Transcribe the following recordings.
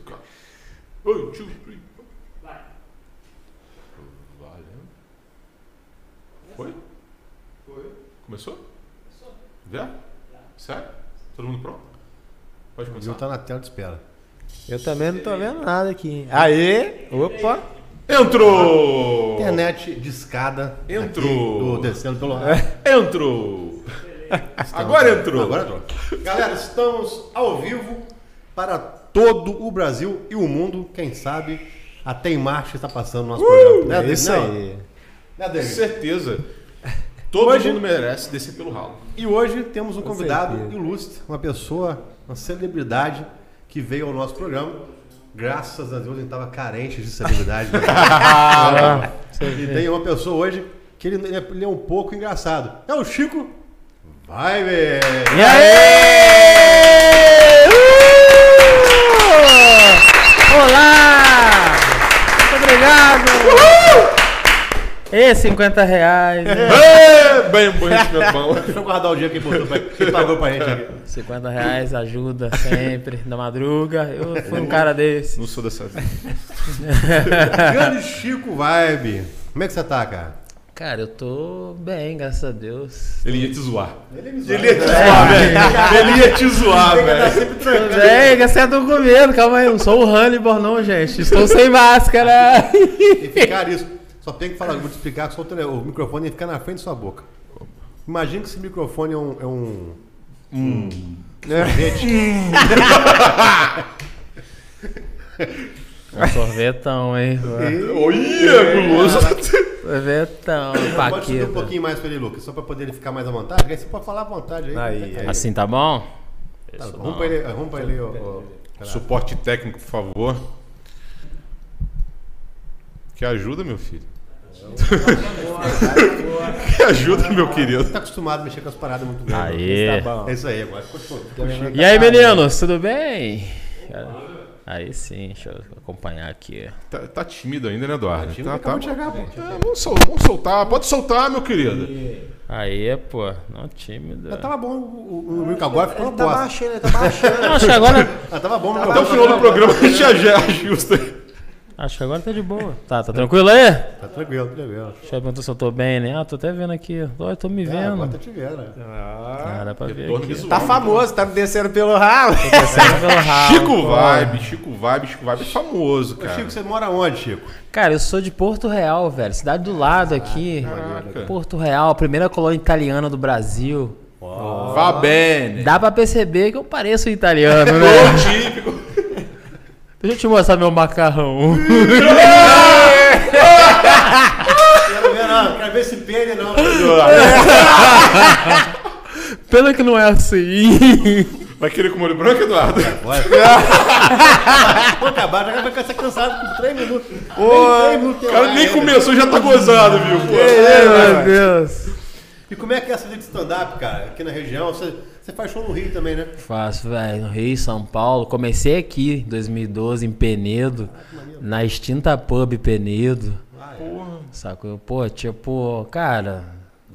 music. One, two, three. Vai. Valeu. Foi? Foi. Começou? Começou. Já? Sério? Todo mundo pronto? Pode O começar. Gil tá na tela de espera. Eu também não tô vendo nada aqui. Aê! Opa! Entrou! Internet discada. Entrou. aqui do descendo pelo Entrou! Agora entrou! Agora entrou. Galera, estamos ao vivo para todo o Brasil e o mundo. Quem sabe até em março está passando o nosso programa. Né, É isso aí. Né, Com certeza. Todo Hoje- mundo merece descer pelo ralo. E hoje temos um Com convidado certeza. ilustre, uma pessoa, uma celebridade que veio ao nosso programa. Graças a Deus ele estava carente de celebridade. né? Ah, e tem uma pessoa hoje que ele, ele é- ele é um pouco engraçado. É o Chico Vai, velho! E aí! Olá! Muito obrigado! E 50 reais. né? É, bem bonito, meu pão. Deixa eu guardar o dia que botou pra, que ele pagou pra gente aqui. 50 reais ajuda sempre, na madruga. Eu fui um cara desse. Não sou dessa vida. Grande Chico Vibe. Como é que você tá, cara? Cara, eu tô bem, graças a Deus. Ele ia te zoar. Ele me Ele ia te zoar, velho. Ele ia te zoar, velho. Tô bem, gastando com medo, calma aí. Eu não sou o Hannibal, não, gente. Estou sem máscara. E ficar isso. Só tem que falar, vou te explicar que só o, tele- o microfone fica na frente da sua boca. Imagina que esse microfone é um. É um, um sorvete. Um sorvetão, hein? Olha, guloso. Sorvetão, Pode subir um pouquinho mais pra ele, Lucas, só pra poder ele ficar mais à vontade. Aí você pode falar à vontade aí. Aí, Aí. assim tá bom? Tá, arruma pra ele, pra ele ó, ó, cara. Suporte técnico, por favor. Que ajuda, meu filho. que ajuda, meu querido. Tá acostumado a mexer com as paradas muito grandes. Aê. É isso aí, agora. E aí, meninos, tudo bem? Aí sim, deixa eu acompanhar aqui. Tá, tá tímido ainda, né, Eduardo? Tá, acabou tá. de chegar, pô. É, vamos, sol- vamos soltar. Pode soltar, meu querido. Aí, pô, não tímido. Já tava bom o, o, o mico agora ficou uma Ele tá baixando, ele tá baixando. Não, acho que agora. Ah, tava bom, Até o final do programa a gente ajusta. Acho que agora tá de boa. Tá, tá tranquilo aí? Tá tranquilo, tranquilo. Deixa eu perguntar se eu tô bem, né? Ah, tô até vendo aqui. Ó, tô me É, vendo. agora tá te vendo. né? Ah, dá pra ver aqui. visual. Tá famoso, tá me descendo pelo ralo. Descendo pelo ralo, Chico pô. Vibe, Chico Vibe, Chico Vibe é famoso, Ô, cara. Chico, você mora onde, Chico? Cara, eu sou de Porto Real, velho. Cidade do lado aqui. Caraca. Porto Real, primeira colônia italiana do Brasil. Vá bem. Dá pra perceber que eu pareço italiano, né? típico. Deixa eu te mostrar meu macarrão. Quero ver, não. Quero ver esse pênis, não. Pena que não é assim. Vai querer com molho branco, Eduardo? Vou acabar, já vai ficar cansado com 3 minutos. Ô, três minutos O cara nem começou, já tá gozado, viu? Pô. Meu Deus. E como é que é essa vida de stand-up, cara? Aqui na região, você, você faz show no Rio também, né? Faço, velho, no Rio, São Paulo. Comecei aqui em 2012, em Penedo, na extinta pub Penedo. Sacou? Pô, tipo, cara,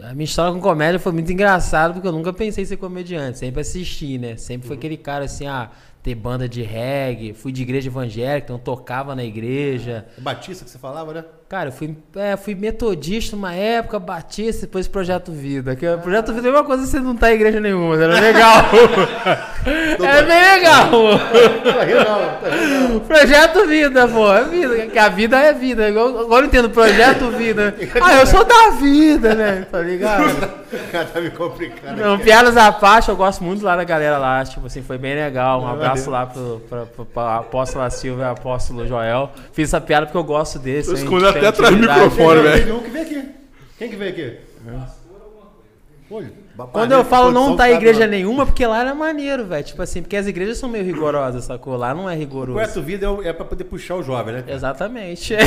a minha história com comédia foi muito engraçada porque eu nunca pensei em ser comediante. Sempre assisti, né? Sempre foi aquele cara assim, ah, ter banda de reggae. Fui de igreja evangélica, então tocava na igreja. É Batista que você falava, né? Cara, eu fui, é, fui metodista uma época, batista, depois Projeto Vida. Que o Projeto Vida é uma coisa que você não tá em igreja nenhuma, mas era legal. é bem legal. Tá. Tá. Projeto Vida, pô, é vida. Que a vida é vida. Agora eu entendo Projeto Vida. Ah, eu sou da vida, né? Tá ligado? O cara tá me complicando. Não, piadas à parte, eu gosto muito lá da galera lá. Tipo assim, foi bem legal. Um abraço lá pro, pro, pro, pro apóstolo Silva e apóstolo Joel. Fiz essa piada porque eu gosto desse. Hein, até atrás do microfone, velho. Um que veio aqui. Quem que veio aqui? Olha, Quando eu falo não tá em igreja nenhuma, porque lá era maneiro, velho. Tipo assim, porque as igrejas são meio rigorosas, sacou? Lá não é rigoroso. Projeto Vida é é pra poder puxar o jovem, né? Exatamente.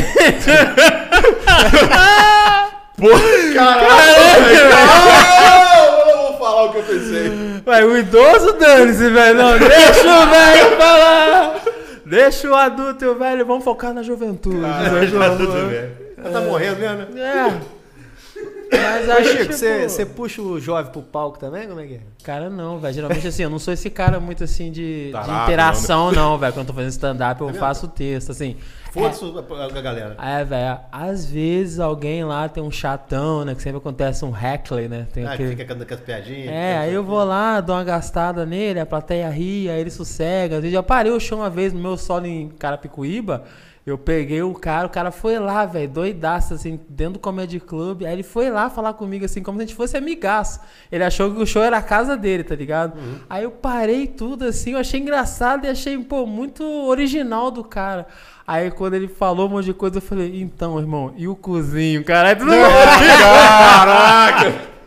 Pô, caralho, velho. Ah, Eu vou falar o que eu pensei. Vai, o idoso dane-se, velho. Não, deixa o velho falar. Deixa o adulto e o velho, vamos focar na juventude. Ah, né, tudo bem. Já tá morrendo mesmo, né? É. Mas aí, Chico, tipo, você você puxa o jovem pro palco também? Como é que é? Cara, não, velho. Geralmente, assim, eu não sou esse cara muito, assim, de, de Tarado, interação, não, velho. Quando eu tô fazendo stand-up, eu faço texto, assim. Foda-se a, a galera. É, velho, às vezes alguém lá tem um chatão, né? Que sempre acontece um heckler, né? Tem Ah, que aquele... fica com as piadinhas. É, aí eu vou lá, dou uma gastada nele, a plateia ri, aí ele sossega. Eu já parei o show uma vez no meu solo em Carapicuíba. Eu peguei o cara, o cara foi lá, velho, doidaço, assim, dentro do Comedy Club. Aí ele foi lá falar comigo, assim, como se a gente fosse amigaço. Ele achou que o show era a casa dele, tá ligado? Aí eu parei tudo, assim, eu achei engraçado e achei, pô, muito original do cara. Aí quando ele falou um monte de coisa, eu falei, então, irmão, e o cozinho, cara? Aí tudo Caraca!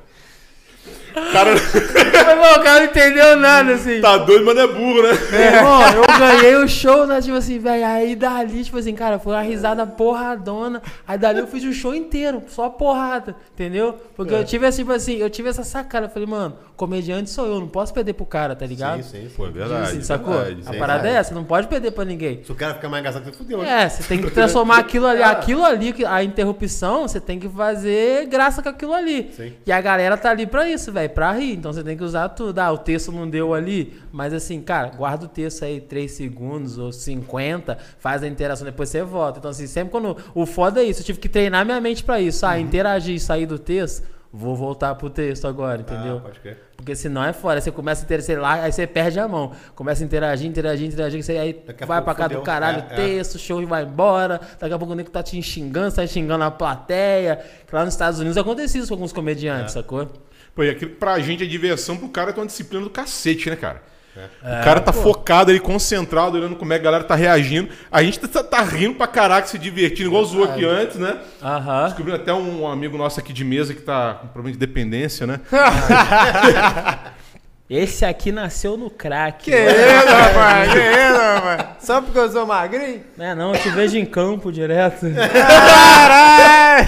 Cara, Irmão, o cara não entendeu nada, assim. tá doido, mas não é burro, né? Irmão, eu ganhei o show, né? Tipo assim, velho. Aí dali, tipo assim, cara, foi uma risada porradona. Aí dali eu fiz o show inteiro, só porrada, entendeu? Porque eu tive assim, tipo assim, eu tive essa sacada. Eu falei, mano, comediante sou eu, não posso perder pro cara, tá ligado? Sim, sim. Pô, é verdade. Assim, sacou? verdade. a parada é essa, não pode perder pra ninguém. Se o cara ficar mais engraçado, você fudeu. É, você tem que transformar aquilo ali, aquilo ali, a interrupção, você tem que fazer graça com aquilo ali. Sim. E a galera tá ali pra isso, velho, pra rir. Então você tem que usar tudo. Ah, o texto não deu ali, mas assim, cara, guarda o texto aí 3 segundos ou 50, faz a interação, depois você volta. Então, assim, sempre quando. O foda é isso, eu tive que treinar minha mente pra isso. Uhum. Ah, interagir e sair do texto, vou voltar pro texto agora, entendeu? Ah, pode crer. Porque senão é fora. Aí você começa a interagir lá, aí você perde a mão. Começa a interagir, interagir, interagir. Você aí Daqui vai pra cá do caralho, É, é. texto, show e vai embora. Daqui a pouco o nego tá te xingando, você tá xingando a plateia. Que lá nos Estados Unidos acontecia isso com alguns É. comediantes, sacou? Pô, e aquilo pra gente é diversão, pro cara é uma disciplina do cacete, né, cara? O cara tá focado ali, concentrado, olhando como é que a galera tá reagindo. A gente tá, tá rindo pra caraca, se divertindo, igual zoou aqui antes, né? Aham. Descobrindo até um amigo nosso aqui de mesa que tá com problema de dependência, né? Esse aqui nasceu no crack. Que isso, rapaz? Que isso, rapaz? Só porque eu sou magrinho? Não, não, eu te vejo em campo direto. Caralho!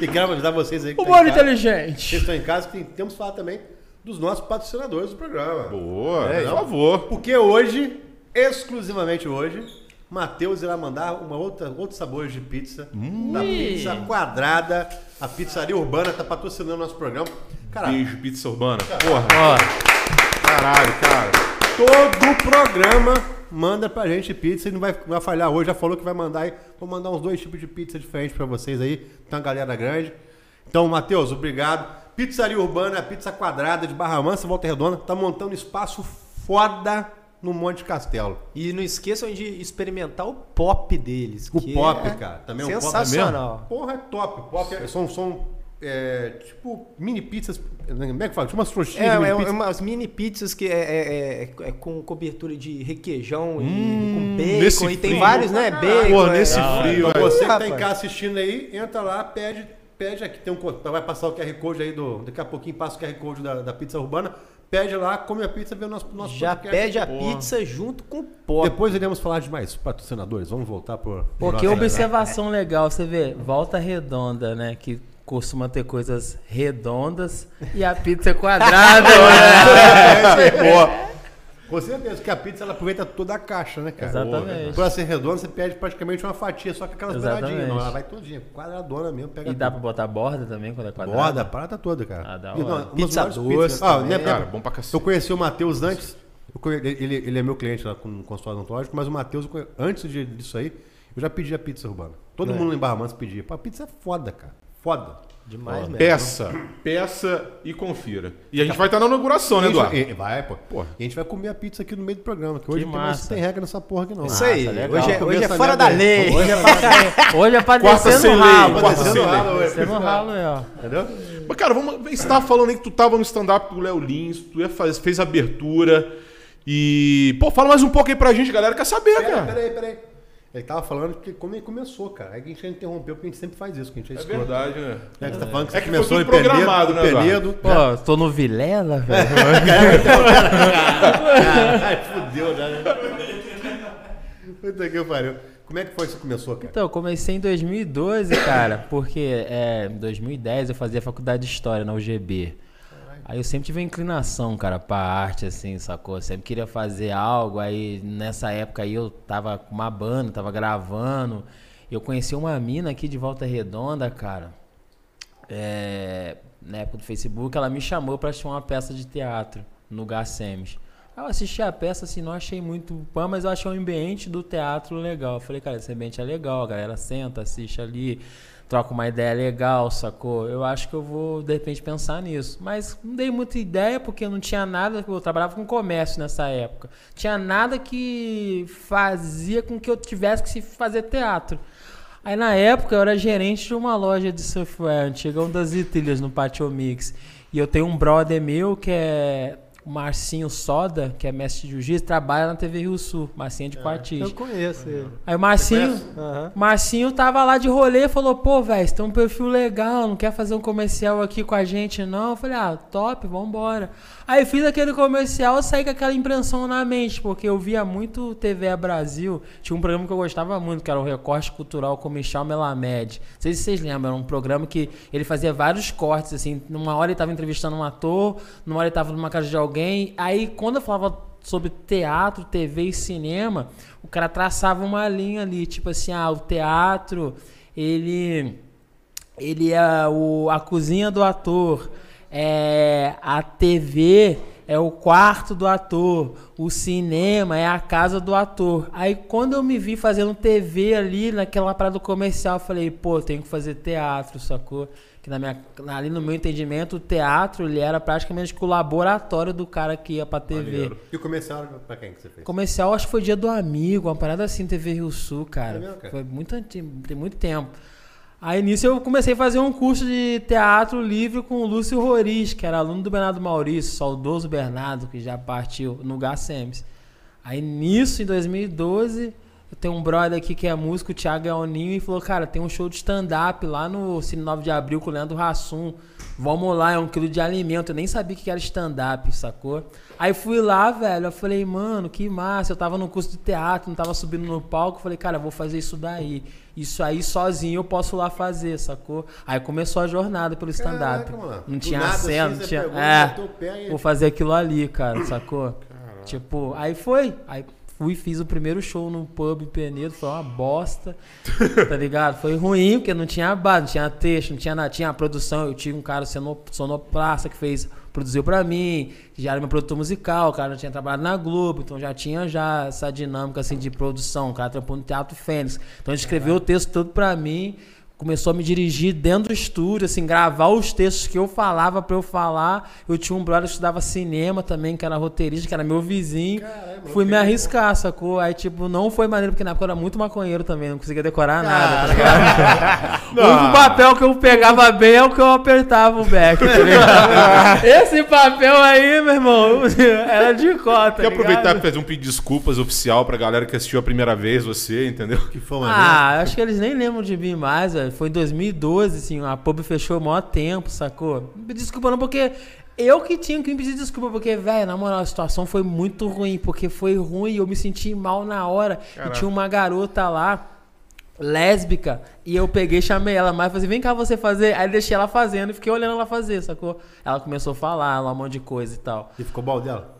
E quero avisar vocês aí que O tá em bolo casa- inteligente. Vocês estão em casa que temos que falar também dos nossos patrocinadores do programa. Boa, É, por favor. Porque hoje, exclusivamente hoje, Matheus irá mandar uma outra, outros sabores de pizza. Da Ih. pizza quadrada. A pizzaria urbana tá patrocinando o nosso programa. Cara, Beijo, pizza urbana. Porra, Ó, caralho, cara. todo o programa manda pra gente pizza e não vai, não vai falhar hoje. Já falou que vai mandar aí. Vou mandar uns dois tipos de pizza diferentes pra vocês aí. Tem uma galera grande. Então, Matheus, obrigado. Pizzaria Urbana, pizza quadrada de Barra Mansa, Volta Redonda. Tá montando espaço foda no Monte Castelo. E não esqueçam de experimentar o pop deles. O que pop, é cara. Também é um pop. sensacional. Porra, é top. Pop é- são, são é, tipo mini pizzas. Como é que fala? Tipo umas trouxinhas É, de mini é, pizza. umas mini pizzas que é, é- é- é com cobertura de requeijão e com nesse bacon. E tem frio. vários, né? Bacon. Pô, é- nesse Ah, frio, Então você que tá rapaz. em casa assistindo aí, entra lá, pede, pede aqui, tem um, vai passar o QR Code aí do, daqui a pouquinho passa o QR Code da, da pizza urbana, pede lá, come a pizza, vê o nosso, nosso Já podcast. pede a pizza junto com o pop. Depois iremos falar de mais patrocinadores, vamos voltar por... Pô, por que observação legal, você vê, volta redonda, né? Que costuma ter coisas redondas e a pizza é quadrada. né? Boa. Com certeza, que a pizza ela aproveita toda a caixa, né, cara? Exatamente. Por ela ser redonda, você pede praticamente uma fatia, só que aquelas Exatamente. beiradinhas, não, ela vai todinha, quadradona mesmo, pega E dá pra botar borda também quando é quadrada? Borda, a parada toda, cara. Ah, hora. umas Pizza doce. Ah, né, Cara, bom pra cacete. Eu conheci o Matheus antes. eu ele, ele é meu cliente lá com o consultório odontológico, mas o Matheus, antes disso aí, eu já pedi a pizza urbana. Todo mundo em Barra Mansa pedia. Pô, a pizza é foda, cara. Foda. Demais mesmo. Peça, peça e confira. E a gente vai estar na inauguração, né, Eduardo? e- Vai, pô. Porra. E a gente vai comer a pizza aqui no meio do programa, que hoje não tem, mais, massa. tem regra nessa porra aqui não. Isso aí. Hoje é, hoje é essa fora da lei. Hoje é pra... Hoje é pra Quarta descer sem no lei, ralo. quarta sem lei. Descer no ralo aí, ó. Entendeu? Mas, cara, vamos, você tava falando aí que tu tava no stand-up do Léo Lins, tu ia faz, fez abertura. E. Pô, fala mais um pouco aí pra gente, galera. Quer saber, cara? peraí, peraí. Ele tava falando que como ele começou, cara. Aí a gente já interrompeu, porque a gente sempre faz isso, que a gente é É escroto. verdade, né? É, você tá falando que É você que começou foi em tudo programado, Penedo, né, Penedo. Pô, tô no Vilela, velho. Ai, fudeu já, né? Puta que pariu. Como é que foi que você começou, cara? Então, eu comecei em 2012, cara, porque é, em 2010 eu fazia faculdade de História na UGB. Aí eu sempre tive inclinação, cara, pra arte, assim, sacou? Sempre queria fazer algo, aí nessa época aí eu tava com uma banda, tava gravando. Eu conheci uma mina aqui de Volta Redonda, cara. é, na época do Facebook, ela me chamou pra assistir uma peça de teatro no Gacemes. Aí Eu assisti a peça, assim, não achei muito pã, mas eu achei o ambiente do teatro legal. Eu falei, cara, esse ambiente é legal, a galera senta, assiste ali, troca uma ideia legal, sacou? Eu acho que eu vou, de repente, pensar nisso. Mas não dei muita ideia, porque não tinha nada, eu trabalhava com comércio nessa época. Tinha nada que fazia com que eu tivesse que fazer teatro. Aí na época eu era gerente de uma loja de software antiga, um das trilhas no Patio Mix. E eu tenho um brother meu que é o Marcinho Soda, que é mestre de jiu-jitsu, trabalha na TV Rio Sul, Marcinho de Quartis. Eu conheço ele. Aí o Marcinho, Aham. Marcinho tava lá de rolê e falou, pô, velho, você tem um perfil legal, não quer fazer um comercial aqui com a gente, não? Eu falei, ah, top, vambora. Aí fiz aquele comercial, saí com aquela impressão na mente, porque eu via muito TV Brasil, tinha um programa que eu gostava muito, que era o Recorte Cultural com Michel Melamed. Não sei se vocês lembram, era um programa que ele fazia vários cortes, assim, numa hora ele tava entrevistando um ator, numa hora ele tava numa casa de alguém, aí quando eu falava sobre teatro, TV e cinema, o cara traçava uma linha ali, tipo assim, ah, o teatro, ele ele é o, a cozinha do ator, é a TV é o quarto do ator, o cinema é a casa do ator. Aí quando eu me vi fazendo TV ali naquela parada comercial, eu falei, pô, tenho que fazer teatro, sacou? Que na minha, ali no meu entendimento, o teatro ele era praticamente que o laboratório do cara que ia pra TV. Maneiro. E o comercial pra quem que você fez? Comercial, acho que foi dia do amigo, uma parada assim, TV Rio Sul, cara. É mesmo, cara? Foi muito antigo, tem muito tempo. Aí nisso eu comecei a fazer um curso de teatro livre com o Lúcio Roriz, que era aluno do Bernardo Maurício, saudoso Bernardo, que já partiu no Gacemes. Aí nisso, em 2012, eu tenho um brother aqui que é músico, o Thiago Elninho, e falou, cara, tem um show de stand-up lá no Cine 9 de Abril com o Leandro Hassum. Vamos lá, é um quilo de alimento. Eu nem sabia o que era stand-up, sacou? Aí fui lá, velho, eu falei, mano, que massa. Eu tava no curso de teatro, não tava subindo no palco. Eu falei, cara, vou fazer isso daí. Isso aí sozinho eu posso lá fazer, sacou? Aí começou a jornada pelo stand-up. Caraca. Não tinha nada, cena, assim, não você tinha. pegou, É, vou fazer aquilo ali, cara, sacou? Tipo, aí foi. Aí fui, fiz o primeiro show no pub Penedo, foi uma bosta, tá ligado? Foi ruim, porque não tinha base, não tinha texto, não tinha nada. Tinha a produção, eu tive um cara sono- sonoplasta que fez, produziu pra mim, que já era meu produtor musical, o cara tinha trabalhado na Globo, então já tinha já essa dinâmica assim de produção, o cara trampou no Teatro Fênix. Então ele escreveu o texto todo pra mim, começou a me dirigir dentro do estúdio, assim, gravar os textos que eu falava pra eu falar. Eu tinha um brother que estudava cinema também, que era roteirista, que era meu vizinho. Fui me arriscar, sacou? Aí, tipo, não foi maneiro, porque na época eu era muito maconheiro também, não conseguia decorar nada, tá ligado? O único papel que eu pegava bem é o que eu apertava o back, tá ligado? Esse papel aí, meu irmão, era de cota. Quer aproveitar ligado? pra fazer um pedido de desculpas oficial pra galera que assistiu a primeira vez você, entendeu? Que foi uma Ah, acho que eles nem lembram de mim mais, velho. Foi em 2012, assim, a pub fechou o maior tempo, sacou? Desculpa não, porque eu que tinha que me pedir desculpa, porque, velho, na moral, a situação foi muito ruim, porque foi ruim, eu me senti mal na hora. E tinha uma garota lá, lésbica, e eu peguei, chamei ela mais, falei, vem cá você fazer. Aí deixei ela fazendo e fiquei olhando ela fazer, sacou? Ela começou a falar lá um monte de coisa e tal. E ficou bom dela?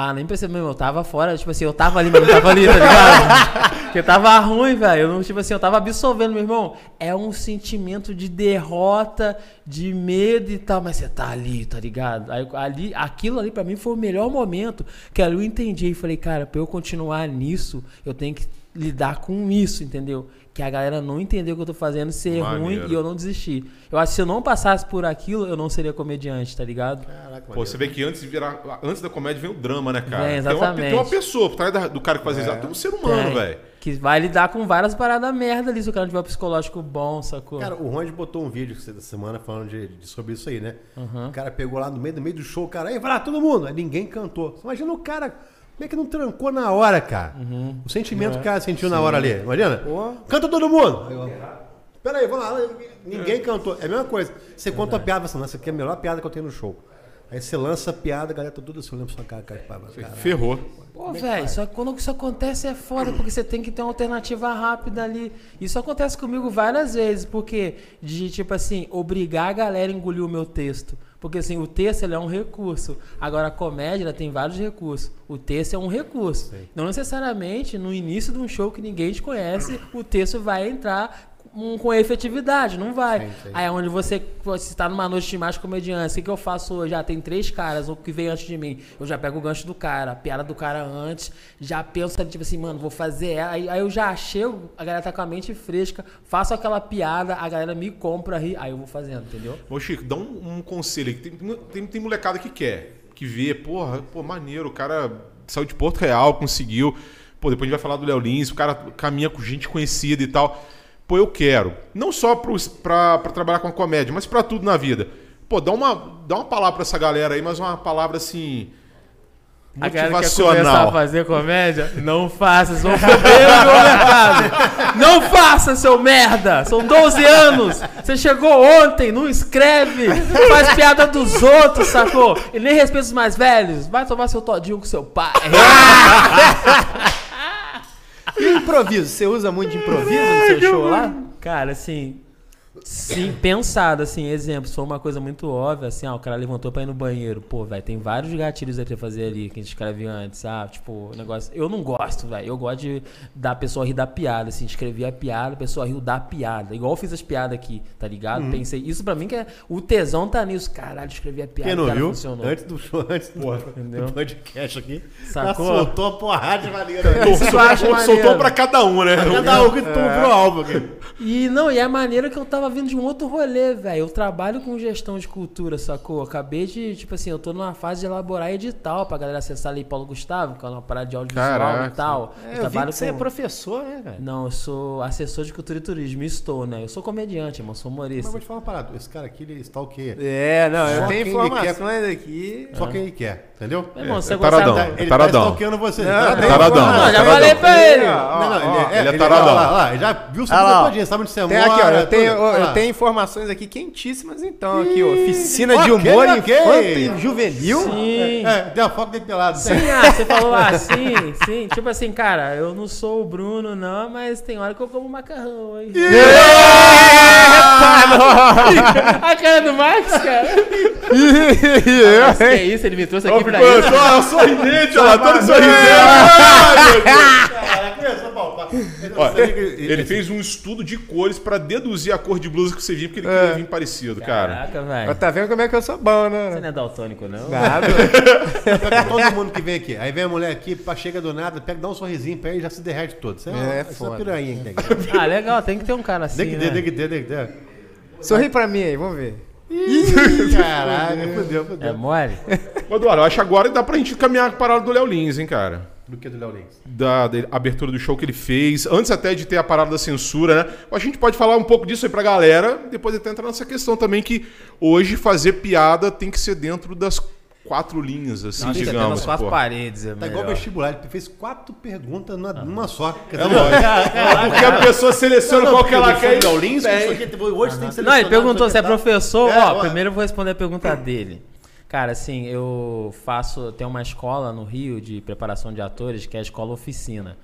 Ah, nem percebi, meu, eu tava fora, tipo assim, eu tava ali, mas não tava ali, tá ligado? Porque tava ruim, velho. Eu tipo assim, eu tava absorvendo, meu irmão. É um sentimento de derrota, de medo e tal, mas você tá ali, tá ligado? Aí, ali, aquilo ali pra mim foi o melhor momento que ali eu entendi e falei, cara, pra eu continuar nisso, eu tenho que lidar com isso, entendeu? Que a galera não entendeu o que eu tô fazendo, ser Maneiro. ruim e eu não desistir. Eu acho que se eu não passasse por aquilo, eu não seria comediante, tá ligado? Caraca, Pô, você vê que antes de virar. Antes da comédia vem o drama, né, cara? Vem, Tem, uma, exatamente. tem uma pessoa por trás do cara que faz exato, tem um ser humano, velho. Que vai lidar com várias paradas merda ali se o cara não tiver um psicológico bom, sacou? Cara, o Ronde botou um vídeo essa semana falando de, de- sobre isso aí, né? Uhum. O cara pegou lá no meio, no meio do show, o cara, aí, vai lá, todo mundo. Aí ninguém cantou. Você imagina o cara, como é que não trancou na hora, cara? Uhum. O sentimento É. que o cara sentiu na hora ali. Imagina? Canta todo mundo. Aí, ó, Peraí, vamos lá. Ninguém cantou. É a mesma coisa. Você conta uma piada, você lança aqui é a melhor piada que eu tenho no show. Aí você lança a piada, a galera tá tudo assim, olhando pra sua cara, cara, cara, cara. Ferrou. Pô, velho, só que quando isso acontece é foda, porque você tem que ter uma alternativa rápida ali. Isso acontece comigo várias vezes, porque de tipo assim, obrigar a galera a engolir o meu texto. Porque assim, o texto ele é um recurso. Agora a comédia ela tem vários recursos. O texto é um recurso. Não necessariamente no início de um show que ninguém te conhece, o texto vai entrar um, com efetividade, não vai. Sim, sim. Aí é onde você, você tá numa noite de mais comediantes, o que, que eu faço hoje? Ah, tem três caras, o que veio antes de mim. Eu já pego o gancho do cara, a piada do cara antes, já penso, tipo assim, mano, vou fazer ela. Aí, aí eu já chego, a galera tá com a mente fresca, faço aquela piada, a galera me compra, ri, aí eu vou fazendo, entendeu? Ô, Chico, dá um, um conselho aí. que Tem, tem, tem molecada que quer, que vê, porra, pô, maneiro, o cara saiu de Porto Real, conseguiu. Pô, depois a gente vai falar do Léo Lins, o cara caminha com gente conhecida e tal. Pô, eu quero. Não só pra trabalhar com a comédia, mas pra tudo na vida. Pô, dá uma, dá uma palavra pra essa galera aí, mas uma palavra assim. A galera começar a Motivacional. fazer comédia? Não faça, são fodeiros no meu mercado. Não faça, seu merda! São 12 anos! Você chegou ontem, não escreve, faz piada dos outros, sacou? E nem respeita os mais velhos. Vai tomar seu todinho com seu pai. E improviso? Você usa muito de improviso no seu show lá? Cara, assim. Sim, pensado, assim, exemplo, se for uma coisa muito óbvia, assim, ah, o cara levantou pra ir no banheiro. Pô, velho, tem vários gatilhos aí pra fazer ali que a gente escrevia antes, sabe? Tipo, negócio. Eu não gosto, velho. Eu gosto de da pessoa rir da piada, assim, escrever a piada, a pessoa riu da piada. Igual eu fiz as piadas aqui, tá ligado? Uhum. Pensei, isso pra mim que é. O tesão tá nisso. Caralho, escrevi a piada. Quem não cara, viu? funcionou. Antes do show, antes do, Entendeu? do podcast aqui. Sacou? Já soltou a porrada de maneira. Eu soltou, pra cada um, né? Cada um que tu pro álbum aqui. E não, e é maneiro que eu tava vindo de um outro rolê, velho. Eu trabalho com gestão de cultura, sacou? Acabei de, tipo assim, eu tô numa fase de elaborar edital pra galera acessar ali Paulo Gustavo, que é uma parada de audiovisual Caraca. e tal. É, eu vi trabalho que você é com- professor, né, cara? Não, eu sou assessor de cultura e turismo, estou, né? Eu sou comediante, irmão, sou Mas humorista. vou te falar uma parada. Esse cara aqui, ele stalkeia. É, não, eu tenho ele informações aqui. Só quem ele quer, entendeu? Meu irmão, você é gostava- taradão. Tá- Ele taradão. tá stalkeando você. Não, Taradão. tem Taradão. Não, já falei pra ele. Não, não, ele, é, ele é ele taradão. Lá, já viu seu ó. todinho, sabe onde você Tem mora. aqui, ó, eu tenho. Eu tenho informações aqui quentíssimas então, aqui, ó. Oficina Ok, de humor ok. infanto e juvenil. Sim. É, tem a foto dele pelado. Sim, ah, você falou ah, sim, sim. Tipo assim, cara, eu não sou o Bruno, não, mas tem hora que eu como macarrão, hein? A cara do Max, cara. Nossa, que isso, ele me trouxe aqui pra isso. Olha, sorridente, olha lá, todo sorridente. Cara, começou a palpar. Olha, Ele- fez um estudo de cores pra deduzir a cor de blusa que você viu, porque ele queria vir parecido, cara. Caraca, Mas velho. tá vendo como é que eu sou bom, Você né? não é daltônico, não? Nada. Pega todo mundo que vem aqui. Aí vem a mulher aqui, chega do nada, pega, dá um sorrisinho pra ele e já se derrete todo. Isso é, É, é uma foda. piranha. Ah, legal, tem que ter um cara assim, Tem que ter, né? tem que ter, tem que ter. Sorri pra mim aí, vamos ver. Caralho, fudeu, É fudeu. mole? Ô, Eduardo, eu acho que agora dá pra gente caminhar com a parada do Léo Lins, hein, cara. Do que do Léo Lins? Da, da abertura do show que ele fez, antes até de ter a parada da censura, né? A gente pode falar um pouco disso aí pra galera, depois até entrar nessa questão também que hoje fazer piada tem que ser dentro das quatro linhas, assim, até digamos. nas quatro pô. paredes é Tá igual melhor. vestibular, ele fez quatro perguntas numa, numa só. É dizer, lógico. Porque a pessoa seleciona qual que ela quer. Léo Lins, isso aqui, hoje tem que Não, selecionar. ele perguntou não se é tá. professor. É, Ó, ué. primeiro eu vou responder a pergunta dele. Cara, assim, eu faço. Tem uma escola no Rio de preparação de atores, que é a Escola Oficina.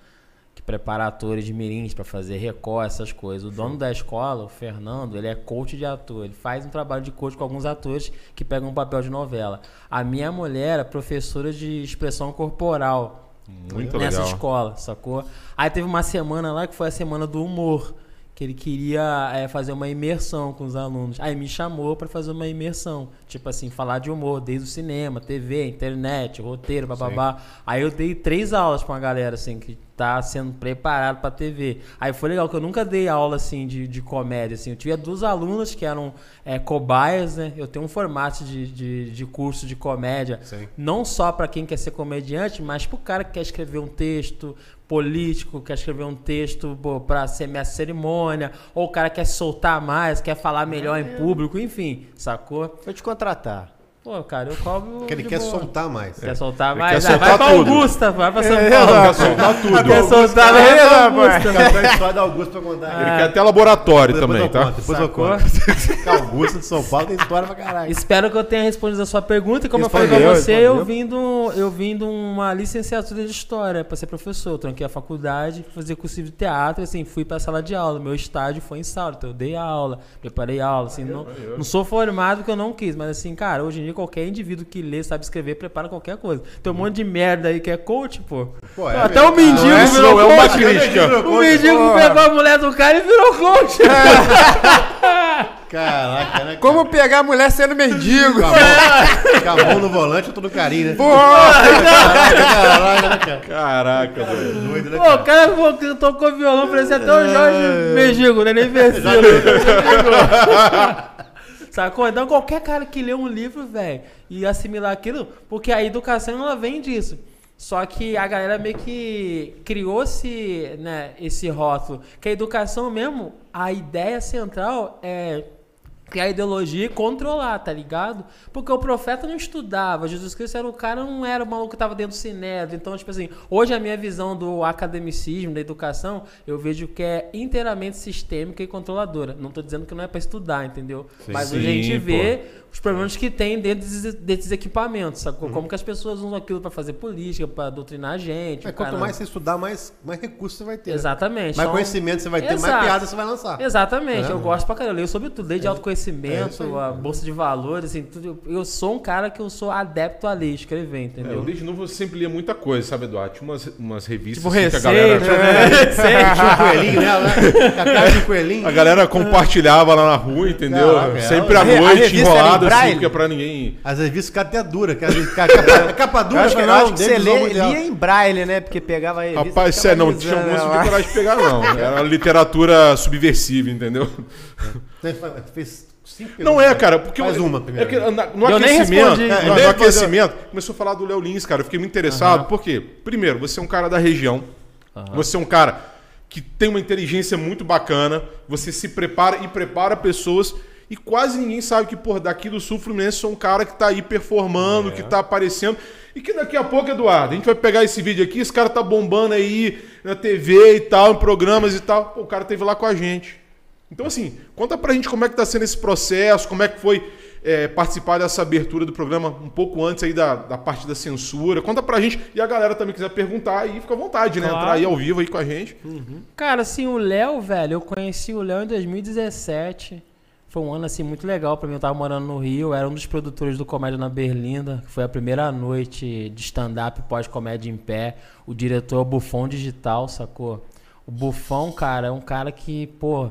Que prepara atores de mirins pra fazer recorde, essas coisas. O dono da escola, o Fernando, ele é coach de ator. Ele faz um trabalho de coach com alguns atores que pegam um papel de novela. A minha mulher é professora de expressão corporal Muito nessa legal. escola, sacou? Aí teve uma semana lá que foi a semana do humor, que ele queria é, fazer uma imersão com os alunos. Aí me chamou pra fazer uma imersão, tipo assim, falar de humor, desde o cinema, TV, internet, roteiro, bababá. Aí eu dei três aulas pra uma galera assim que tá sendo preparado pra TV. Aí foi legal que eu nunca dei aula assim de, de comédia assim. Eu tinha duas alunas que eram é, cobaias, né? Eu tenho um formato de, de, de curso de comédia Sim. não só para quem quer ser comediante, mas pro cara que quer escrever um texto político, quer escrever um texto pô, pra ser minha cerimônia, ou o cara quer soltar mais, quer falar melhor em público, enfim, sacou? Vou te contratar. Pô, cara, eu cobro. Que ele quer boa. soltar mais. Quer soltar Ele mais? quer Ah, vai pra tudo. Augusta, vai pra São É, Paulo. Quer soltar tudo. Quer soltar, pra. Augusta. A história da Augusto pra contar. Ele quer até laboratório Depois também, eu tá? conto, Depois eu Sacou? conto. Augusto de São Paulo tem história pra caralho. Espero que eu tenha respondido a sua pergunta. E como eu falei pra Respondeu, você, respondeu. eu vim, do, eu vim de uma licenciatura de História pra ser professor. Eu tranquei a faculdade, fazer curso de teatro, assim, fui pra sala de aula. Meu estágio foi em sala, então eu dei aula, preparei aula, assim, não, não sou formado porque eu não quis, mas assim, cara, hoje em dia qualquer indivíduo que lê, sabe escrever, prepara qualquer coisa. Tem um monte de merda aí que é coach, pô. Pô, é Até o verdade. mendigo é, virou é uma coach. crítica. O mendigo pegou a mulher do cara e virou coach. Caraca, né? Como pegar a mulher sendo mendigo? Com a, mão, com a mão no volante, eu tô no carinho, né? Porra! Caraca, caraca, cara? Caraca, velho. Doido, né, Pô, cara? o cara pô, que tocou violão, parecia até o Jorge Mendigo, né? Nem versículo. Sacou? Então qualquer cara que lê um livro, velho, e assimilar aquilo, porque a educação ela vem disso. Só que a galera meio que criou-se, né, esse rótulo. Que a educação mesmo, a ideia central é criar ideologia e controlar, tá ligado? Porque o profeta não estudava, Jesus Cristo era o cara, não era o maluco que tava dentro do sinédrio. Então, tipo assim, hoje a minha visão do academicismo, da educação, eu vejo que é inteiramente sistêmica e controladora. Não tô dizendo que não é pra estudar, entendeu? Mas hoje a gente Sim, vê os problemas que tem dentro desses, desses equipamentos, sacou? Como que as pessoas usam aquilo pra fazer política, pra doutrinar a gente. Mas o quanto cara- mais você estudar, mais, mais recursos você vai ter. né? Exatamente. Mais Então- conhecimento você vai ter, mais piada você vai lançar. Exatamente, É. eu gosto pra caramba. Eu leio sobre tudo, desde É autoconhecimento, isso aí. a bolsa de valores, assim, tudo. Eu sou um cara que eu sou adepto a ler, escrever, É, entendeu? eu desde novo eu sempre lia muita coisa, sabe, Eduardo? Tinha umas, umas revistas Tipo assim, que a galera. receita, né? Tinha um coelhinho né? Com a cara de coelhinho. A galera compartilhava lá na rua, entendeu? Caraca, Sempre à noite, enrolado assim, braille? porque é pra ninguém. Às vezes fica até dura. Que às vezes fica- a capa, capa dura, acho que, eu mas acho não, que você lê, muito lia em braille, né? Porque pegava a revista Rapaz, sério, não, tinha de ela. coragem de pegar, não. Era literatura subversiva, entendeu? Você fez Não é, cara, porque Faz eu- uma é primeiro. que na- no Eu nem aquecimento, respondi. no- É, no aquecimento, começou a falar do Léo Lins, cara. Eu fiquei muito interessado, porque, primeiro, você é um cara da região, você é um cara que tem uma inteligência muito bacana, você se prepara e prepara pessoas. E quase ninguém sabe que, por daqui do Sul Fluminense, sou um cara que tá aí performando, que tá aparecendo. E que daqui a pouco, Eduardo, a gente vai pegar esse vídeo aqui, esse cara tá bombando aí na TV e tal, em programas e tal. Pô, o cara teve lá com a gente. Então, assim, conta pra gente como é que tá sendo esse processo, como é que foi é, participar dessa abertura do programa um pouco antes aí da, da parte da censura. Conta pra gente. E a galera também quiser perguntar aí, fica à vontade, né? Claro. Entrar aí ao vivo aí com a gente. Cara, assim, o Léo, velho, eu conheci o Léo em 2017. Foi um ano, assim, muito legal pra mim. Eu tava morando no Rio, era um dos produtores do Comédia na Berlinda, que foi a primeira noite de stand-up pós-comédia em pé. O diretor é o Bufão Digital, sacou? O Bufão, cara, é um cara que, pô,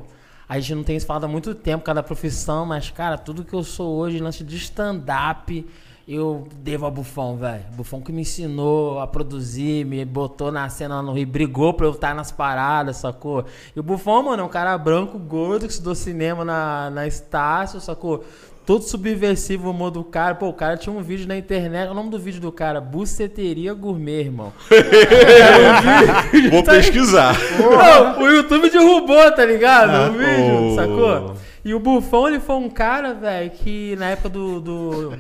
a gente não tem se falado há muito tempo cada profissão, mas, cara, tudo que eu sou hoje, lance de stand-up, eu devo ao Bufão, velho. Bufão que me ensinou a produzir, me botou na cena no Rio, brigou pra eu estar nas paradas, sacou? E o Bufão, mano, é um cara branco, gordo, que estudou cinema na, na Estácio, sacou? Todo subversivo o humor do cara. Pô, o cara tinha um vídeo na internet. O nome do vídeo do cara? Buceteria Gourmet, irmão. Vou pesquisar. Não, o YouTube derrubou, tá ligado? Ah, o vídeo, oh. sacou? E o Bufão, ele foi um cara, velho, que na época do, do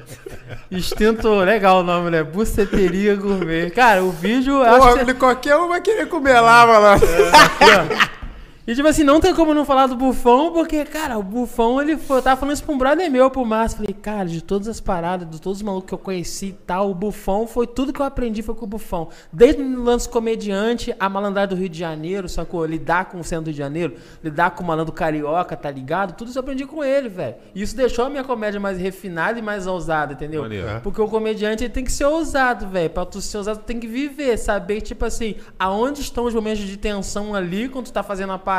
instinto, legal o nome, né? Buceteria Gourmet. Cara, o vídeo, eu acho que Porra, qualquer um vai querer comer lá, mano. E tipo assim, não tem como não falar do Bufão, porque, cara, o Bufão, ele foi, eu tava falando isso pra um brother meu, pro Márcio. Falei, cara, de todas as paradas, de todos os malucos que eu conheci e tal, o Bufão foi tudo que eu aprendi foi com o Bufão. Desde o lance comediante, a malandragem do Rio de Janeiro, sacou? Lidar com o centro do Rio de Janeiro, lidar com o malandro carioca, tá ligado? Tudo isso eu aprendi com ele, velho. E isso deixou a minha comédia mais refinada e mais ousada, entendeu? Maneiro. Porque o comediante ele tem que ser ousado, velho. Pra tu ser ousado, tu tem que viver, saber, tipo assim, aonde estão os momentos de tensão ali, quando tu tá fazendo a parada.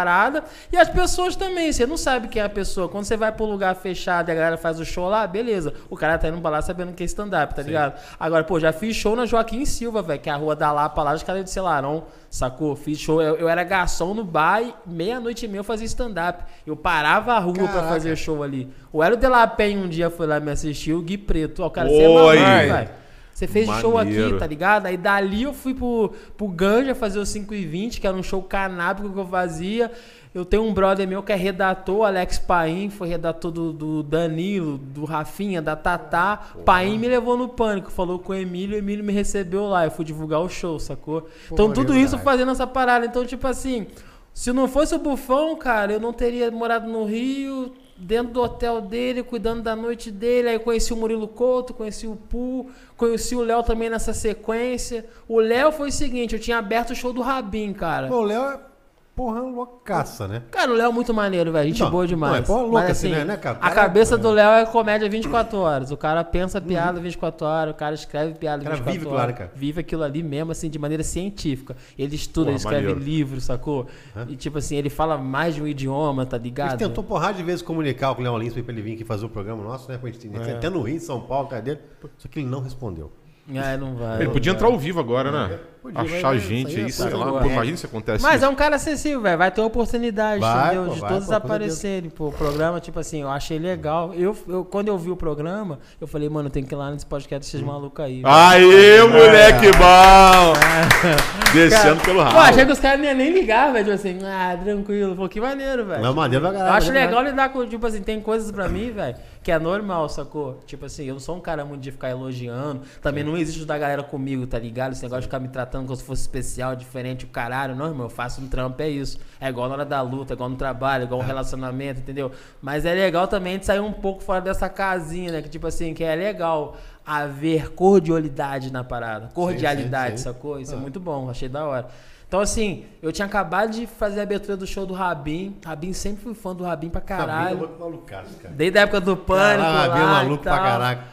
E as pessoas também, você não sabe quem é a pessoa. Quando você vai pro lugar fechado e a galera faz o show lá, beleza. O cara tá indo pra lá sabendo que é stand-up, tá ligado? Agora, pô, já fiz show na Joaquim Silva, velho, que é a rua da Lapa lá, os caras de Celarão, sacou? Fiz show, eu, eu era garçom no bar e meia-noite e meia eu fazia stand-up. Eu parava a rua pra Caraca. fazer show ali. O Hélio de La Pen um dia foi lá me assistir, o Gui Preto. Ó, o cara, Oi. você é maluco, velho. Você fez show Maneiro. aqui, tá ligado? Aí dali eu fui pro, pro Ganja fazer o 5 e 20, que era um show canábico que eu fazia. Eu tenho um brother meu que é redator, Alex Paim, foi redator do, do Danilo, do Rafinha, da Tatá. Paim me levou no pânico, falou com o Emílio, o Emílio me recebeu lá. Eu fui divulgar o show, sacou? então tudo isso fazendo essa parada. Então, tipo assim, se não fosse o Bufão, cara, eu não teria morado no Rio, dentro do hotel dele, cuidando da noite dele. Aí conheci o Murilo Couto, conheci o Pu, conheci o Léo também nessa sequência. O Léo foi o seguinte, eu tinha aberto o show do Rabin, cara. Pô, o Léo é porra loucaça, né? Cara, o Léo é muito maneiro, velho. Gente Não, boa demais. não, é porra louca Mas, assim, né, né, cara? A cabeça é. do Léo é comédia 24 horas. O cara pensa piada 24 horas, o cara escreve piada O cara 24 vive horas. aquilo lá, né, cara? Vive aquilo ali mesmo, assim, de maneira científica. Ele estuda, Porra, ele escreve maneiro. livro, sacou? E tipo assim, ele fala mais de um idioma, tá A gente ligado? tentou porrada de vezes comunicar com o Léo Lins pra ele vir aqui fazer o programa nosso, né? A gente É. até no Rio, em São Paulo, cara dele. Só que ele não respondeu. É, não vai. Ele podia vai. entrar ao vivo agora, né? Podia, Achar gente aí é sei lá. Pô, imagina se acontece Mas isso. é um cara acessível, velho. Vai ter oportunidade, Vai, entendeu? pô, de vai, todos pô, aparecerem. Pô, o programa, tipo assim, eu achei legal. Eu, eu, quando eu vi o programa, eu falei, mano, tem que ir lá nesse podcast desses malucos aí. velho. Aê, moleque bom! Descendo pelo Pô, ralo. achei que os caras não iam nem ligar, velho. Tipo assim, ah, tranquilo. Pô, que maneiro, velho. Não é maneiro pra Eu caralho. acho legal lidar com, tipo assim, tem coisas pra mim, velho, que é normal, sacou? Tipo assim, eu não sou um cara muito de ficar elogiando. Também não existe da galera comigo, tá ligado? Esse negócio de ficar me tratando como se fosse especial, diferente, o caralho. Não, irmão, eu faço um trampo, é isso. É igual na hora da luta, é igual no trabalho, igual no relacionamento, entendeu? Mas é legal também de sair um pouco fora dessa casinha, né? Que tipo assim, que é legal haver cordialidade na parada. Cordialidade, sim. sacou? Isso é muito bom, achei da hora. Então, assim, eu tinha acabado de fazer a abertura do show do Rabin. Rabin sempre fui fã do Rabin pra é caralho. louco malucaço, cara. Desde a época do pânico. Caralho, Rabinho é maluco pra caraca.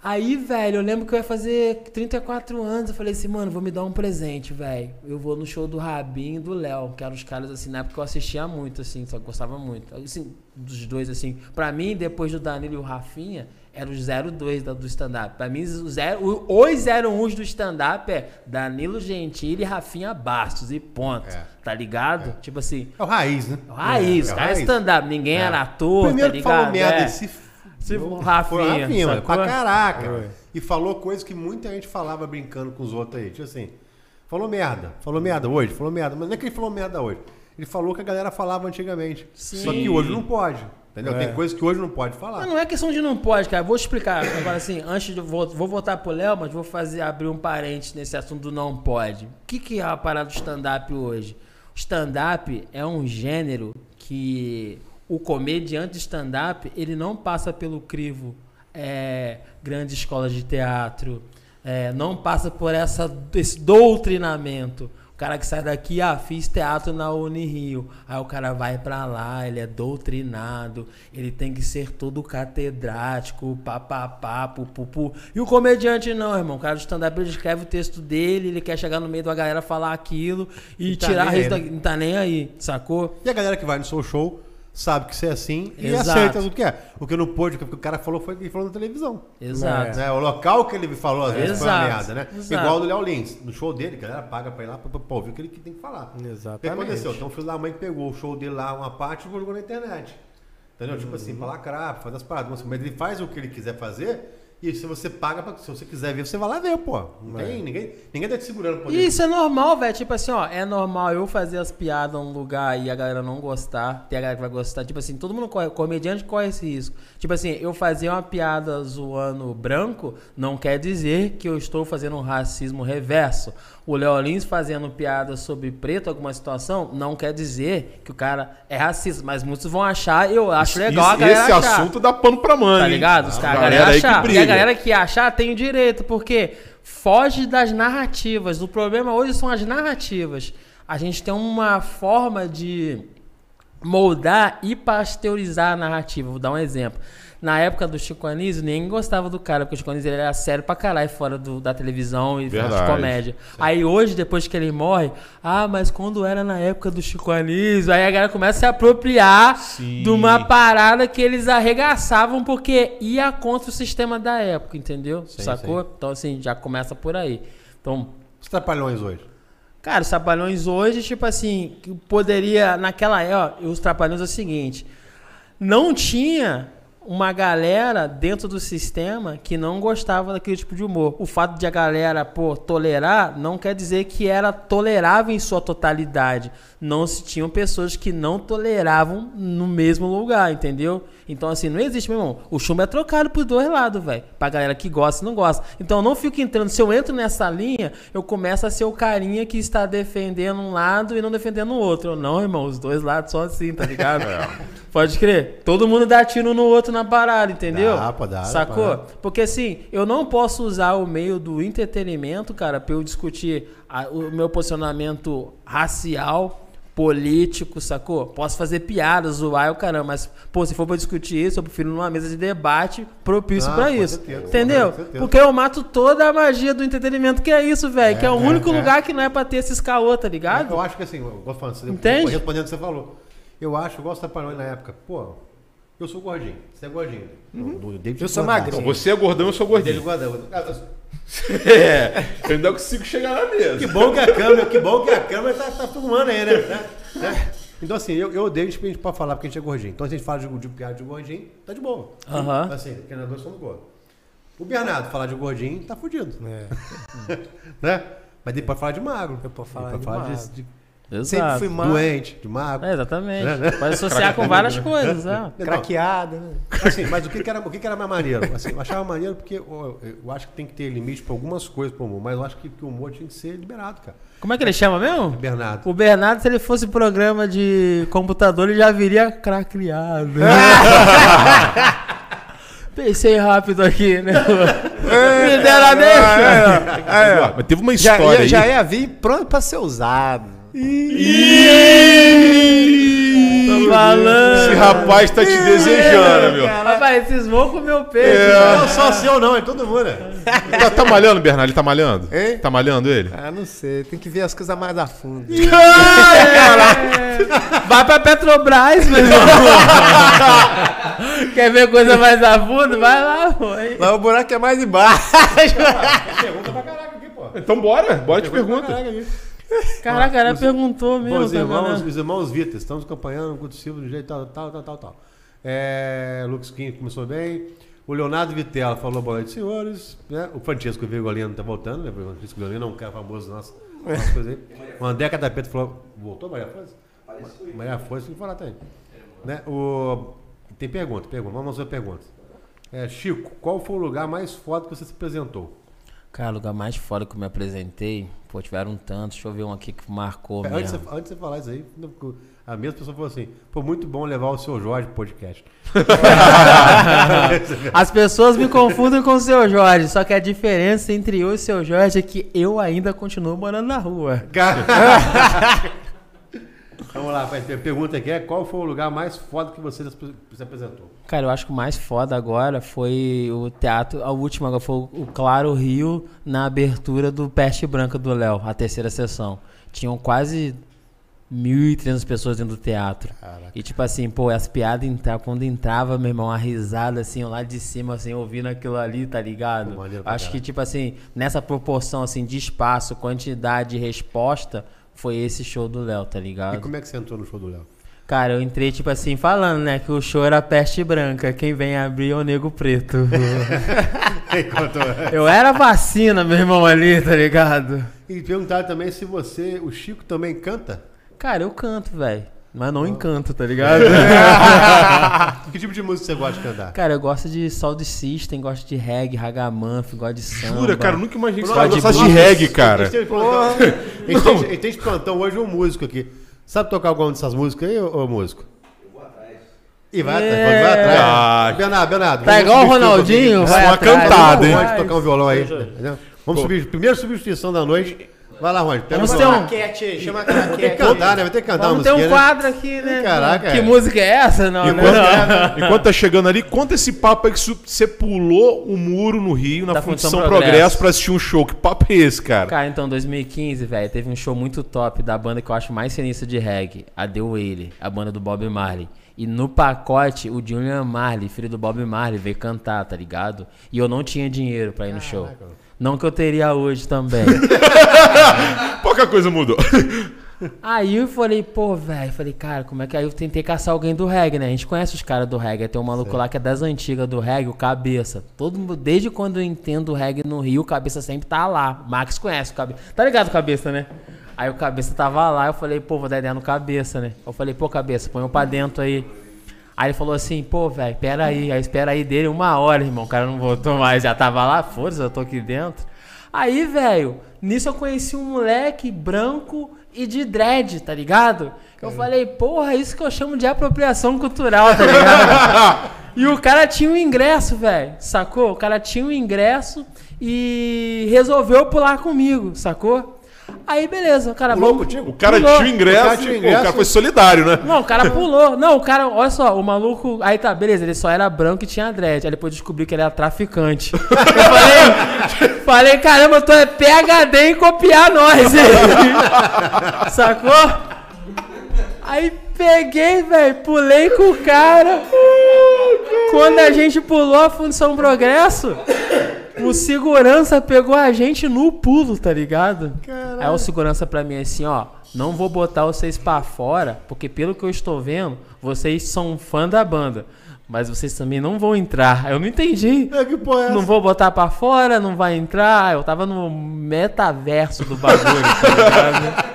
Aí, velho, eu lembro que eu ia fazer 34 anos. Eu falei assim, mano, vou me dar um presente, velho. Eu vou no show do Rabin e do Léo, que eram os caras, assim, na época que eu assistia muito, assim, só gostava muito. Assim, dos dois, assim. Pra mim, depois do Danilo e o Rafinha, era os 02 da- do stand-up. Pra mim, os, zero, os 01 do stand-up é Danilo Gentili e Rafinha Bastos. E ponto. É. Tá ligado? Tipo assim, É o raiz, né? o raiz, é, o o cara é raiz. stand-up. Ninguém É. era ator, Primeiro tá que ligado? falou merda, É. esse Se Foi o o Rafinha, Rafinha, mano, sacou? pra caraca. Foi. E falou coisas que muita gente falava brincando com os outros aí. Tipo assim, falou merda. Falou merda hoje, falou merda. Mas não é que ele falou merda hoje. Ele falou que a galera falava antigamente. Sim. Só que hoje não pode. Entendeu? Tem coisas que hoje não pode falar. Mas não é questão de não pode, cara. Vou explicar. Agora, assim, antes de. Vou, vou voltar pro Léo, mas vou fazer, abrir um parênteses nesse assunto do não pode. O que, que é a parada do stand-up hoje? O stand-up é um gênero que o comediante de stand-up, ele não passa pelo crivo é, grandes escolas de teatro, é, não passa por essa, esse doutrinamento. O cara que sai daqui, ah, fiz teatro na Unirio. Aí o cara vai pra lá, ele é doutrinado, ele tem que ser todo catedrático, papapá, pupupu. E o comediante não, irmão. O cara do stand-up ele escreve o texto dele, ele quer chegar no meio da galera falar aquilo e tá tirar aí, da... Não tá nem aí, sacou? E a galera que vai no seu show sabe que você é assim e Exato. aceita tudo que é. O que não pôde, o que o cara falou foi o que ele falou na televisão. Exato. Né? O local que ele falou às vezes foi uma Exato, merda, né? exato. Igual do Léo Lins. No show dele, a galera paga pra ir lá pra, pra ouvir o que ele tem que falar. O que Exatamente. aconteceu? Então o filho da mãe pegou o show dele lá, uma parte, e jogou na internet. Entendeu? Tipo assim, pra lacrar, pra fazer as paradas. Mas ele faz o que ele quiser fazer. E se você paga, pra, se você quiser ver, você vai lá ver, pô. Não tem, ninguém, ninguém tá te segurando poder. E isso é normal, velho. Tipo assim, ó, é normal eu fazer as piadas num lugar e a galera não gostar. Tem a galera que vai gostar. Tipo assim, todo mundo corre, comediante corre esse risco. Tipo assim, eu fazer uma piada zoando branco não quer dizer que eu estou fazendo um racismo reverso. O Léo Lins fazendo piada sobre preto, alguma situação, não quer dizer que o cara é racista. Mas muitos vão achar, eu acho legal Isso- esse achar. assunto dá pano pra mãe. Tá ligado? Os A caras, a galera galera que achar. E a galera que achar tem o direito, porque foge das narrativas. O problema hoje são as narrativas. A gente tem uma forma de moldar e pasteurizar a narrativa. Vou dar um exemplo. Na época do Chico Anísio, ninguém gostava do cara, porque o Chico Anísio ele era sério pra caralho fora do- da televisão e fora de comédia. Aí hoje, depois que ele morre, ah, mas quando era na época do Chico Anísio, aí a galera começa a se apropriar Sim. de uma parada que eles arregaçavam porque ia contra o sistema da época, entendeu? Sim, Sacou? Então, assim, já começa por aí. Então, Os trapalhões hoje. Cara, os Trapalhões hoje, tipo assim, que poderia. Naquela época, os Trapalhões é o seguinte: não tinha uma galera dentro do sistema que não gostava daquele tipo de humor. O fato de a galera, pô, tolerar não quer dizer que era tolerável em sua totalidade. Não se tinham pessoas que não toleravam no mesmo lugar, entendeu? Então, assim, não existe, meu irmão. O chumbo é trocado pros dois lados, velho. Pra galera que gosta e não gosta. Então, eu não fico entrando. Se eu entro nessa linha, eu começo a ser o carinha que está defendendo um lado e não defendendo o outro. Eu, não, irmão, os dois lados são assim, tá ligado? Pode crer. Todo mundo dá tiro no outro na parada, entendeu? Dá, pô, dá, dá Sacou? pra- Porque assim, eu não posso usar o meio do entretenimento, cara, pra eu discutir a- o meu posicionamento racial político, sacou? Posso fazer piadas, zoar o caramba, mas, pô, se for pra discutir isso, eu prefiro numa mesa de debate propício Ah, pra isso. certeza, Entendeu? Porque eu mato toda a magia do entretenimento que é isso, velho. que é o é, único é. lugar que não é pra ter esses caô, tá ligado? Eu acho que assim, eu vou falando, você- Entende? respondendo o que você falou. Eu acho, igual você falou na época, pô, eu sou gordinho, você é gordinho. David Eu sou magrinho. Você é gordão, eu sou O David gordinho. gordão. É, eu ainda consigo chegar lá Que mesmo. bom que a câmera, que bom que a câmera tá, tá filmando aí, né? Né? Então assim, eu, eu odeio a gente pode falar porque a gente é gordinho. Então se a gente fala de, de piada de gordinho, tá de boa. Aham. Assim, porque nós dois somos gordos. O Bernardo falar de gordinho, tá fudido. É. Né? Mas ele pode falar de magro. Eu posso falar Ele de pode magro. de, de Exato. Sempre fui magro. doente, de magro. É, exatamente. É, né? Pode associar com várias coisas, é. Craqueada, né? Assim, mas o que, que era, o que, que era mais maneiro? Assim, eu achava maneiro porque eu, eu acho que tem que ter limite para algumas coisas pro humor, mas eu acho que, que o humor tinha que ser liberado, cara. Como é que ele chama mesmo? Bernardo. O Bernardo, se ele fosse programa de computador, ele já viria craqueado. Pensei rápido aqui, né? Me deram a deixa. Mas teve uma Já, história ia, aí. já ia vir pronto pra ser usado. Tô Esse falando. rapaz tá te desejando, meu. Rapaz, esses vão comer o peixe. É. Não só seu não, é todo mundo. né? Tá, tá malhando, Bernardo? Ele tá malhando? Hein? Tá malhando ele? Ah, não sei. Tem que ver as coisas mais a fundo. Vai pra Petrobras, meu irmão. Quer ver coisa mais a fundo? Vai lá, pô. Mas o buraco é mais embaixo. Pergunta pra caraca aqui, pô. Então bora, bora te pergunta. Caraca ela perguntou Bom, mesmo. os tá irmãos, vendo? os irmãos Vitor, estamos acompanhando o Silva do jeito tal, tal, tal, tal, tal. É, Lucas Kim começou bem. O Leonardo Vitella falou boa noite, senhores. Né? O Francesco Virgolino tá voltando, né? O Francesco Virgolino é um cara famoso nosso. O André Cadapeta falou. Voltou, Maria Força? Maria Força tem que falar também. Né? O, tem pergunta, pergunta. Vamos fazer perguntas. É, Chico, qual foi o lugar mais foda que você se apresentou? Cara, o lugar mais foda que eu me apresentei, pô, tiveram tantos. Deixa eu ver um aqui que marcou É, Antes, de mesmo. você- antes de você falar isso aí, a mesma pessoa falou assim: pô, muito bom levar o seu Jorge pro podcast. As pessoas me confundem com o seu Jorge, só que a diferença entre eu e o seu Jorge é que eu ainda continuo morando na rua. Vamos lá, a pergunta aqui é: qual foi o lugar mais foda que você se apresentou? Cara, eu acho que o mais foda agora foi o teatro, a última agora foi o Claro Rio na abertura do Peste Branca do Léo, a terceira sessão. Tinham quase 1.300 pessoas dentro do teatro. E tipo assim, pô, as piadas entravam, quando entrava, meu irmão, a risada assim, lá de cima, assim, ouvindo aquilo ali, tá ligado? Pô, Acho que tipo assim, nessa proporção assim de espaço, quantidade e resposta, foi esse show do Léo, tá E ligado? como é que você entrou no show do Léo? Cara, eu entrei, tipo assim, falando, né? Que o show era peste branca. Quem vem abrir é o nego preto. eu era vacina, meu irmão, ali, tá ligado? E perguntaram também se você, o Chico, também canta? Cara, eu canto, velho. Mas não encanto, tá ligado? que tipo de música você gosta de cantar? Cara, eu gosto de Soul System, gosto de reggae, ragamuffin, gosto de samba. Jura, cara, eu nunca imaginei que você gostasse de reggae, A cara. gente tem de plantão, hoje um músico aqui. Sabe tocar alguma dessas músicas aí, ô, músico? E vai, atrás, É. vai atrás. Ah. Bernardo, Bernardo. Tá igual o Ronaldinho, vai Uma atrás. cantada, hein? Pode tocar um violão aí. Vamos subir, primeira substituição da noite. Vai lá, Rony. Pega Vamos ter um- Craquete aí, chama a Tem que craquete. cantar, né? Vai ter que cantar Vamos uma ter um musiquinha, né? quadro aqui, né? Caraca, Que é. música é essa? Não, né? Enquanto, enquanto tá chegando ali, conta esse papo aí que você pulou o muro no Rio, na Da Fundição Fundição Progresso, Progresso pra assistir um show. Que papo é esse, cara? Cara, então, 2015, velho, teve um show muito top da banda que eu acho mais sinistra de reggae, a The Wailer, a banda do Bob Marley. E no pacote, o Julian Marley, filho do Bob Marley, veio cantar, tá ligado? E eu não tinha dinheiro pra ir no show. Não que eu teria hoje também. Pouca coisa mudou. Aí eu falei, pô, velho, falei, cara, como é que. Aí eu tentei caçar alguém do reggae, né? A gente conhece os caras do reggae. Tem um maluco lá que é das antigas do reggae, o Cabeça. Todo mundo, desde quando eu entendo o reggae no Rio, o Cabeça sempre tá lá. O Max conhece o Cabeça. Tá ligado o Cabeça, né? Aí o Cabeça tava lá, eu falei, pô, vou dar ideia no Cabeça, né? Eu falei, pô, Cabeça, põe eu pra dentro aí. Aí ele falou assim, pô, velho, pera aí. Aí espera aí dele uma hora, irmão. O cara não voltou mais, já tava lá, foda-se, eu tô aqui dentro. Aí, velho, nisso eu conheci um moleque branco e de dread, tá ligado? Eu falei, porra, isso que eu chamo de apropriação cultural, tá ligado? e o cara tinha um ingresso, velho, sacou? O cara tinha um ingresso e resolveu pular comigo, sacou? Aí, beleza, o cara Pulou contigo? O cara Pulou. tinha o ingresso, O cara tinha o ingresso. cara foi solidário, né? Não, o cara pulou. Não, o cara, olha só, o maluco. Aí tá, beleza, ele só era branco e tinha dread. Aí depois descobri que ele era traficante. Eu falei, falei, caramba, tu é PHD em copiar nós, hein? Sacou? Aí peguei, velho, pulei com o cara. Quando a gente pulou a Função Progresso, o segurança pegou a gente no pulo, tá ligado? Aí o segurança pra mim assim, ó, não vou botar vocês pra fora, porque pelo que eu estou vendo, vocês são fã da banda. Mas vocês também não vão entrar. Eu não entendi. É, que porra é essa? Não vou botar pra fora, não vai entrar. Eu tava no metaverso do bagulho, tá ligado?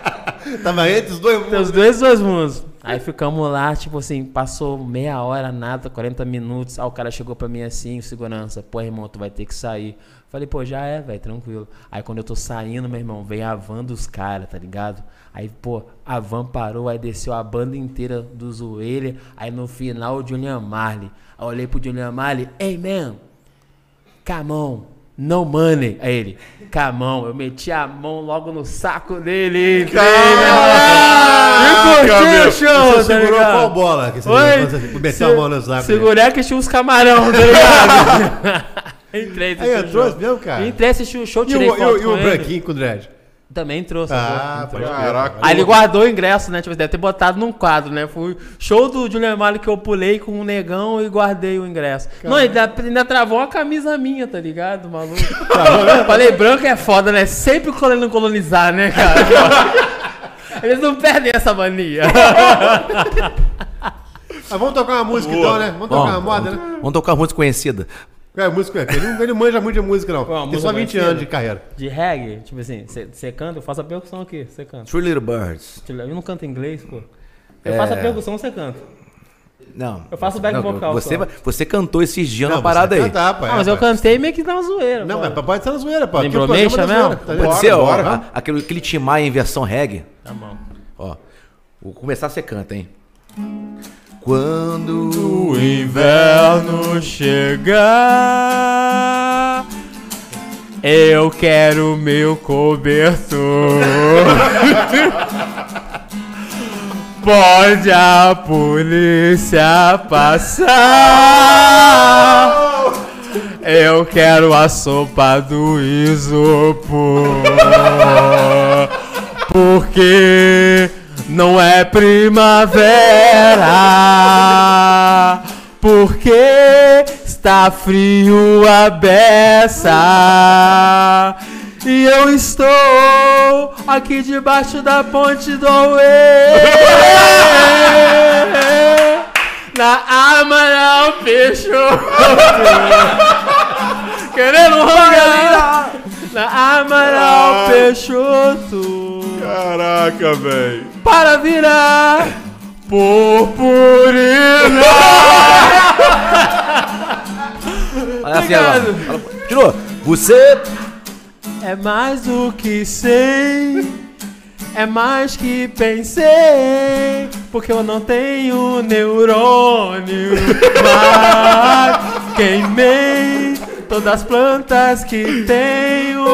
Tava entre os dois mundos. os dois, dois mundos. Aí ficamos lá, tipo assim, passou meia hora, nada, 40 minutos. Aí o cara chegou pra mim assim, segurança, pô, irmão, tu vai ter que sair. Falei, pô, já é, velho, tranquilo. Aí quando eu tô saindo, meu irmão, vem a van dos caras, tá ligado? Aí, pô, a van parou, aí desceu a banda inteira do Zoeira. Aí no final, o Julian Marley. Aí eu olhei pro Julian Marley, hey man, come on, no money. Aí ele, come on. Eu meti a mão logo no saco dele. Caraca, e curti meu. o show, Você tá segurou qual bola? Que você Oi? meteu a mão no saco. Segurei que tinha uns camarão, tá ligado? Entrei, Aí o entrou show. mesmo, cara? Entrei, assisti o show, E tirei o, e foto o, e o branquinho com o dread? Também trouxe. Ah, pode Caraca. Aí ele guardou o ingresso, né? Tipo, deve ter botado num quadro, né? Foi show do Julian Marley que eu pulei com um negão e guardei o ingresso. Não, ainda, ainda travou a camisa minha, tá ligado, maluco? Falei, branco é foda, né? Sempre querendo colonizar, né, cara? Eles não perdem essa mania. Ah, vamos tocar uma música Boa. então, né? Vamos tocar uma moda, né? Vamos tocar uma música conhecida. É, música, ele, não- ele não manja muito de música, não. Tem só 20 conhecida? anos de carreira. De reggae, tipo assim, você canta, eu faço a percussão aqui, você canta. Three Little Birds. Eu não canto inglês, pô. Eu É. faço a percussão, você canta. Não. Eu faço back não, vocal Você, só. você cantou esses dias Não, na parada aí. cantar, pá, Ah, mas é, eu pá. cantei meio que na zoeira. Não, pô. mas pode ser na zoeira, pô. Lembrou é mesmo? tá Pode ser, ó, aquele, aquele Tim Maia em versão reggae. Tá bom. Ó, vou começar, você canta, hein? Quando O inverno chegar, eu quero meu cobertor. Pode a polícia passar. Eu quero a sopa do isopor. Porque não é primavera. Porque está frio a beça. E eu estou aqui debaixo da ponte do Aue. Na Amaral Peixoto. Querendo rogar. Na Amaral Peixoto. Caraca, velho. Para virar purpurina. Olha assim agora. De novo. Você. É mais do que sei, é mais que pensei, porque eu não tenho neurônio, mas queimei todas as plantas que tenho,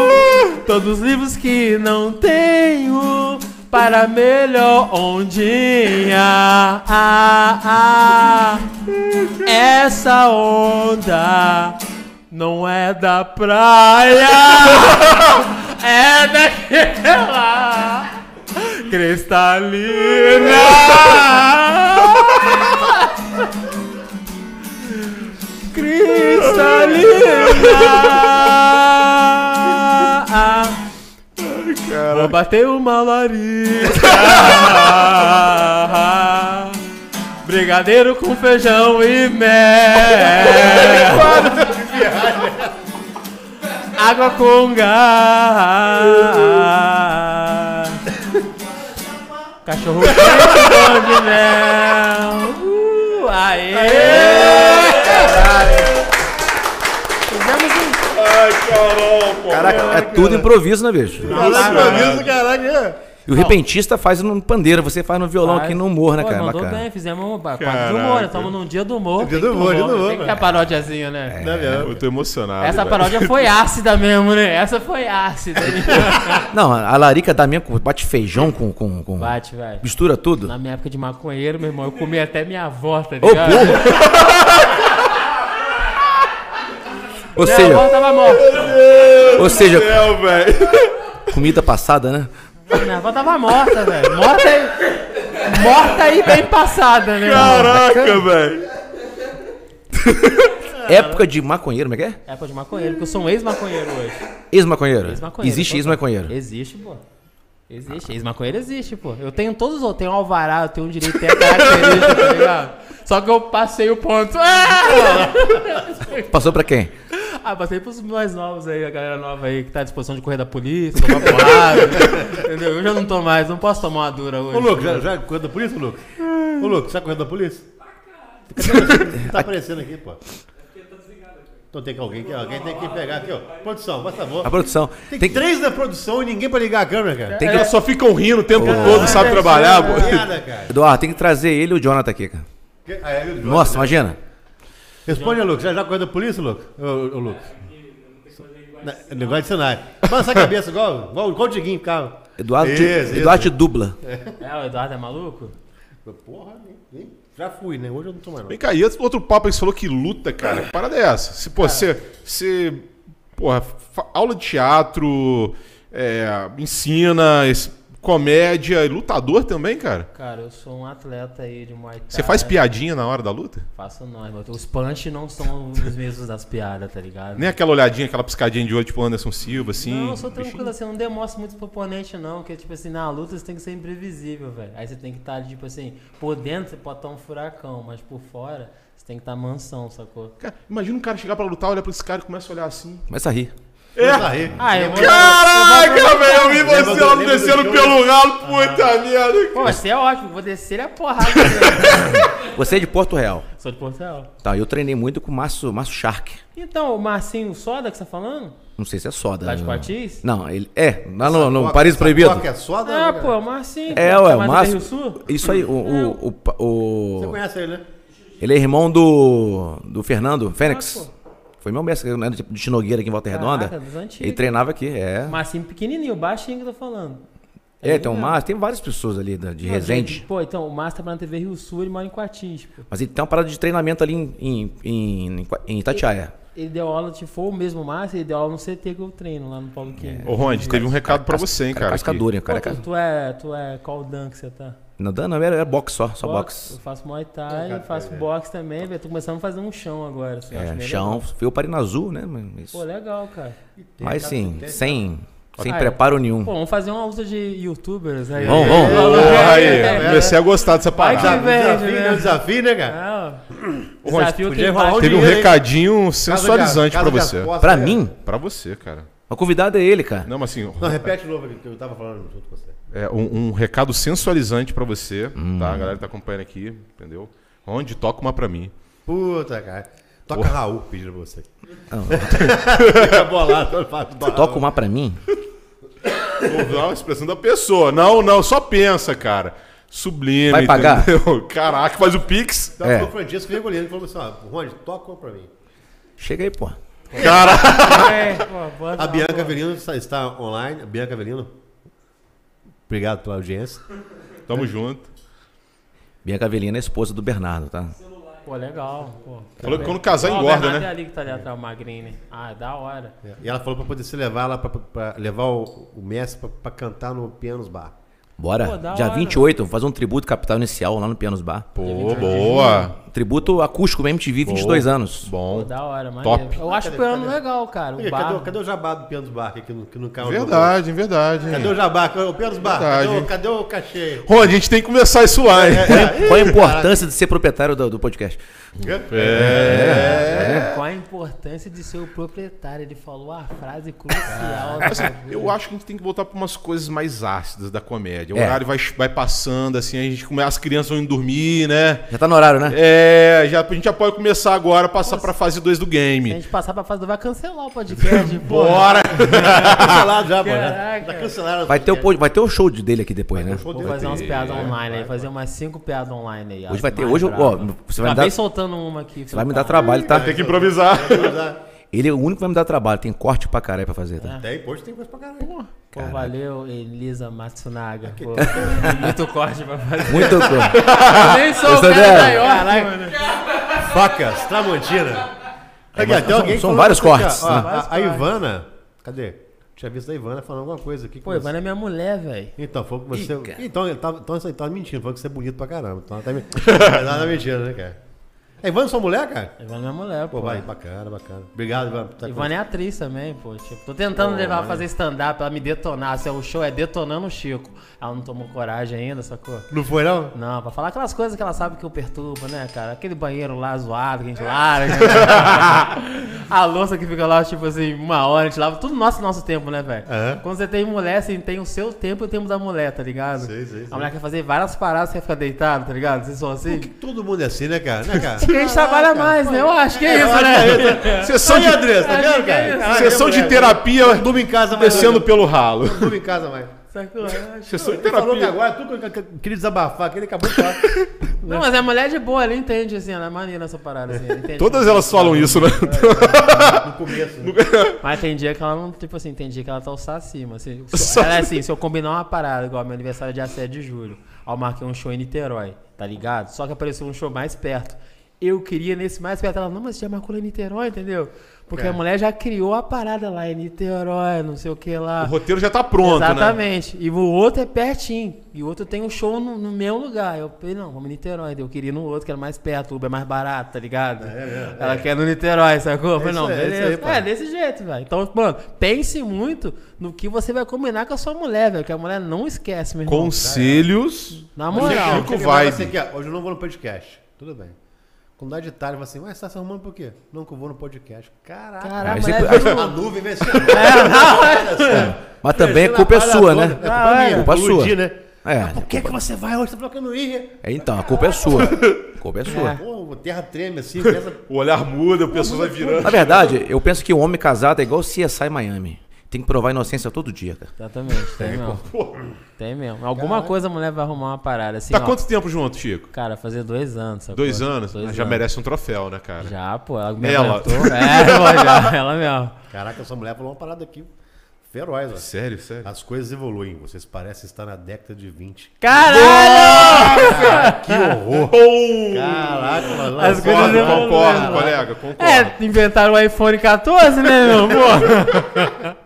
todos os livros que não tenho. Para melhor ondinha, ah, ah, essa onda não é da praia, é daquela cristalina. Cristalina. Vou bater uma larica. Brigadeiro com feijão e mel. Água com gás. Cachorro quente de mel. Uh, aê! Fizemos um... Ai, caramba, pô. Caraca, é tudo improviso, né, bicho? Caralho, improviso, caralho. é. E o repentista faz no pandeiro, você faz no violão Faz. aqui no humor, né, Pô, cara? Mandou Bacana. bem, fizemos um quadro de Caraca. humor, né? Estamos num dia do humor. Dia do que humor, dia do humor, Tem que ter paródiazinha, né? Não é mesmo? Eu tô emocionado. Essa velho. paródia foi ácida mesmo, né? Essa foi ácida. Não, a larica da minha com- bate feijão com. com, com- Bate, velho. Mistura tudo. Na minha época de maconheiro, meu irmão, eu comia até minha avó, tá Ô, ligado? Ou Minha seja, avó tava morta. ou seja, Céu, comida passada, né? Minha avó tava morta, velho. Morta e... Morta e bem passada, né? Caraca, velho. Época de maconheiro, como é que é? Época de maconheiro, porque eu sou um ex-maconheiro hoje. Ex-maconheiro. Ex-maconheiro. Existe ex-maconheiro. Existe, pô. Existe. Ex-maconheiro existe, pô. Eu tenho todos os outros. Tenho um alvará, eu tenho um direito, tenho a característica, tá ligado? Só que eu passei o ponto. Ah! Passou pra quem? Ah, passei pros mais novos aí, a galera nova aí que tá à disposição de correr da polícia, tomar porrada. entendeu? Eu já não tô mais, não posso tomar uma dura hoje. Ô, Lucas, já, já correu da polícia, Lucas? Ô, Lucas, já correu da polícia? Cadê você? Não tá aparecendo aqui, pô. Então tem que alguém, alguém tem que pegar aqui, ó. Produção, por favor. A produção. Tem, Tem, três na produção e ninguém pra ligar a câmera, cara. tem Elas que, só ficam rindo o tempo todo, não sabe trabalhar, pô. Nada, cara. Eduardo, tem que trazer ele e o Jonathan aqui, cara. Que- ah, é, o Nossa, imagina. Responde, Lucas. Já, já correu da polícia, Lucas? Ô, ô, Lucas. Na- Negócio de sinais. Balança a cabeça, igual, igual, igual o Diguinho, cara. Eduardo, Isso, te, isso. Eduardo te dubla. É, o Eduardo é maluco? Porra, nem, nem- já fui, né? Hoje eu não tô mais, não. Vem cá, e outro papo aí, você falou que luta, cara. Que parada é essa? Se, pô, você, você, porra, aula de teatro, é, ensina, esse- comédia, e lutador também, cara? Cara, eu sou um atleta aí de Muay Thai. Você faz piadinha na hora da luta? Faço não, irmão. Os punch não são os mesmos das piadas, tá ligado? Nem aquela olhadinha, aquela piscadinha de olho, tipo Anderson Silva, assim? Não, eu sou tranquilo assim, eu não demonstro muito pro oponente, não. Porque, tipo assim, na luta você tem que ser imprevisível, velho. Aí você tem que estar, tipo assim, por dentro você pode estar um furacão, mas por fora você tem que estar mansão, sacou? Cara, imagina um cara chegar pra lutar, olha pra esse cara e começa a olhar assim. Começa a rir. Rir. Ah, eu vou. Caraca, velho, eu vi você lá lembra descendo pelo ralo, puta merda. Pô, vai ser ótimo, vou descer a porrada. mesmo. Você é de Porto Real. Sou de Portugal. Tá, eu treinei muito com o Márcio, Márcio Shark. Então, o Marcinho Soda que você tá falando? Não sei se é soda. Lá de né? Quartis? Não, ele. É, lá no, no Paris Proibido. É soda? Ah, né, pô, o Marcinho. É, ué, o Márcio. do Rio Sul? Isso aí, o. o, o, Você o- conhece ele, né? ele é irmão do. do Fernando Fênix. Ah, pô. Foi meu mestre, né, de Chinogueira aqui em Volta Redonda. Caraca, dos antigos. Ele treinava aqui, é. Marcinho pequenininho, baixinho que eu tô falando. É, tem o ligado? Márcio, tem várias pessoas ali da- de Não, Resende. gente, Pô, então, o Márcio tá na TV Rio Sul, ele mora em Quartis, pô. Mas ele tem uma parada de treinamento ali em, em, em, em Itatiaia. Ele deu aula, se for o mesmo Márcio, ele deu aula no CT que eu treino lá no Paulo Quinho. Ô, Ronde, teve um recado pra você, hein, Cara, cara. cascadura, hein, Pô, cara. tu, tu é, tu é qual dan que você tá? Não, dá, não, era, era boxe só, só boxe. Eu faço Muay Thai, faço é. boxe também, velho. Tô começando a fazer um chão agora. Assim, É, chão, fui o Parina Azul, né? mas Isso. Pô, legal, cara. Mas sim, sem, sem Ah, é. preparo nenhum. Pô, vamos fazer uma luta de youtubers aí. Vamos, vamos. Aí, É, comecei a gostar dessa parada. que vem. Desafio, né? né? Desafio, né, cara? É, Desafio um Teve um recadinho sensualizante de você. né? mim, Pra você, cara. o convidado é ele, cara. Não, mas assim, Não, repete de novo que eu tava falando junto com você. É, um, um recado sensualizante pra você, Hum. tá? A galera tá acompanhando aqui, entendeu? Onde toca uma pra mim. Puta, cara. Toca Raul pedindo pra você. Não. Fica bolado. Toca uma pra mim. Ouve a expressão da pessoa. Não, não, só pensa, cara. Sublime. Vai pagar? entendeu? Caraca, faz o Pix. Então, É. o Francisco Virgulino falou assim, ó, Ronde, toca uma pra mim. Chega aí, pô. Caraca. É, pô, A Bianca. Avelino está, está online. A Bianca Avelino, obrigado pela audiência. Tamo junto. Bianca Avelina é esposa do Bernardo, tá? Pô, legal. Pô. Falou que quando casar engorda, né? é ali que tá ali atrás, o magrinho. né? Ah, é da hora. E ela falou pra poder se levar lá, pra, pra levar o, o Messi pra, pra cantar no Pianos Bar. Bora. Pô, Dia hora. 28, vamos fazer um tributo capital inicial lá no Pianos Bar. Pô, boa. Tributo acústico MTV, 22 anos. Bom. da hora, maneiro. Top. Eu acho o piano cadê? legal, cara. O Cadê, bar... cadê o jabá do Pianos Bar aqui que não, que não caiu Verdade, verdade. Cadê o jabá? O Pianos Bar, cadê o, cadê o cachê? Rô, a gente tem que começar isso lá, hein? Qual a importância de ser proprietário do, do podcast? É. Qual a importância de ser o proprietário? Ele falou a frase crucial. Assim, né? eu acho que a gente tem que voltar para umas coisas mais ácidas da comédia. O É. horário vai, vai passando, assim, a gente começa, as crianças vão indo dormir, né? Já tá no horário, né? É, É, já, a gente já pode começar agora a passar pra fase 2 do Se a game. gente passar pra fase do vai cancelar o podcast, pô. Bora! Tá cancelado já? Caraca. Tá cancelado. Vai ter, o, vai ter o show de- dele aqui depois, né? Vou fazer umas piadas online aí, fazer umas cinco piadas online aí. Hoje vai ter- hoje, ó, você vai me Acabei dar- soltando uma aqui. Você vai me dar trabalho, tá? Tem que improvisar. Ele é o único que vai me dar trabalho. Tem corte pra caralho pra fazer, É. tá? Tem, poxa, tem coisa pra caralho. Pô, valeu, Elisa Matsunaga. Pô, muito corte pra fazer. Muito corte. Eu nem sou o Gostou cara dela? da York, mano. Facas, Tramontina. Aqui, mas até são- alguém são vários você- cortes, ó, né? a- Vários A, cortes. Ivana, cadê? Tinha visto a Ivana falando alguma coisa aqui. que Pô, você- Ivana é minha mulher, velho. Então, foi que você. Ih, cara. então, ele tá, então você tá mentindo, falou que você é bonito pra caramba. Então ela tá, me- ela tá mentindo, né, cara? A Ivana é sua mulher, cara? Ivana é minha mulher, pô. Pô, vai, bacana, bacana. Obrigado, Ivana. tá Ivana é atriz também, pô. Tipo, tô tentando levar ela a fazer stand-up, ela me detonar. Se é o show é detonando o Chico. Ela não tomou coragem ainda, sacou? Não foi, não? Não, pra falar aquelas coisas que ela sabe que eu perturbo, né, cara? Aquele banheiro lá zoado que a gente larga. a louça que fica lá, tipo assim, uma hora, a gente lava. Tudo nosso nosso tempo, né, velho? Aham. Quando você tem mulher, assim, tem o seu tempo e o tempo da mulher, tá ligado? Sei, sei, A mulher quer fazer várias paradas, você fica deitado, tá ligado? Vocês são assim? Todo mundo é assim, né, cara? Né, cara? Gente trabalha mais, né? Eu acho que é isso, né? Sessão Aí, de, Andressa, tá vendo, é cara? sessão de terapia Durma em casa mais. descendo doido. pelo ralo. Durma em casa mais. Sacou? Sessão de Ele falou que terapia. agora tu que- que- que- queria desabafar, que ele acabou de falar. Não, mas a mulher de boa, ela entende, assim, ela é maneira essa parada, assim. ela entende Todas elas falam isso, né? No começo. né? Mas tem dia que ela não, tipo assim, tem dia que ela tá o acima, assim. Ela é assim, se eu combinar uma parada, igual meu aniversário é dia 7 de julho, aí eu marquei um show em Niterói, tá ligado? Só que apareceu um show mais perto. Eu queria nesse mais perto, ela, não, mas você já marcou lá em Niterói, entendeu? Porque É. a mulher já criou a parada lá em Niterói, não sei o que lá. O roteiro já tá pronto, né? Exatamente. E o outro é pertinho. E o outro tem um show no, no mesmo lugar. Eu falei, não, vamos em Niterói. Eu queria ir no outro, que era mais perto, o Uber é mais barato, tá ligado? Ela quer no Niterói, sacou? Eu falei, É não, é beleza. é, desse jeito, velho. Então, mano, pense muito no que você vai combinar com a sua mulher, velho. Que a mulher não esquece, meu irmão. Conselhos. Na moral. Hoje eu não vou no podcast. Tudo bem. Quando dá de tarde, fala assim, ué, você tá se arrumando por quê? Não, que eu vou no podcast. Caraca. Caraca, a Aí mulher você- viu- A nuvem vem assim. É, não, é. Mas também a culpa é sua, né? É culpa Ah, é. minha. Culpa sua. né? É. Por que, que você vai hoje? Você falou que eu não ia. É, Então, a culpa é sua. A culpa é sua. Pô, a terra treme assim. Pensa... O olhar muda, o pessoal vai virando. Na verdade, eu penso que o homem casado é igual o CSI Miami. Tem que provar inocência todo dia, cara. Exatamente, tem mesmo. Tem mesmo. Alguma coisa a mulher vai arrumar uma parada assim. Tá ó. quanto tempo junto, Chico? Cara, fazer dois anos. sacou? Dois anos? Dois já anos. merece um troféu, né, cara? Já, pô, ela me Ela. É, pô, já, ela mesmo. Caraca, essa mulher falou uma parada aqui feroz, ó. Sério, sério. As coisas evoluem. Vocês parecem estar na década de 20. Caralho! Que horror. Bom! Caraca, mano. As lançou coisas Concordo, evoluem. concordo, colega, concordo. É, inventaram o iPhone 14, né, meu amor?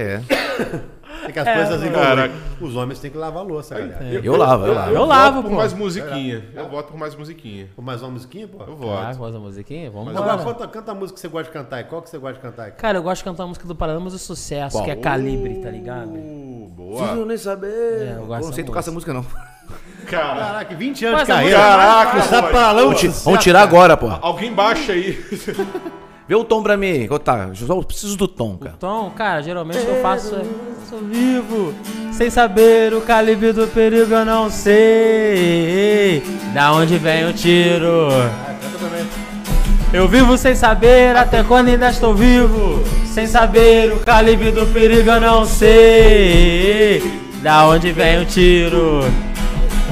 É. Tem que as coisas evoluem. Caraca. Os homens têm que lavar a louça, galera. Eu lavo, eu lavo. Eu voto lavo, por pô. mais musiquinha. Eu voto por mais musiquinha. Pô, Mais uma musiquinha, pô? Eu Ah, voto. da musiquinha? Vamos Agora, embora. canta, canta a música que você gosta de cantar. aí. Qual que você gosta de cantar? aí? Cara, eu gosto de cantar a música do Paralamas do Sucesso, Qual? que é Calibre, tá ligado? Uh, boa. Preciso nem saber. É, eu gosto eu não sei dessa tocar essa música, não. Cara, Caraca, 20 anos Mas de a carreira. música- caraca, Essa paralão Vamos, ti- vamos tirar agora, pô. alguém baixa aí. Vê o tom pra mim. Tá, eu preciso do tom, cara. Então, cara, geralmente o que eu faço é. Sou vivo, sem saber o calibre do perigo, eu não sei. Da onde vem o tiro? Eu vivo sem saber até quando ainda estou vivo. Sem saber o calibre do perigo, eu não sei. Da onde vem o tiro?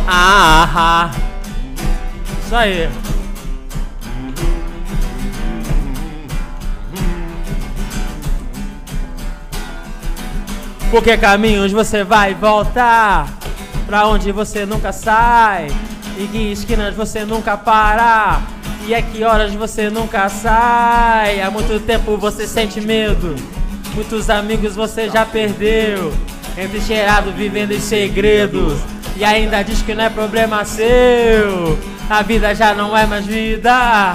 Ah, ah. Isso aí. Por que caminhos você vai voltar? Pra onde você nunca sai? Em que esquinas você nunca para? E a que horas você nunca sai? Há muito tempo você sente medo. Muitos amigos você já perdeu. Entrincheirado vivendo em segredos. E ainda diz que não é problema seu. A vida já não é mais vida.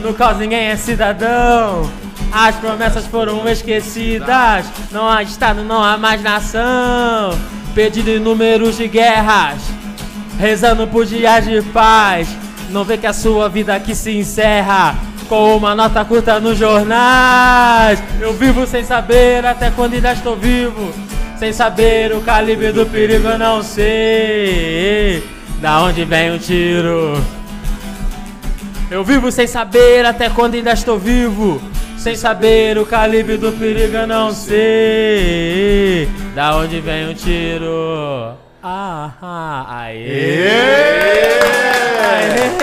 No caos ninguém é cidadão. As promessas foram esquecidas. Não há Estado, não há mais nação. Pedido em números de guerras. Rezando por dias de paz. Não vê que a sua vida aqui se encerra. Com uma nota curta nos jornais. Eu vivo sem saber até quando ainda estou vivo. Sem saber o calibre do perigo, eu não sei. Da onde vem o tiro? Eu vivo sem saber até quando ainda estou vivo. Sem saber o calibre do perigo eu não sei. Da onde vem o tiro? Ah, ah, aê. Aê.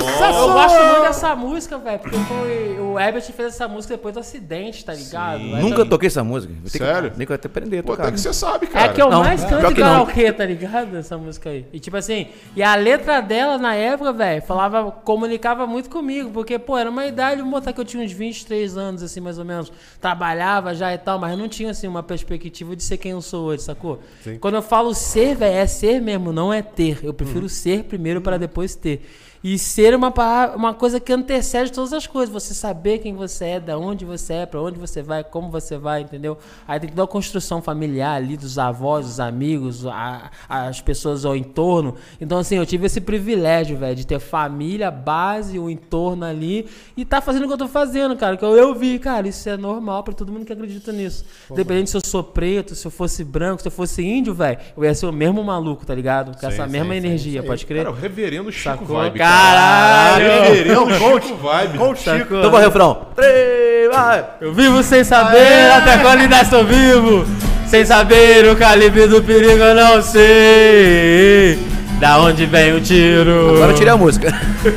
Eu gosto muito dessa música, velho, porque foi, o Herbert fez essa música depois do acidente, tá ligado? Nunca também- toquei essa música. Que- Sério? Nem que eu até aprender a Pô, até que você sabe, É cara. a que eu Não, mais é. canto karaokê, tá ligado? Essa música aí. E tipo assim, e a letra dela na época, velho, falava, comunicava muito comigo, porque, pô, era uma idade, vamos botar que eu tinha uns 23 anos, assim, mais ou menos. Trabalhava já e tal, mas não tinha, assim, uma perspectiva de ser quem eu sou hoje, sacou? Quando eu falo ser, velho, é ser mesmo, não é ter. Eu prefiro ser primeiro para depois ter. E ser uma, uma coisa que antecede todas as coisas. Você saber quem você é, da onde você é, pra onde você vai, como você vai, entendeu? Aí tem toda a construção familiar ali, dos avós, dos amigos, a- as pessoas ao entorno. Então, assim, eu tive esse privilégio, velho, de ter família, base, o entorno ali e tá fazendo o que eu tô fazendo, cara. Que eu, eu vi, cara, isso é normal pra todo mundo que acredita nisso. Independente se eu sou preto, se eu fosse branco, se eu fosse índio, velho, eu ia ser o mesmo maluco, tá ligado? Com essa sim, mesma sim, energia, pode crer? Cara, o reverendo Chico Sacou? Vibe. Caralho! Reverendo Chico Vibe. Com o Chico. Então vai o refrão. Três, vai. Eu vivo sem saber até quando ainda estou vivo. Sem saber o calibre do perigo eu não sei. Da onde vem o tiro? Agora eu tirei a música.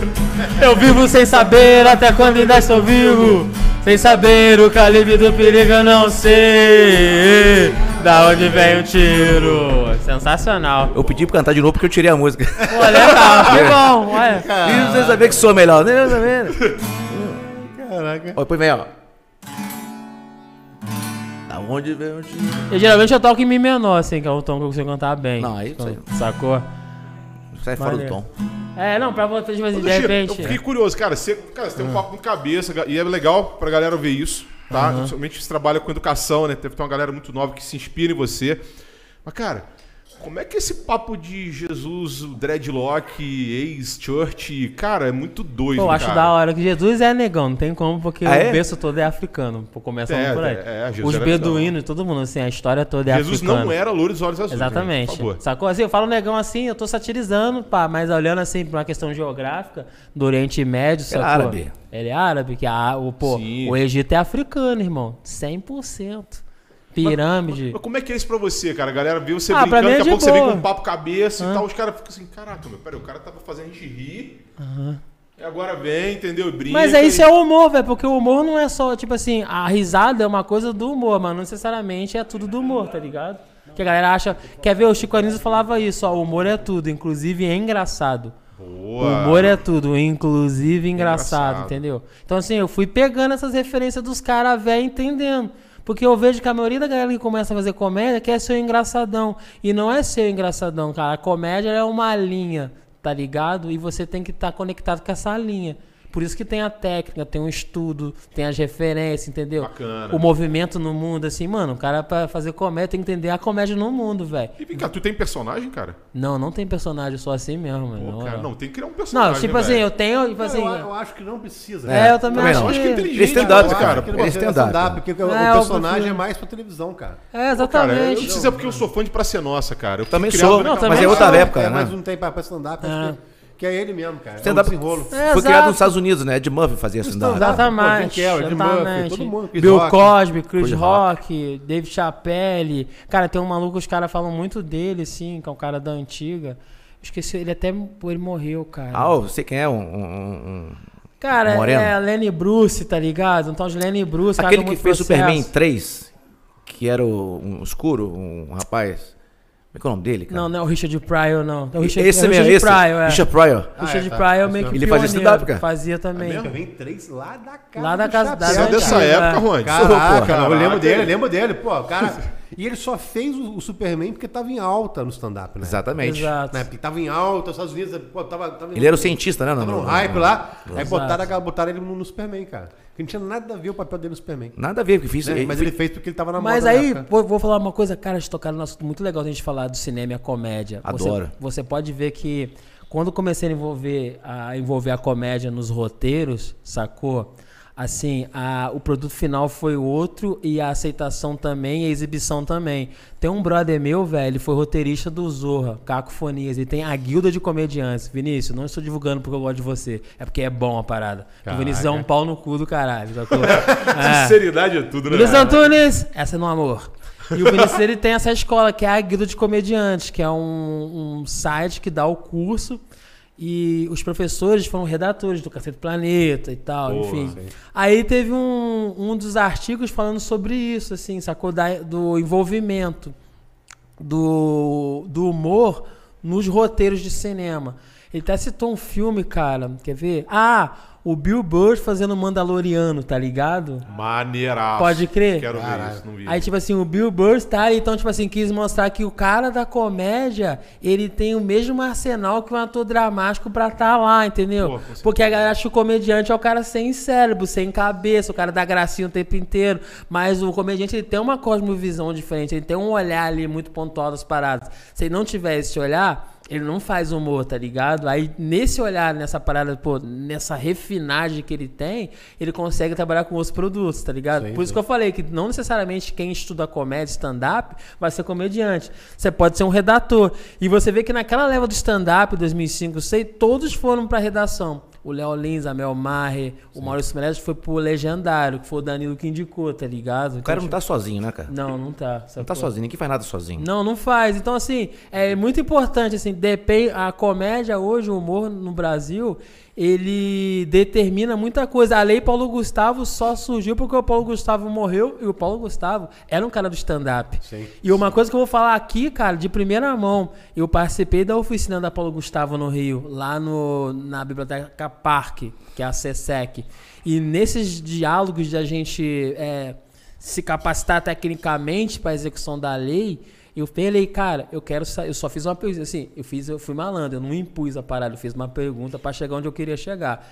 Eu vivo sem saber até quando ainda estou vivo. Sem saber o calibre do perigo eu não sei. Da onde vem o tiro? Sensacional. Eu pedi pra cantar de novo porque eu tirei a música. Pô, legal, que bom, olha. E você saber que sou melhor, né? Caraca. Ó, depois vem, ó. Da onde vem o tiro? Eu, geralmente eu toco em Mi menor, assim, que é o tom que eu consigo cantar bem. Não, aí isso aí. Sacou? Sai fora do Maneiro. tom. É, não, pra você, assim, Ô, de repente. Eu fiquei curioso, cara. Você, cara, você tem um papo com cabeça e é legal pra galera ver isso, tá? Principalmente você trabalha com educação, né? Deve ter uma galera muito nova que se inspira em você. Mas, cara, como é que esse papo de Jesus, o dreadlock, ex-church, cara, é muito doido, Pô, eu acho cara. da hora que Jesus é negão, não tem como, porque Ah, é? o berço todo é africano. Pô, começando É, por aí. é, é, Jesus Os era beduínos, todo mundo, assim, a história toda é Jesus africana. não era louro dos olhos azuis. gente, Exatamente. favor. Sacou? Assim, eu falo negão assim, eu tô satirizando, pá, mas olhando assim pra uma questão geográfica do Oriente Médio, Ele é sacou? árabe. Ele é árabe, que a, o, pô, Sim. o Egito é africano, irmão. 100%. Pirâmide. Mas como é que é isso pra você, cara? A galera vê você Ah, brincando, mim é daqui a pouco você vem boa. com um papo cabeça e Hã? tal, os caras ficam assim, caraca, meu, peraí, o cara tava fazendo a gente rir, e agora vem, entendeu? E brinca. Mas é isso e- é o humor, velho, porque o humor não é só, tipo assim, a risada é uma coisa do humor, mas não necessariamente é tudo do humor, tá ligado? Que a galera acha. Quer ver? O Chico Anísio falava isso, ó, o humor é tudo, inclusive é engraçado. O Boa. humor é tudo, inclusive engraçado, Engraçado. entendeu? Então, assim, eu fui pegando essas referências dos caras velho entendendo. Porque eu vejo que a maioria da galera que começa a fazer comédia quer ser engraçadão. E não é ser engraçadão, cara. A comédia é uma linha, tá ligado? E você tem que estar conectado com essa linha. Por isso que tem a técnica, tem um estudo, tem as referências, entendeu? Bacana. O movimento no mundo, assim, mano, o cara pra fazer comédia tem que entender a comédia no mundo, velho. E vem cá, tu tem personagem, cara? Não, não tem personagem só assim mesmo, mano. Pô, na cara, não, tem que criar um personagem. Não, tipo né, assim, velho? eu tenho, tipo Não, assim. eu, eu acho que não precisa. É, eu também, também acho não. Eu acho que é que. inteligente, é stand-up, cara. que é stand-up. porque o, É, o personagem é mais pra televisão, cara. É, Cara, eu exatamente. não sei se é porque eu sou fã de Praça é Nossa, cara. Eu Também sou, Não, naquela- mas também é outra sou. época, é, né? mas não tem pra, pra stand-up, acho É. que, que é ele mesmo, cara. Stand-up é um desenrolo. É, Foi criado nos Estados Unidos, né? Ed Murphy fazia stand-up. Exatamente. Pô, Jim Carrey, Jim Murphy, todo mundo, Chris Bill Rock. Cosby, Chris, Chris Rock, Dave Chappelle. Cara, tem um maluco, os caras falam muito dele, sim, que é um cara da antiga. Esqueci, ele até ele morreu, cara. Ah, eu sei quem é, um... um- um- cara, Moreno. é Lenny Bruce, tá ligado? Então, os Lenny Bruce, Aquele do que fez processo. Superman 3, que era o- um escuro, um rapaz... Como é que é o nome dele, cara? Não, não é o Richard Pryor, não. É o Richard, esse é o mesmo, Richard esse. Pryor, é. Richard Pryor. Ah, Richard é, tá. Pryor meio que Ele fazia stand-up, cara? Fazia também. É mesmo? Vem três lá da casa Lá da casa da- Você é Chapéu, dessa época, É. Ronde? Caraca, Caraca. eu lembro dele, eu lembro dele, pô, cara. E ele só fez o, o Superman porque tava em alta no stand-up, né? Exatamente. Exato. Né? Porque tava em alta, os Estados Unidos, pô, tava, tava Ele era o cientista, né? Tava no- no no- hype lá. Aí Exato. botaram, botaram ele no, no Superman, cara. Porque não tinha nada a ver o papel dele no Superman. Nada a ver, porque fiz... né? ele Mas ele fez porque ele tava na moda Mas aí, época. vou, vou falar uma coisa, cara, de tocar no assunto muito legal a gente falar do cinema e a comédia. Você- Adoro. Você, pode ver que quando comecei a envolver, a envolver a comédia nos roteiros, sacou? Assim, a- o produto final foi outro e a aceitação também a exibição também. Tem um brother meu, velho, ele foi roteirista do Zorra, Cacofonias, e tem a guilda de comediantes. Vinícius, não estou divulgando porque eu gosto de você, é porque é bom a parada. O Vinícius é um pau no cu do caralho. sacou? É. Sinceridade é tudo, né? Luiz Antunes, essa é no amor. E o Vinícius ele tem essa escola que é a Guilda de Comediantes, que é um, um site que dá o curso e os professores foram redatores do Cacete Planeta e tal, Porra, enfim. sim. Aí teve um, um dos artigos falando sobre isso, assim, sacou? Da- do envolvimento do, do humor nos roteiros de cinema. Ele até citou um filme, cara, quer ver? Ah, o Bill Burr fazendo Mandaloriano, tá ligado? Maneiraço. Pode crer? Quero ver isso, não vi. Aí, tipo assim, o Bill Burr tá ali, então, tipo assim, quis mostrar que o cara da comédia, ele tem o mesmo arsenal que um ator dramático pra tá lá, entendeu? Pô. Porque a galera acha que o comediante é o cara sem cérebro, sem cabeça, o cara dá gracinha o tempo inteiro. Mas o comediante, ele tem uma cosmovisão diferente, ele tem um olhar ali muito pontual das paradas. Se ele não tiver esse olhar, ele não faz humor, tá ligado? Aí, nesse olhar, nessa parada, pô, nessa refinagem que ele tem, ele consegue trabalhar com outros produtos, tá ligado? Sim, Por isso sim. que eu falei que não necessariamente quem estuda comédia, stand-up, vai ser comediante. Você pode ser um redator. E você vê que naquela leva do stand-up, 2005, sei, todos foram pra redação. O Léo Lins, a Mel Maher, o Maurício Meirelles foi pro Legendário, que foi o Danilo que indicou, tá ligado? O cara não tá sozinho, né, cara? Não, não tá. Não tá sozinho, ninguém faz nada sozinho. Não, não faz. Então, assim, é muito importante, assim, depende, a comédia hoje, o humor no Brasil, ele determina muita coisa. A lei Paulo Gustavo só surgiu porque o Paulo Gustavo morreu e o Paulo Gustavo era um cara do stand-up. Sim. E uma coisa que eu vou falar aqui, cara, de primeira mão, eu participei da oficina da Paulo Gustavo no Rio, lá no, na Biblioteca Parque, que é a CSEC. E nesses diálogos de a gente é, se capacitar tecnicamente para a execução da lei, eu falei, cara, eu quero sa- eu só fiz uma pergunta, assim, eu fiz, eu fui malandro, eu não impus a parada, eu fiz uma pergunta para chegar onde eu queria chegar.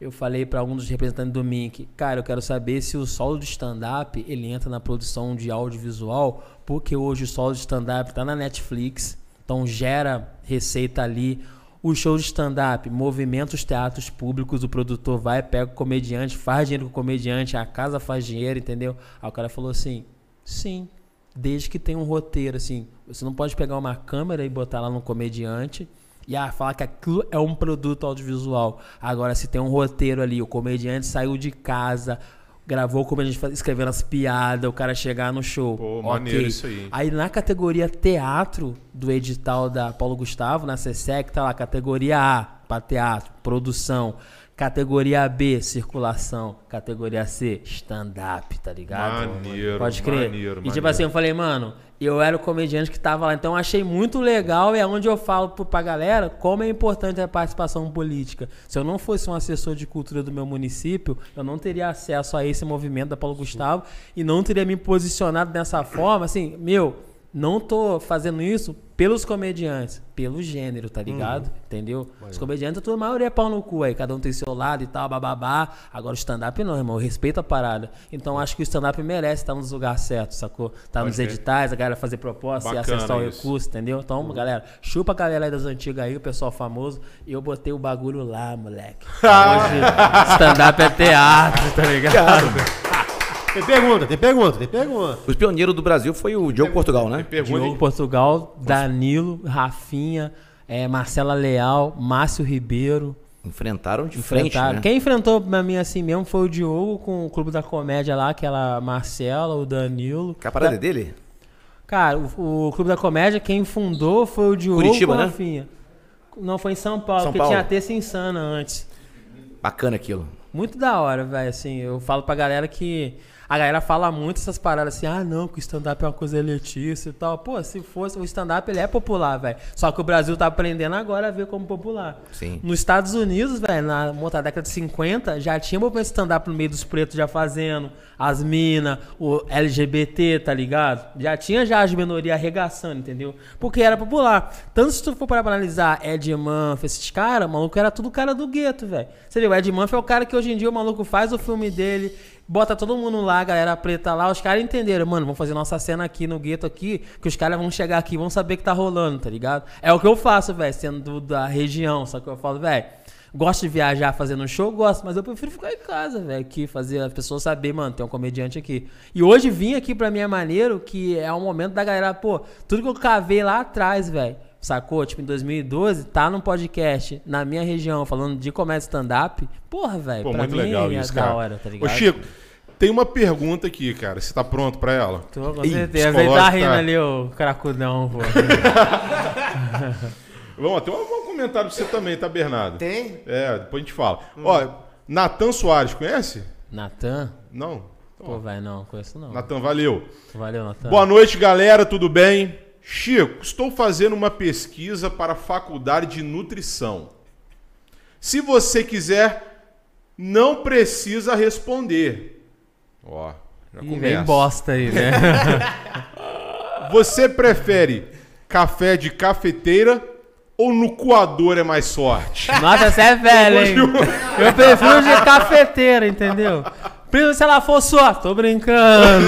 Eu falei para um dos representantes do Mink, cara, eu quero saber se o solo de stand-up ele entra na produção de audiovisual, porque hoje o solo de stand-up tá na Netflix, então gera receita ali. O show de stand-up movimenta os teatros públicos, o produtor vai, pega o comediante, faz dinheiro com o comediante, a casa faz dinheiro, entendeu? Aí o cara falou assim: sim, desde que tenha um roteiro, assim. Você não pode pegar uma câmera e botar lá no comediante e ah, falar que aquilo é um produto audiovisual. Agora, se tem um roteiro ali, o comediante saiu de casa, gravou o comediante faz- escrevendo as piadas, o cara chegar no show. Pô, ok. maneiro isso aí. Aí na categoria teatro do edital da Paulo Gustavo, na CSEC, tá lá categoria A para teatro, produção. Categoria B, circulação. Categoria C, stand-up, tá ligado? Maneiro, Pode crer. maneiro, e tipo assim, eu falei, mano, eu era o comediante que tava lá, então eu achei muito legal e é onde eu falo pra galera como é importante a participação política. Se eu não fosse um assessor de cultura do meu município, eu não teria acesso a esse movimento da Paulo Gustavo e não teria me posicionado dessa forma, assim, meu, não tô fazendo isso pelos comediantes, pelo gênero, tá ligado? Entendeu? Os comediantes, a maioria é pau no cu aí, cada um tem seu lado e tal, bababá. Agora o stand-up não, irmão, eu respeito a parada. Então acho que o stand-up merece estar nos lugares certos, sacou? Tá nos editais, a galera fazer proposta e acessar o isso. recurso, entendeu? Então, galera, chupa a galera aí das antigas aí, o pessoal famoso. E eu botei o bagulho lá, moleque. Hoje, stand-up é teatro, tá ligado? Tem pergunta, tem pergunta, tem pergunta. Os pioneiros do Brasil foi o Diogo Portugal, né? Pergunta Diogo Portugal, Danilo, Rafinha, eh, Marcela Leal, Márcio Ribeiro. Enfrentaram de frente, Enfrentaram. né? Quem enfrentou pra mim assim mesmo foi o Diogo com o Clube da Comédia lá, aquela Marcela, o Danilo. Que a parada é dele? Cara, o, o Clube da Comédia, quem fundou foi o Diogo Curitiba, né? Rafinha. Não, foi em São Paulo, São porque Paulo. tinha a terça insana antes. Bacana aquilo. Muito da hora, velho. Assim, eu falo pra galera que. A galera fala muito essas paradas assim, ah, não, que o stand-up é uma coisa elitista e tal. Pô, se fosse, o stand-up ele é popular, velho. Só que o Brasil tá aprendendo agora a ver como popular. Sim. Nos Estados Unidos, velho, na outra década de 50, já tinha movimento stand-up no meio dos pretos já fazendo, as minas, o LGBT, tá ligado? Já tinha já as minorias arregaçando, entendeu? Porque era popular. Tanto se tu for para analisar Ed Murphy, esses caras, o maluco era tudo cara do gueto, velho. Você viu, o Ed Murphy é o cara que hoje em dia o maluco faz o filme dele, bota todo mundo lá, a galera preta lá, os caras entenderam, mano, vamos fazer nossa cena aqui no gueto aqui, que os caras vão chegar aqui vão saber que tá rolando, tá ligado? É o que eu faço, velho, sendo do- da região, só que eu falo, velho, Gosto de viajar fazendo show? Gosto, mas eu prefiro ficar em casa, velho. Aqui, fazer as pessoas saber, mano, tem um comediante aqui. E hoje vim aqui pra mim é maneiro, que é um momento da galera, pô, tudo que eu cavei lá atrás, velho. Sacou? Tipo, em 2012, tá num podcast na minha região falando de comédia stand-up. Porra, velho. Pô, pra muito mim legal é isso, da cara. hora, tá Ô, ligado? Chico, tem uma pergunta aqui, cara. Você tá pronto pra ela? Tô, com Ih, certeza. Ele tá rindo ali, o cracudão, pô. Vamos, tem um, um comentário pra você também, tá, Bernardo? Tem? É, depois a gente fala. Ó, Natan Soares, conhece? Natan? Não? Pô, velho, não, conheço não. Natan, valeu. Valeu, Natan. Boa noite, galera, tudo bem? Chico, estou fazendo uma pesquisa para a faculdade de nutrição. Se você quiser, não precisa responder. Ó, já começa. vem bosta aí, né? Você prefere café de cafeteira ou no coador é mais sorte? Nossa, você é velho, hein? Eu prefiro de cafeteira, entendeu? Prefiro se ela for só. Tô brincando.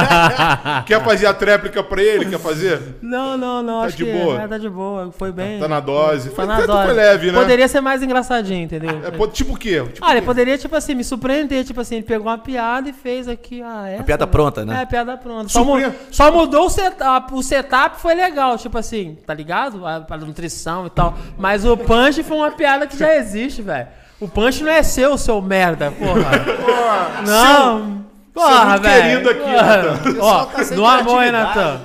Quer fazer a tréplica pra ele? Quer fazer? Não, não, não. Tá acho de que boa? é, tá de boa. Foi bem. Tá na dose. Foi Foi, na foi, dose. foi leve, né? Poderia ser mais engraçadinho, entendeu? É, tipo o quê? Tipo Ah, o ele quê? poderia, tipo assim, me surpreender. Tipo assim, ele pegou uma piada e fez aqui. Ah, essa, piada né? pronta, né? É, piada pronta. Só, mu- só mudou o setup. O setup foi legal, tipo assim, tá ligado? A, a nutrição e tal. Mas o punch foi uma piada que já existe, velho. O punch não é seu, seu merda, porra. não. Porra, muito velho. querido aqui, Porra. Natan. Ó, tá no amor, hein, Natan?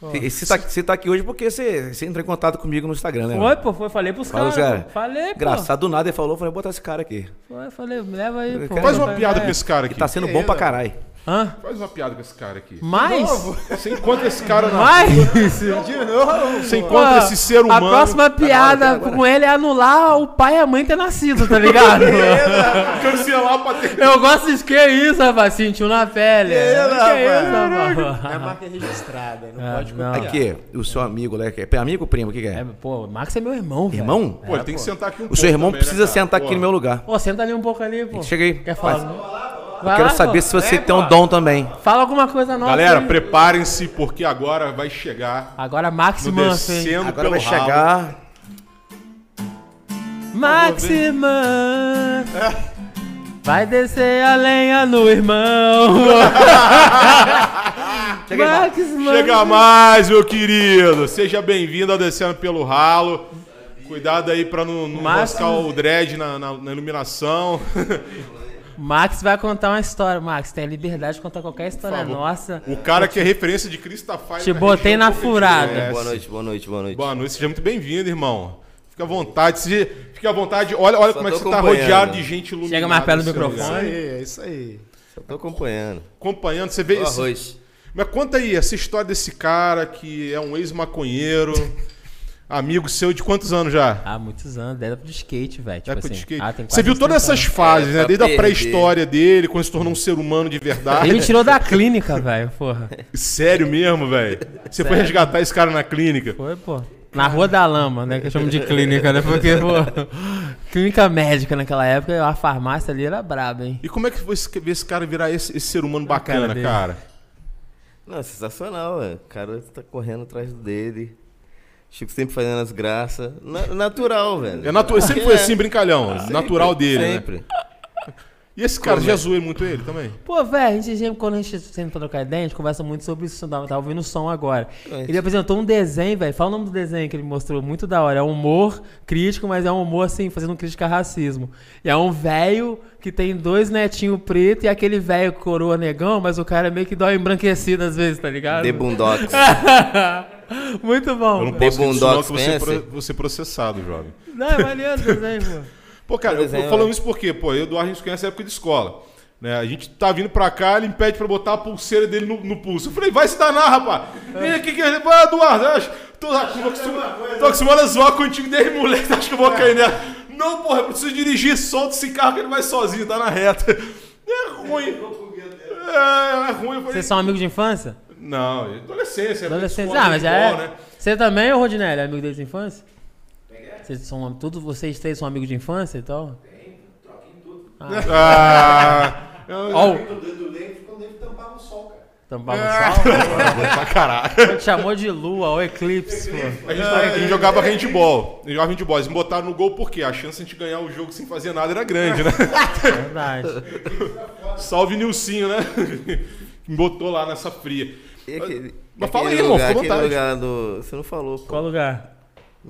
Você tá, você tá aqui hoje porque você, você entrou em contato comigo no Instagram, né? Foi, pô, foi, falei pros caras. cara. Falei, pô. Engraçado, do nada ele falou, falei, botar esse cara aqui. Foi, falei, leva aí, pô. Faz uma piada vai. com esse cara aqui. Que tá sendo bom pra caralho. Hã? Faz uma piada com esse cara aqui. Mais? Você encontra esse cara na Mais? De novo. Você encontra Pô, esse ser humano. A próxima piada com ele é anular o pai e a mãe ter nascido, tá ligado? Cancelar pra ter. Eu gosto de que isso, rapaz. Sentiu na pele. Que que rapaz? isso, É rapaz. marca registrada, não Ah, pode não. Aqui, o seu amigo, né? que É amigo ou primo? O que, que é? É, pô, o Max é meu irmão, velho. Irmão? Pô, ele tem que sentar aqui um O seu irmão também, né, precisa cara? sentar aqui Pô. no meu lugar. Pô, senta ali um pouco ali, pô. Chega aí. Quer falar? Vai Quero lá, saber pô. se você tem um dom também. Fala alguma coisa nova. Galera, preparem-se porque agora vai chegar Agora Max descendo Agora pelo vai ralo. chegar. Max Manf. Vai descer a lenha no irmão. Chega Max. Chega mais, meu querido. Seja bem-vindo ao Descendo pelo Ralo. Cuidado aí pra não, não Mas- moscar o dread na, na- na iluminação. Max vai contar uma história. Max, tem a liberdade de contar qualquer história nossa. O cara que é referência de Cristafari. Te botei na furada. É, Boa noite, boa noite, boa noite. Boa noite, seja muito bem-vindo, irmão. Fica à vontade, seja, fica à vontade. Olha, olha Só como é que você tá rodeado de gente iluminada. Chega mais perto do no seu microfone. lugar. É isso aí. Só tô acompanhando. Acompanhando, você vê esse, arroz. Mas conta aí, essa história desse cara que é um ex-maconheiro, amigo seu de quantos anos já? Há muitos anos, da época de skate, velho. Tipo assim. skate. ah, tem Você viu todas 30 essas anos. fases, né? Desde a pré-história dele, quando se tornou um ser humano de verdade. Ele me tirou da clínica, velho, porra. Sério mesmo, velho? Você foi resgatar esse cara na clínica. Foi, pô. Na Rua da Lama, né? Que eu chamo de clínica, né? Porque, pô. Clínica médica naquela época, a farmácia ali era braba, hein? E como é que foi esse- ver esse cara virar esse, esse ser humano cara bacana, dele. cara? Não, sensacional, velho. O cara tá correndo atrás dele. Chico sempre fazendo as graças. Na- natural, velho. É natu... Sempre foi É. assim, brincalhão. natural dele, né? E esse cara, Como já é? zoei muito ele também? Pô, velho, a gente sempre, quando a gente senta pra trocar ideia, a gente conversa muito sobre isso. Tava tava ouvindo o som agora. Gente. Ele apresentou um desenho, velho. Fala o nome do desenho que ele mostrou, muito da hora. É um humor crítico, mas é um humor, assim, fazendo crítica a racismo. E é um velho que tem dois netinhos pretos e aquele velho coroa negão, mas o cara é meio que dói embranquecido às vezes, tá ligado? The Boondocks. muito bom. Eu não posso The Boondocks, que você, pro- você processado, jovem. Não, é maneiro o desenho, pô. Pô, cara, eu, desenho, eu falando é. isso porque, pô, eu e o Eduardo a gente conhece a época de escola. Né? A gente tá vindo pra cá, ele me pede pra botar a pulseira dele no, no pulso. Eu falei, vai se danar, rapaz. Vem aqui, que ele vai, Eduardo. eu acho- Tô, tô, acostumado, tô acostumado a zoar contigo desde moleque, acho que eu vou cair nela. Não, porra, eu preciso dirigir, solta esse carro que ele vai sozinho, tá na reta. É ruim. É, é ruim. Vocês são amigos de infância? Não, adolescência. Adolescente. escola, Ah, mas é. né? Você também, Rodinelli, é amigo desde a infância? Vocês são, todos vocês três são amigos de infância e tal? Ah, eu- Ó, o- O dedo dele ficou dele tampar no sol, cara. Tamo bagunçado. pra caralho. Te chamou de lua, o eclipse, pô. A gente, tá- a gente jogava handball. A gente jogava handball. Eles me botaram no gol porque a chance de a gente ganhar o jogo sem fazer nada era grande, né? Verdade. Salve Nilcinho, né? Me botou lá nessa fria. E aquele, Mas fala aí, irmão, lugar, fica à vontade. lugar do... Você não falou, pô. Qual lugar?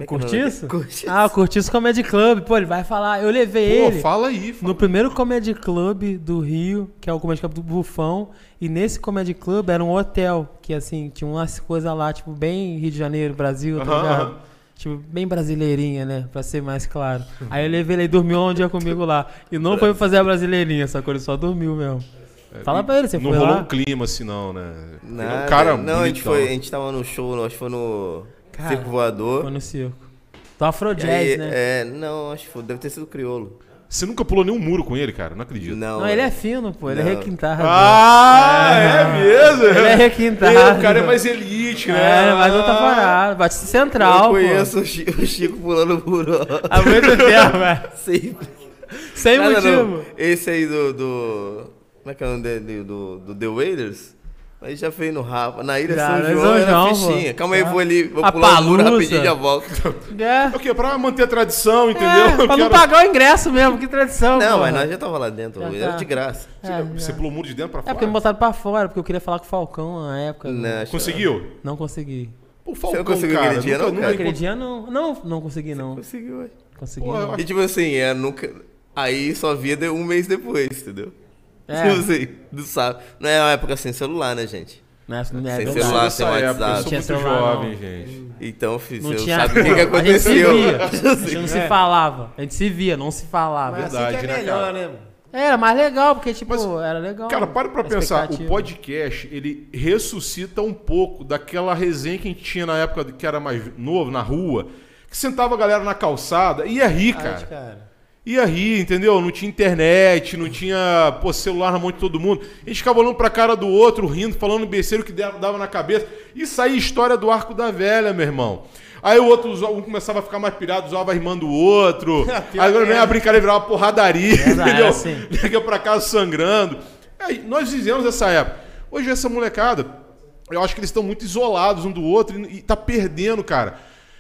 É que é Curtiço? Curtiço. Ah, o Curtiço Comedy Club. Pô, ele vai falar. Eu levei Pô, ele fala aí. Fala. no primeiro Comedy Club do Rio, que é o Comedy Club do Bufão. E nesse Comedy Club era um hotel, que assim, tinha umas coisas lá, tipo, bem Rio de Janeiro, Brasil, tá Aham, ligado? aham. Tipo, bem brasileirinha, né? Pra ser mais claro. Aí eu levei ele e dormiu um dia comigo lá. E não foi fazer a brasileirinha, sacou? Ele só dormiu mesmo. Fala pra ele, você Não foi rolou lá? um clima assim, não, né? É Nada. um cara não, a gente, foi, a gente tava no show, acho que foi no Cara, Circo Voador. Foi no circo. Do Afro E Jazz, aí, né? É, não, acho que foi, deve ter sido criolo. Você nunca pulou nenhum muro com ele, cara? Não acredito. Não, Não, ele é fino, pô. Ele é Não. requintado. Ah, é, mesmo? Ele é requintado. Ele, o cara é mais elite, né? É, mas outra parada. Batista Central, Eu pô. conheço o Chico, o Chico pulando muro. Há muito tempo, velho. Sempre. Sem Nada, motivo. não. Esse aí do, do. Como é que é o nome dele? Do, do The Wailers? Mas já fez no Rapa. Na Ilha Já, São na João era João, fichinha. Calma aí, vou ali. Vou A pular o muro Palusa. rapidinho e já volto. É. O quê? Pra manter a tradição, entendeu? É, pra não quero- pagar o ingresso mesmo, que tradição. Não, porra. mas nós já tava lá dentro. Já Era tá. de graça. É, Você já. pulou o muro de dentro pra É fora? porque me botaram pra fora, porque eu queria falar com o Falcão na época. Não, Conseguiu? Não consegui. Você Falcão, não conseguiu cara. aquele dia, nunca, não, nunca cara? Aquele dia não. Não, não consegui não. Conseguiu, ué. Consegui Pô, não. E tipo assim, é nunca. Aí só via de um mês depois, entendeu? É. Tipo assim, do sábado. Não é uma época sem celular, né, gente? Não é Sem verdade. celular, sem época, WhatsApp. eu sou Tinha muito celular, jovem, não. gente. Então, filho, Não você tinha. sabe o que, que A gente se aconteceu. via. A gente não se falava. A gente se via, não se falava. Mas Verdade, assim que é né, melhor, cara? né? mano? Era mais legal, porque, tipo, Mas, era legal. Cara, para pra pensar, o podcast, ele ressuscita um pouco daquela resenha que a gente tinha na época que era mais novo, na rua, que sentava a galera na calçada e ia rir, Ai, cara. Ia rir, entendeu? Não tinha internet, não tinha pô, celular na mão de todo mundo. A gente ficava olhando pra cara do outro, rindo, falando besteira que dava na cabeça. E saía história do arco da velha, meu irmão. Aí o outro um começava a ficar mais pirado, usava a irmã do outro. Aí agora vem a brincadeira virava uma porradaria, Verdade, entendeu? assim. Liga pra casa sangrando. Aí, nós vivemos essa época. Hoje essa molecada, eu acho que eles estão muito isolados um do outro e, e tá perdendo, cara.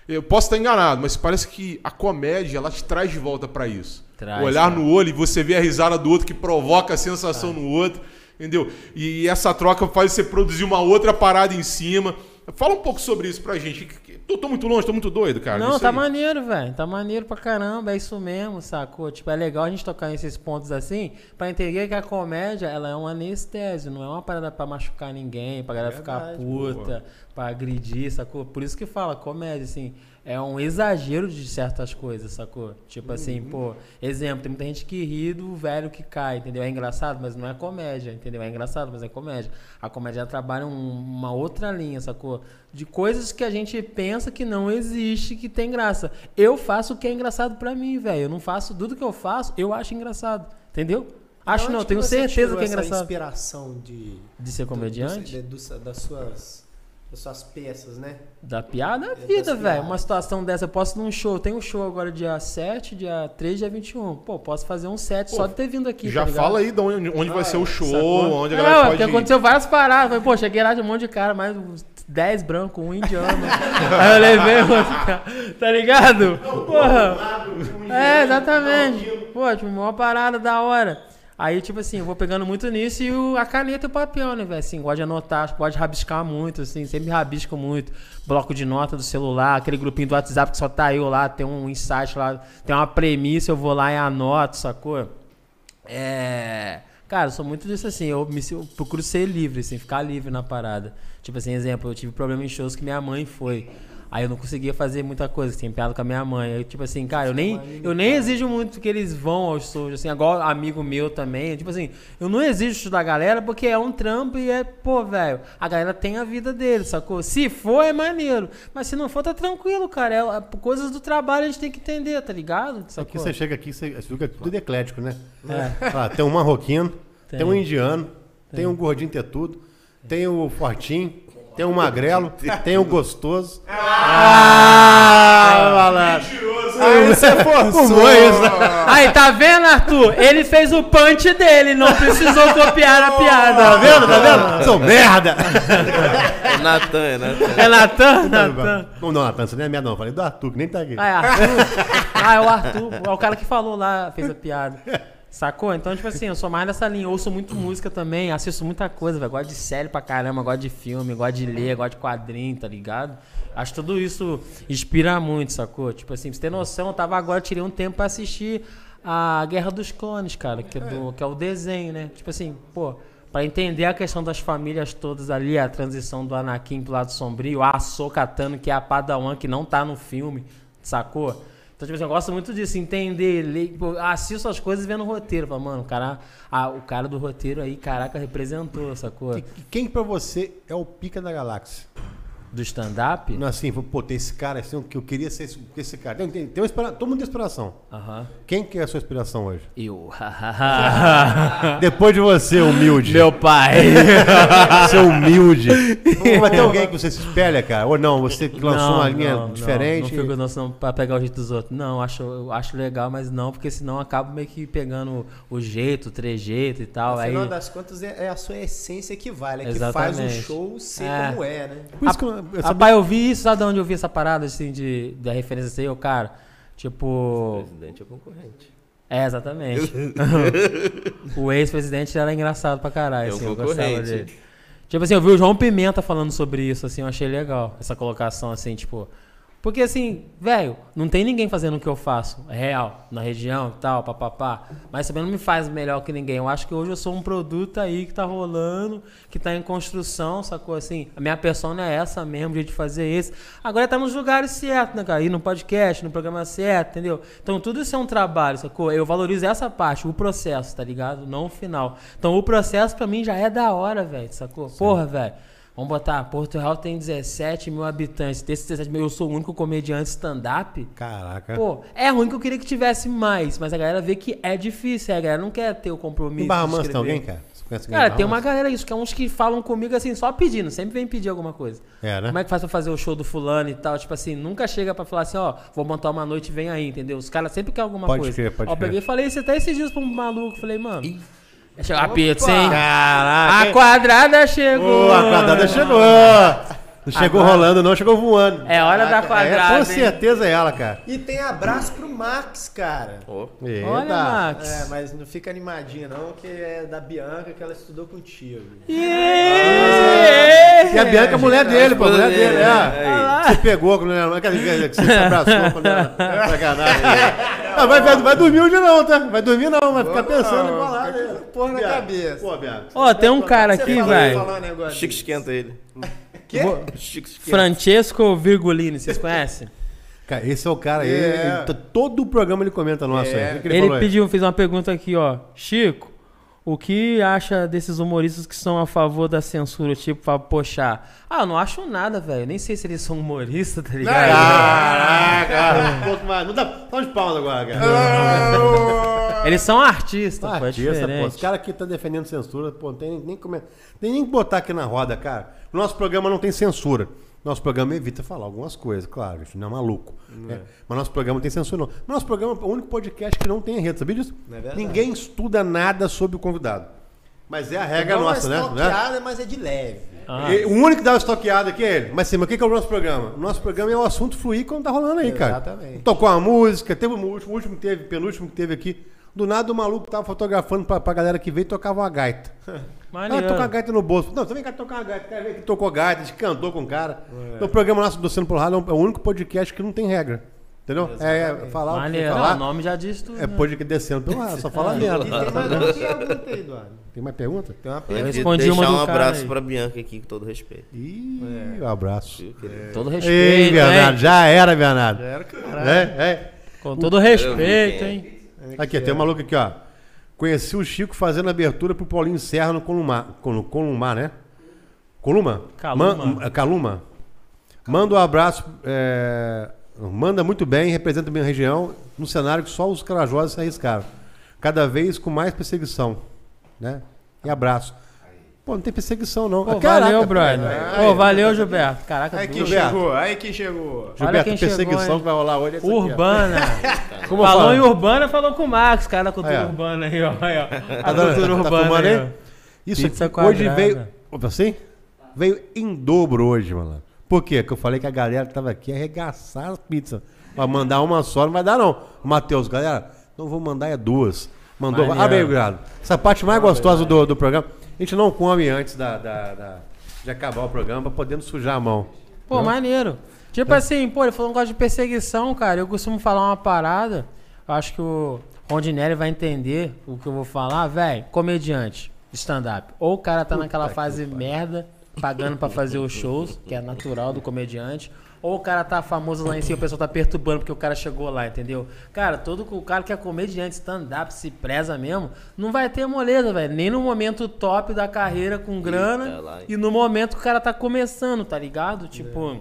Eu posso estar enganado, mas parece que a comédia ela te traz de volta pra isso. Traz, Olhar cara. no olho e você ver a risada do outro que provoca a sensação no outro, entendeu? E essa troca faz você produzir uma outra parada em cima. Fala um pouco sobre isso pra gente. Tô, tô muito longe, tô muito doido, cara. Não, tá maneiro, velho. Tá maneiro pra caramba, é isso mesmo, sacou? Tipo, é legal a gente tocar nesses pontos assim, pra entender que a comédia, ela é um anestésio, não é uma parada pra machucar ninguém, pra galera ficar puta, pra agredir, sacou? Por isso que fala, comédia, assim, é um exagero de certas coisas, sacou? Tipo assim, pô, exemplo, tem muita gente que ri do velho que cai, entendeu? É engraçado, mas não é comédia, entendeu? É engraçado, mas é comédia. A comédia trabalha um- uma outra linha, sacou? De coisas que a gente pensa que não existe, que tem graça. Eu faço o que é engraçado pra mim, velho. Eu não faço tudo que eu faço, eu acho engraçado, entendeu? Acho não, tenho certeza que é engraçado. inspiração de... De ser comediante? do- do- das suas... Das suas peças, né? Da piada é das vida, velho. Uma situação dessa, eu posso ir num show. Tem um show agora dia 7, dia 3, dia 21. Pô, posso fazer um set só de ter vindo aqui. Já tá fala aí de onde, onde vai ser o show, Sacou? onde a é, galera ué, pode porque ir. aconteceu várias paradas. Falei, pô, cheguei lá de um monte de cara, mais uns 10 brancos, um indiano. Aí eu levei outro cara. Tá ligado? Porra. É, exatamente. Pô, tipo, uma parada da hora. Aí, tipo assim, eu vou pegando muito nisso e o, a caneta e o papel, né, velho? Assim, gosto de anotar, gosto de rabiscar muito, assim, sempre rabisco muito. Bloco de nota do celular, aquele grupinho do WhatsApp que só tá eu lá, tem um insight lá, tem uma premissa, eu vou lá e anoto, sacou? É. Cara, eu sou muito disso assim. Eu, me, eu procuro ser livre, assim, ficar livre na parada. Tipo assim, exemplo, eu tive problema em shows que minha mãe foi. Aí eu não conseguia fazer muita coisa, tinha piada com a minha mãe. Aí, tipo assim, cara, eu nem, eu nem exijo muito que eles vão aos shows, assim, igual amigo meu também. Tipo assim, eu não exijo isso da galera porque é um trampo e é, pô, velho, a galera tem a vida dele, sacou? Se for, é maneiro. Mas se não for, tá tranquilo, cara. É, é coisas do trabalho a gente tem que entender, tá ligado? Aqui Sacou? você chega aqui, você, você fica tudo eclético, né? É. Ah, tem um marroquino, tem, Tem. um indiano, tem. um gordinho tetudo, tem o fortinho, tem um magrelo, tem o gostoso. Ah, malandro. Aí você forçou. Fumou isso, né? Aí, tá vendo, Arthur? Ele fez o punch dele, não precisou copiar a piada. Tá vendo? Tá vendo? Sou merda! É Natan, é Natan. É Natan? Natan. Não, não, Natan, você nem é merda, não. Falei do Arthur, que nem tá aqui. Ah, é Arthur. Ah, é o Arthur. É o cara que falou lá, fez a piada. Sacou? Então, tipo assim, eu sou mais dessa linha. Ouço muito música também, assisto muita coisa, velho. Gosto de série pra caramba, gosto de filme, gosto de ler, gosto de quadrinho, tá ligado? Acho que tudo isso inspira muito, sacou? Tipo assim, pra você ter noção, eu tava agora, tirei um tempo pra assistir a Guerra dos Clones, cara, que é, do, que é o desenho, né? Tipo assim, pô, pra entender a questão das famílias todas ali, a transição do Anakin pro lado sombrio, a Ahsoka Tano, que é a Padawan, que não tá no filme, sacou? Então, tipo assim, eu gosto muito disso, entender, ler, pô, assisto as coisas vendo o roteiro. Falo, mano, o cara, o cara do roteiro aí, caraca, representou, sacou? Quem pra você é o pica da galáxia? Do stand-up? Não, assim, pô, tem esse cara assim, que eu queria ser esse, esse cara. Tem, tem, tem uma. Todo mundo tem inspiração. Aham. Quem que é a sua inspiração hoje? Eu. Depois de você, humilde. Meu pai. Seu humilde. Vai ter alguém que você se espelha, cara? Ou não? Você que lançou uma linha diferente? Não, não fico não, senão pra pegar o jeito dos outros. Não, eu acho, eu acho legal, mas não, porque senão eu acabo meio que pegando o jeito, o trejeito e tal. No aí... final das contas, é é a sua essência que vale, é que faz o show ser É. como é, né? Por isso que eu, eu sabia- Rapaz, eu vi isso, sabe de onde eu vi essa parada, assim, de, da referência assim, eu, cara, tipo... O presidente é o concorrente. É, exatamente. o ex-presidente era engraçado pra caralho, É um assim, eu gostava concorrente. dele. Tipo assim, eu vi o João Pimenta falando sobre isso, assim, eu achei legal, essa colocação, assim, tipo... Porque, assim, velho, não tem ninguém fazendo o que eu faço, é real, na região e tal, papapá. Mas também não me faz melhor que ninguém. Eu acho que hoje eu sou um produto aí que tá rolando, que tá em construção, sacou? Assim, a minha persona é essa mesmo, jeito de fazer esse. Agora tá nos lugares certos, né, cara? Ir no podcast, no programa certo, entendeu? Então tudo isso é um trabalho, sacou? Eu valorizo essa parte, o processo, tá ligado? Não o final. Então o processo pra mim já é da hora, velho, sacou? Porra, velho. Vamos botar, Porto Real tem 17 mil habitantes. Desses 17 mil, eu sou o único comediante stand-up. Caraca. Pô, é ruim que eu queria que tivesse mais, mas a galera vê que é difícil, a galera não quer ter o compromisso. em Barra Mansa tem alguém, cara? Você conhece alguém em Cara, tem uma galera isso, que é uns que falam comigo assim, só pedindo, sempre vem pedir alguma coisa. É, né? Como é que faz pra fazer o show do fulano e tal? Tipo assim, nunca chega pra falar assim, ó, vou montar uma noite, vem aí, entendeu? Os caras sempre querem alguma Pode coisa. crer, pode ó, eu crer. peguei e falei isso até esses dias pra um maluco, falei, mano. Chegar a pizza, hein? Caraca. A quadrada chegou. Ô, a quadrada chegou. Não chegou Agora- rolando, não, chegou voando. É hora da É, quadrada. com hein? certeza é ela, cara. E tem abraço pro Max, cara. Ó, Eita. Olha, Max. É, mas não fica animadinha não, que é da Bianca que ela estudou contigo. Yeah! E a Bianca é a mulher dele, pô, a mulher dele, é. Aí. Você pegou ela. Quer dizer, que você se abraçou quando ela. Sacanagem. Ah, vai, vai, vai dormir hoje não, tá? Vai dormir não, vai ficar pensando em falar. fica com porra na cabeça. Pô, Bianca. Ó, tem um cara aqui, velho. Chico esquenta ele. Quê? Chico esquenta. Francesco Virgulini, vocês conhecem? Cara, esse é o cara aí. É. ele- todo o programa ele comenta nosso aí. O que que ele, Ele falou aí? pediu, fez uma pergunta aqui, ó. Chico, o que acha desses humoristas que são a favor da censura, tipo, pra poxar? Ah, eu não acho nada, velho. Nem sei se eles são humoristas, tá ligado? Caraca! Pouco mais. Não dá. Tá de palmas agora, cara. Eles são artistas, pô, é Artista, pô. Os caras que estão defendendo censura, pô, não tem nem, nem, como- tem nem que botar aqui na roda, cara. O nosso programa não tem censura. Nosso programa evita falar algumas coisas, claro, a gente não é maluco. né? Mas nosso programa não tem censura, não. Nosso programa é o único podcast que não tem enredo, sabia disso? Não é verdade. Ninguém estuda nada sobre o convidado. Mas é a regra Não nossa, é né? né? stalkeada, mas é de leve. Ah. E O único que dá uma estoqueada aqui é ele. Mas sim, mas o que é o nosso programa? O nosso programa é o assunto fluir quando tá rolando aí, cara. Exatamente. Tocou uma música, teve o último, o último que teve, penúltimo que teve aqui. Do nada o maluco tava fotografando pra, pra galera que veio e tocava uma gaita. Ah, Maneiro. tocar a gaita no bolso. Não, também quer tocar uma gaita. Quer ver que tocou gaita, a gente cantou com o cara. É. Então, o programa nosso do Sendo Pelo Rádio é o único podcast que não tem regra. Entendeu? É, é falar o que falar. Não, o nome já diz tudo. É né? podcast descendo pelo rádio, só fala merda. tem mais uma pergunta aí, Eduardo. Tem mais pergunta? Tem uma Eu pergunta. respondi deixar uma do um abraço aí. pra Bianca aqui, com todo respeito. Ih, um abraço. Querido? Todo Ei, respeito, Bernardo, hein? já era, Bernardo. Era, caralho. É, é. Com todo respeito, hein? Aqui, tem um maluco aqui, ó. Conheci o Chico fazendo abertura pro Paulinho Serra no Columar. No Columar, né? Columa? Caluma. Man- é, Caluma. Manda um abraço. é, Manda muito bem, representa bem a região, no cenário que só os corajosos se arriscaram. Cada vez com mais perseguição. Né? E abraço. Pô, não tem perseguição, não. Pô, Ah, caraca, valeu, brother. Pô, valeu, Gilberto. Caraca, Aí. Gilberto. chegou, aí quem chegou. Gilberto, quem a perseguição chegou, que vai rolar hoje é aqui. Urbana. Como eu falou falo? em Urbana, falou com o Max, cara da cultura Aí, urbana aí, ó. Aí, ó. A Tá dando- cultura tá urbana aí, aí? ó. Isso Pizza hoje quadrada. veio. Opa, assim? Veio em dobro hoje, mano. Por quê? Porque eu falei que a galera que tava aqui arregaçar a pizza. Pra mandar uma só não vai dar, não. Matheus, galera, não vou mandar é duas. Mandou. Maneiro. Ah, bem, obrigado. Essa parte mais gostosa do, do programa. A gente não come antes da, da- da- de acabar o programa não sujar a mão. Pô, maneiro. Tipo assim, pô, ele falou um negócio de perseguição, cara. Eu costumo falar uma parada. Eu acho que o Rondinelli vai entender o que eu vou falar, velho. Comediante, stand-up. Ou o cara tá naquela fase merda, pagando pra fazer os shows, que é natural do comediante. Ou o cara tá famoso lá em cima, o pessoal tá perturbando porque o cara chegou lá, entendeu? Cara, todo o cara que é comediante, stand-up, se preza mesmo, não vai ter moleza, velho. Nem no momento top da carreira com grana lá. e no momento que o cara tá começando, tá ligado? Tipo,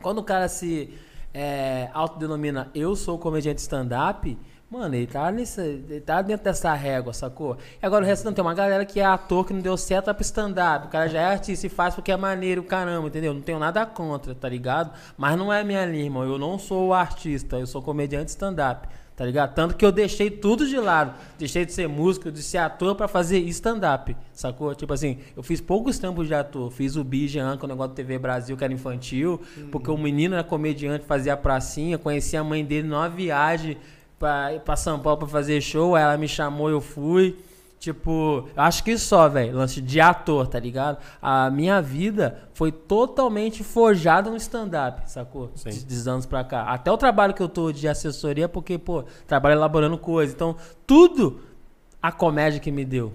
quando o cara se é, autodenomina eu sou comediante stand-up, mano, ele tá, nesse, ele tá dentro dessa régua, sacou? E agora o resto não tem uma galera que é ator que não deu certo pro stand-up. O cara já é artista e faz porque é maneiro, caramba, entendeu? Não tenho nada contra, tá ligado? Mas não é minha linha, irmão. Eu não sou artista, eu sou comediante stand-up. Tá ligado? Tanto que eu deixei tudo de lado. Deixei de ser músico, de ser ator pra fazer stand-up. Sacou? Tipo assim, eu fiz poucos tempos de ator. Fiz o Bijan, que é o negócio do TV Brasil, que era infantil. Porque o menino era comediante, fazia pracinha. Conheci a mãe dele numa viagem pra, pra São Paulo pra fazer show. Aí ela me chamou, eu fui. Tipo, acho que só, velho, lance de ator, tá ligado? A minha vida foi totalmente forjada no stand-up, sacou? De, de anos pra cá. Até o trabalho que eu tô de assessoria, porque, pô, trabalho elaborando coisa. Então, tudo a comédia que me deu.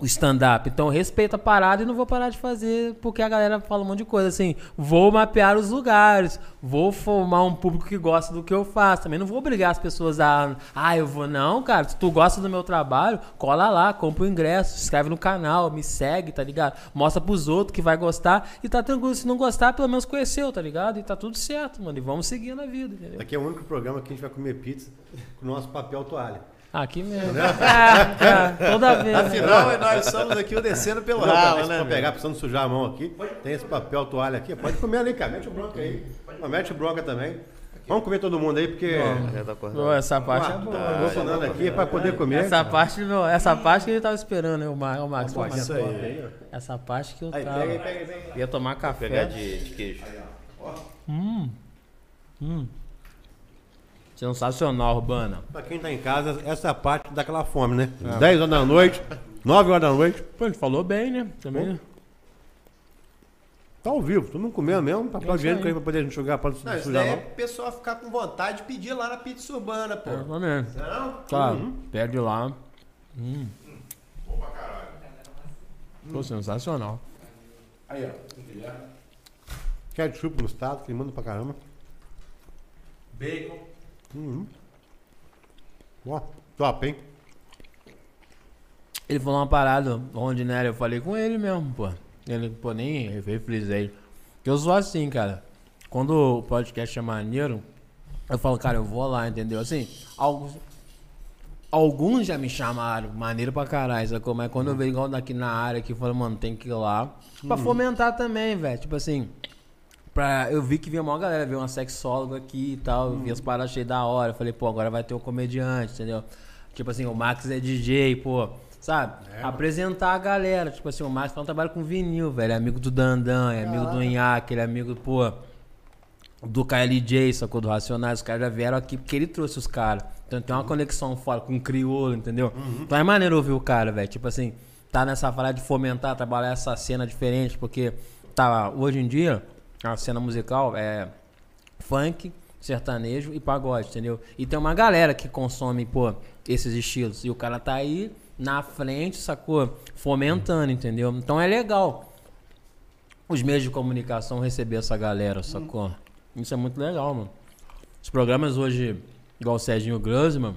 O stand-up. Então, respeito a parada e não vou parar de fazer porque a galera fala um monte de coisa. Assim, vou mapear os lugares, vou formar um público que gosta do que eu faço. Também não vou obrigar as pessoas a. Ah, eu vou. Não, cara. Se tu gosta do meu trabalho, cola lá, compra o ingresso, se inscreve no canal, me segue, tá ligado? Mostra pros outros que vai gostar e tá tranquilo. Se não gostar, pelo menos conheceu, tá ligado? E tá tudo certo, mano. E vamos seguir na vida, entendeu? Aqui é o único programa que a gente vai comer pizza com o nosso papel toalha. Aqui mesmo. É, é, toda vez. né? Afinal, nós somos aqui o descendo pelo Não, ralo, né? pra pegar, precisando sujar a mão aqui. Tem esse papel toalha aqui. Pode comer ali, cara. Mete o bronca aí. Mas Mete o bronca também. Vamos comer todo mundo aí, porque. Tá. Pô, essa parte é Ah, boa. tá funcionando aqui para poder comer. Essa parte, meu, essa parte que ele tava esperando, hein, o Max. O Max Pode, Isso aí. Essa parte que eu Aí, tava. pega aí, pega aí, pega aí. Ia tomar Pegar café. de, de queijo. Hum. Hum. Sensacional, Urbana. Pra quem tá em casa, essa é a parte daquela fome, né? É. 10 horas da noite, 9 horas da noite. Pô, ele falou bem, né? Também. Tá ao vivo, tu não comeu mesmo, papel É isso higiênico aí. aí pra poder enxugar, pra não Não, isso sujar daí é não. pro pessoal ficar com vontade de pedir lá na pizza urbana, pô. É, também. Não? Claro, pede lá. Hum. Pô, sensacional. Ketchup mostarda, que ele manda pra caramba. Bacon. Uhum. Ó, top, hein? Ele falou uma parada onde, né? Eu falei com ele mesmo, pô. Ele, pô, nem refrisei. Que eu sou assim, cara. Quando o podcast é maneiro, eu falo, cara, eu vou lá, entendeu? Assim, alguns, alguns já me chamaram, maneiro pra caralho, sacou? Mas quando eu vejo igual daqui na área aqui, eu falo, mano, tem que ir lá. Pra fomentar também, velho. Tipo assim, pra, eu vi que vinha uma galera, veio uma sexóloga aqui e tal, eu vi as paradas cheias da hora. Eu falei, pô, agora vai ter o comediante, entendeu? Tipo assim, o Max é DJ, pô, sabe? Apresentar a galera. Tipo assim, o Max faz um trabalho com vinil, velho. É amigo do Dandan, é amigo do Inhaque, ele é amigo, pô, do KLJ, sacou? Do Racionais. Os caras já vieram aqui porque ele trouxe os caras. Então tem uma conexão fora com o crioulo, entendeu? Então é maneiro ouvir o cara, velho. Tipo assim, tá nessa fala de fomentar, trabalhar essa cena diferente, porque tá, hoje em dia, a cena musical é funk, sertanejo e pagode, entendeu? E tem uma galera que consome, pô, esses estilos. E o cara tá aí na frente, sacou? Fomentando, entendeu? Então é legal os meios de comunicação receber essa galera, sacou? Isso é muito legal, mano. Os programas hoje, igual o Serginho Grossman,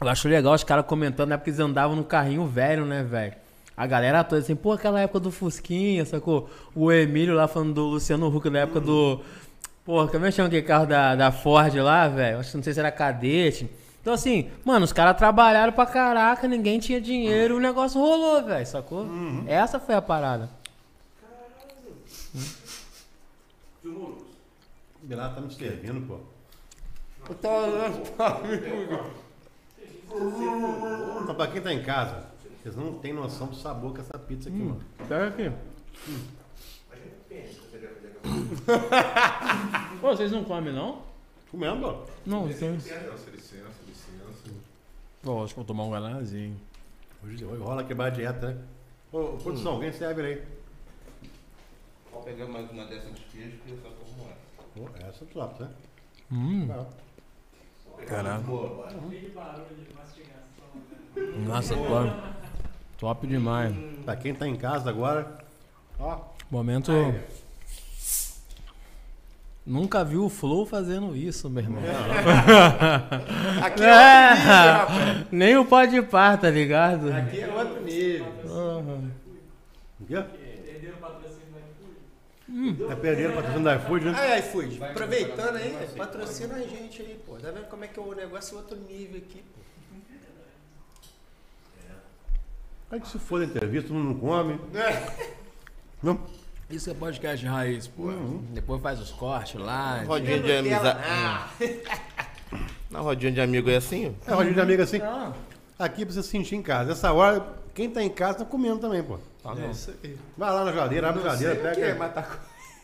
eu acho legal os caras comentando, na época eles andavam no carrinho velho, né, velho? A galera toda assim, pô, aquela época do Fusquinha, sacou? O Emílio lá falando do Luciano Huck na época do. Pô, como é que chama aquele carro da, da Ford lá, velho? Acho que não sei se era cadete. Então, assim, mano, os caras trabalharam pra caraca, ninguém tinha dinheiro, o negócio rolou, velho, sacou? Uhum. Essa foi a parada. O Belato tá me servindo, pô. Mas pra quem tá em casa, vocês não têm noção do sabor que é essa pizza aqui, mano. Pega aqui. Pô, vocês não comem, não? Comendo, pô. Não, tem. Licença, licença, licença. Que vou tomar um galãzinho. Hoje, hoje rola quebrar a dieta, né? Ô, produção, alguém serve aí. Vou pegar mais uma dessas de queijo que eu só como essa. Pô, essa é top, né? Hum, caralho. Barulho de mastigação. Nossa, top. Top demais. Pra quem tá em casa agora, ó. Momento. Nunca vi o Flow fazendo isso, meu irmão. Aqui é outro nível, É, rapaz. nem o pode par, tá ligado? Aqui é outro nível. O quê? Perderam o patrocínio do iFood. Tá perdendo o patrocínio da iFood, né? Aí, iFood, aproveitando aí, patrocina a gente aí, pô. Tá vendo como é que é o negócio é outro nível aqui, pô. Aí que se for da entrevista, todo mundo não come. Não? Isso é podcast raiz, pô. Depois faz os cortes lá. Rodinha de amizade. Na rodinha de amigo é assim? ó. É rodinha de amigo assim. Aqui pra você se sentir em casa. Nessa hora, quem tá em casa tá comendo também, pô. É isso aí. Vai lá na geladeira, abre a Não geladeira, o que é, pega, mas tá...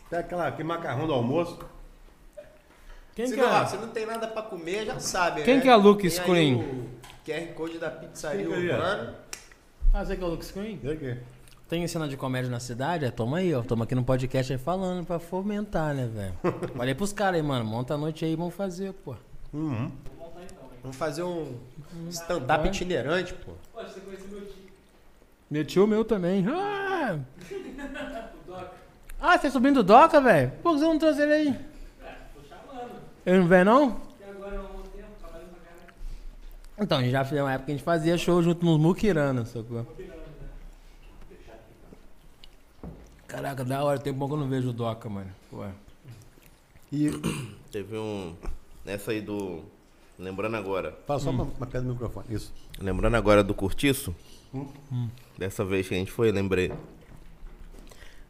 pega aquela, aquele macarrão do almoço. Quem se, que não, é? se não tem nada pra comer, já sabe, Quem né? que é Luke Tem aí Screen? o QR Code da pizzaria é? urbana. Ah, você que é o Luke Screen? Vê aqui. Tem cena de comédia na cidade? É, toma aí, ó. Toma aqui no podcast aí falando pra fomentar, né, velho? Falei pros caras aí, mano. Monta a noite aí, vamos fazer, pô. Uhum. Vamos fazer um stand-up itinerante, pô. Pô, você conheceu meu tio, Meu tio meu também. Ah, ah você é subindo do Doca, velho? Por que você não trouxe ele aí? É, tô chamando. Ele não vem, não? Até agora há um tempo, trabalhando pra caralho. Então, a gente já fez uma época que a gente fazia show junto nos Mukirana, sacou? Caraca, da hora, tem bom que eu não vejo o Doca, mano. Pô. E Teve um. Nessa aí do. Lembrando agora. fala só uma, uma pedra no microfone. Isso. Lembrando agora do Curtiço. Dessa vez que a gente foi, lembrei.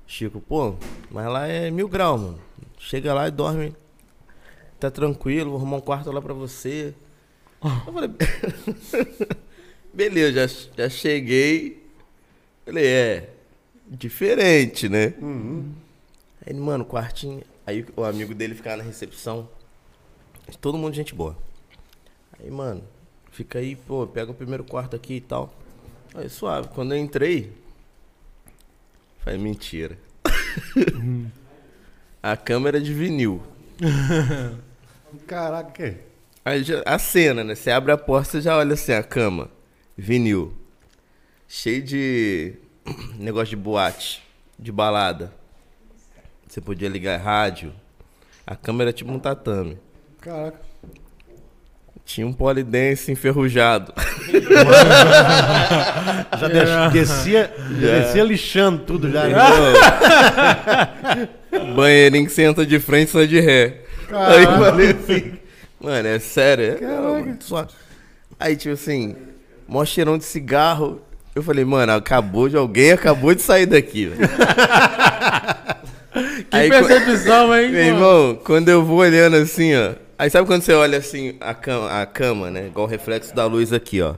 Chico, pô, mas lá é mil graus, mano. Chega lá e dorme. Tá tranquilo, vou arrumar um quarto lá pra você. Eu falei. Beleza, já, já cheguei. Falei, é. Diferente, né? Aí, ele, mano, quartinho. Aí o amigo dele ficava na recepção. Todo mundo gente boa. Aí, mano, fica aí, pô, pega o primeiro quarto aqui e tal. Aí, suave. Quando eu entrei, falei, mentira. a câmera de vinil. Caraca, Aí já- a cena, né? Você abre a porta e já olha assim, a cama. Vinil. Cheio de negócio de boate, de balada. Você podia ligar rádio. A câmera era tipo um tatame. Caraca. Tinha um polidense enferrujado. Já des- descia, já descia lixando tudo já. né? Banheirinho que senta de frente e sai de ré. Aí eu falei assim, mano, é sério? É, só- Aí, tipo assim, mó cheirão de cigarro. Eu falei, mano, acabou de alguém, acabou de sair daqui, velho. Que Aí, percepção, hein? Meu irmão, quando eu vou olhando assim, ó. Aí sabe quando você olha assim, a cama, a cama né? Igual o reflexo da luz aqui, ó.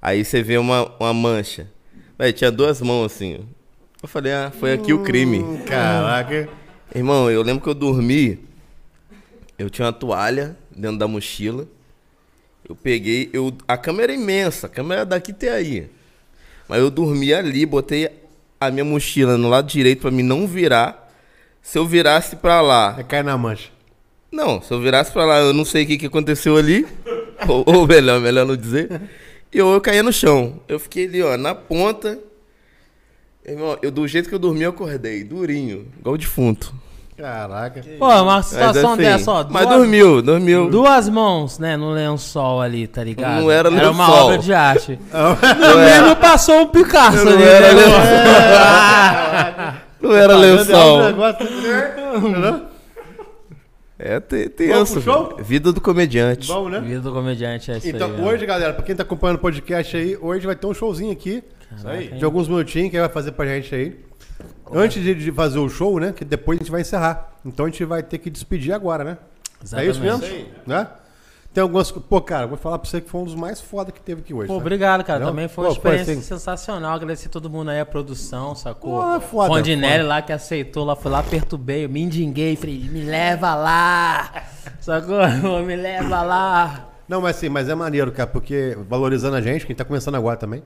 Aí você vê uma, uma mancha. Véi, tinha duas mãos assim, ó. Eu falei, ah, foi aqui o crime. Caraca. Irmão, eu lembro que eu dormi. Eu tinha uma toalha dentro da mochila. Eu peguei. Eu, a câmera é imensa, a câmera daqui até aí. Mas eu dormi ali, botei a minha mochila no lado direito pra mim não virar. Se eu virasse pra lá. Aí cai na mancha. Não, se eu virasse pra lá, eu não sei o que, que aconteceu ali. ou, ou melhor, melhor não dizer. E eu, eu caía no chão. Eu fiquei ali, ó, na ponta. Eu, do jeito que eu dormi, eu acordei. Durinho, igual defunto. Caraca. Pô, uma Mas situação assim, dessa, ó. Mas duas- dormiu, dormiu. Duas mãos, né, no lençol ali, tá ligado? Não era Era uma lençol. obra de arte. Não No mínimo passou um Picasso Não ali, era né? lençol. não era É um lençol. negócio- É te- Vamos tenso. pro show? Vida do comediante. Vamos, né? Vida do comediante é isso Então, aí. né? hoje, galera, pra quem tá acompanhando o podcast aí, hoje vai ter um showzinho aqui. Caraca, De alguns minutinhos que ele vai fazer pra gente aí. Antes de, de fazer o show, né? Que depois a gente vai encerrar. Então a gente vai ter que despedir agora, né? É isso mesmo? Né? Tem algumas. Pô, cara, vou falar pra você que foi um dos mais foda que teve aqui hoje. Pô, tá? obrigado, cara. Também foi uma Pô, foi experiência assim- sensacional. Agradecer todo mundo aí, a produção, sacou? Pô, foda, Rondinelli foda. lá que aceitou, lá foi lá, perturbei, eu me indinguei, falei, me leva lá! Sacou? Me leva lá! Não, mas sim, mas é maneiro, cara, porque valorizando a gente, quem tá começando agora também.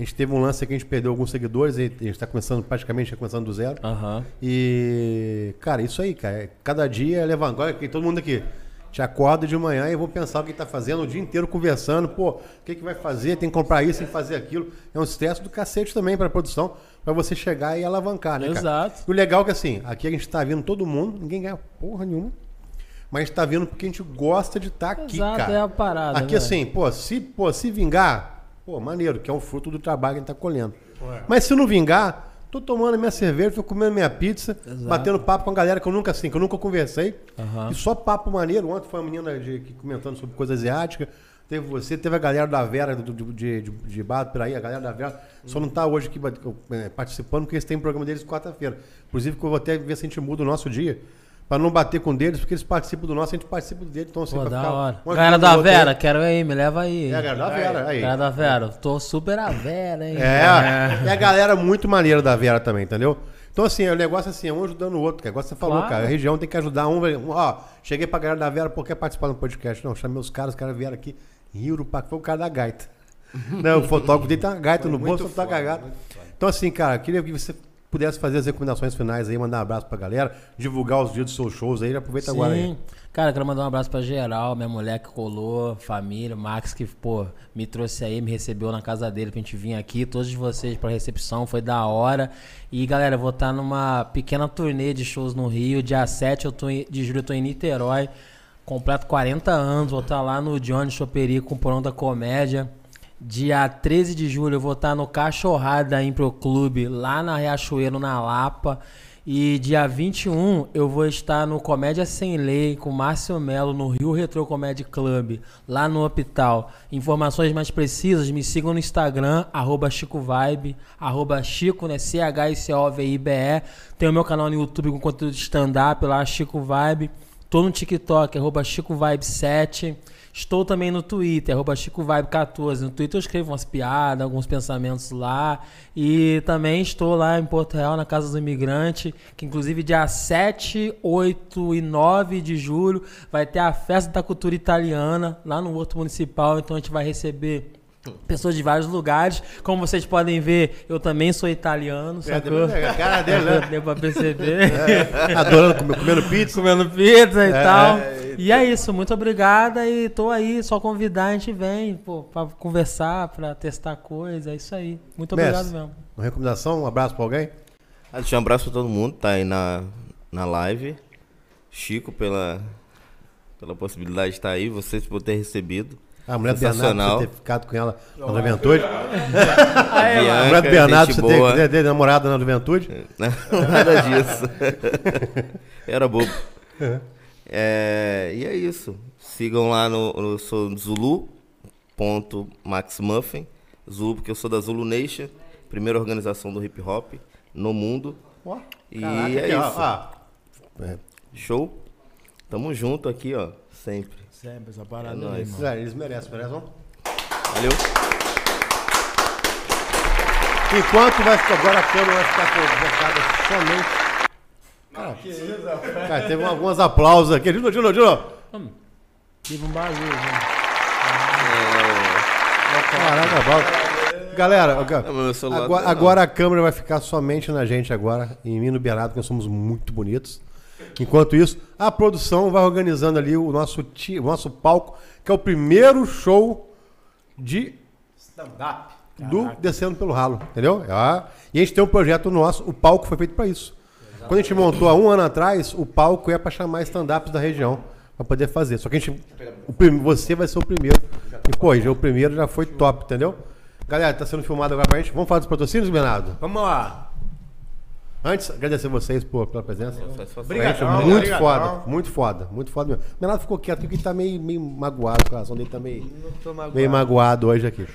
A gente teve um lance que a gente perdeu alguns seguidores e a gente tá começando praticamente, tá começando do zero. Aham. E, cara, isso aí, cara. Cada dia é levar. Agora, que todo mundo aqui te acorda de manhã e vou pensar o que tá fazendo o dia inteiro conversando. Pô, o que, que vai fazer? Tem que comprar isso, tem que fazer aquilo. É um estresse do cacete também pra produção, pra você chegar e alavancar, né, cara? Exato. E o legal é que assim, aqui a gente tá vindo todo mundo, ninguém ganha porra nenhuma. Mas a gente tá vindo porque a gente gosta de estar aqui, Exato, cara. é a parada, Aqui né? assim, pô, se, pô, se vingar, pô, maneiro, que é um fruto do trabalho que a gente tá colhendo. Mas se não vingar, tô tomando minha cerveja, tô comendo minha pizza, Exato. batendo papo com a galera que eu nunca assim, que eu nunca conversei. Aham. E só papo maneiro. Ontem foi uma menina de, que comentando sobre coisa asiática. Teve você, teve a galera da Vera do, do- de, de, de Bar por aí, a galera da Vera. Só não tá hoje aqui eh, participando, porque eles têm um programa deles quarta-feira. Inclusive, que eu vou até ver se a gente muda o nosso dia. Pra não bater com deles, porque eles participam do nosso, a gente participa do deles. Então, assim, Pô, pra da ficar hora. Galera da. Vera, quero aí, me leva aí. É, a galera da Vera. Aí. Galera da Vera, tô super a Vera, hein? É, é a galera muito maneira da Vera também, entendeu? Então, assim, é o negócio assim, é um ajudando o outro, cara. Igual você falou, Claro. cara. A região tem que ajudar um. um, Ó, cheguei pra galera da Vera porque quer participar do podcast. Não, chamei os caras, os caras vieram aqui, riram pra. Foi o cara da gaita. Não, o fotógrafo dele tem uma gaita no bolso, tá cagado. Então, assim, cara, queria que você pudesse fazer as recomendações finais aí, mandar um abraço pra galera, divulgar os dias dos seus shows aí, aproveita agora aí. Sim. Cara, quero mandar um abraço pra geral, minha mulher que colou, família, Max que, pô, me trouxe aí, me recebeu na casa dele pra gente vir aqui, todos vocês pra recepção, foi da hora. E galera, vou estar numa pequena turnê de shows no Rio, dia 7 eu tô de julho eu tô em Niterói, completo 40 anos, vou estar lá no Johnny Choperi com Porão da Comédia. Dia 13 de julho eu vou estar no Cachorrada Impro Clube, lá na Riachuelo, na Lapa. E dia 21 eu vou estar no Comédia Sem Lei com Márcio Melo no Rio Retro Comedy Club, lá no Hospital. Informações mais precisas, me sigam no Instagram, arroba Chico Vibe, arroba Chico, né? C-H-I-C-O-V-I-B-E. Tem o meu canal no YouTube com conteúdo de stand-up lá, Chico Vibe. Tô no TikTok, arroba Chico Vibe 7. Estou também no Twitter, arroba Chico Vibe 14. No Twitter eu escrevo umas piadas, alguns pensamentos lá. E também estou lá em Porto Real, na Casa do Imigrante, que inclusive dia 7, 8 e 9 de julho vai ter a Festa da Cultura Italiana lá no Horto Municipal. Então a gente vai receber pessoas de vários lugares. Como vocês podem ver, eu também sou italiano, É, sacou? é, a cara dele, né? Deu pra perceber. Adorando, comer- comendo pizza. Comendo pizza e É, tal. é, e é isso, muito obrigada e tô aí, só convidar, a gente vem, pô, pra conversar, pra testar coisa, é isso aí. Muito obrigado Mestre. mesmo. Uma recomendação, um abraço pra alguém? Ah, deixa um abraço pra todo mundo que tá aí na, na live. Chico pela, pela possibilidade de estar aí, vocês por ter recebido. A mulher do Bernardo, você ter ficado com ela na juventude. Aí, A Bianca, mulher do Bernardo, você ter, boa. ter, ter namorada na juventude. Nada disso. Era bobo. É, e é isso. Sigam lá no, no sou Zulu.maxmuffin. Zulu, porque eu sou da Zulu Nation, primeira organização do hip hop no mundo. Ó, E caraca, é ó, isso. ó. É, Show? Tamo junto aqui, ó, sempre. Sempre essa É parada aí, nóis. mano. é, eles merecem, merecem? Valeu. Enquanto vai ficar agora a câmera vai ficar focada somente. Cara, cara, teve alguns aplausos aqui. De novo, de novo, de novo. Tive um bagulho, né? Caraca, Paulo. Galera, Não, celular agora, tá- agora a câmera vai ficar somente na gente agora, em mim e no Bernardo, porque nós somos muito bonitos. Enquanto isso, a produção vai organizando ali o nosso, ti- o nosso palco, que é o primeiro show de stand-up do Descendo pelo Ralo, entendeu? Ah, E a gente tem um projeto nosso, o palco foi feito para isso. Quando a gente montou há um ano atrás, o palco é para chamar stand-ups da região para poder fazer. Só que a gente, o você vai ser o primeiro. E pô, já o primeiro já foi top, entendeu? Galera, tá sendo filmado agora pra gente. Vamos falar dos patrocínios, Bernardo? Vamos lá. Antes, agradecer vocês por, pela presença. Obrigadão, muito obrigadão. foda, muito foda, muito foda mesmo. O Renato ficou quieto porque ele tá meio, meio magoado, o coração dele tá meio, Não tô magoado. meio magoado hoje aqui.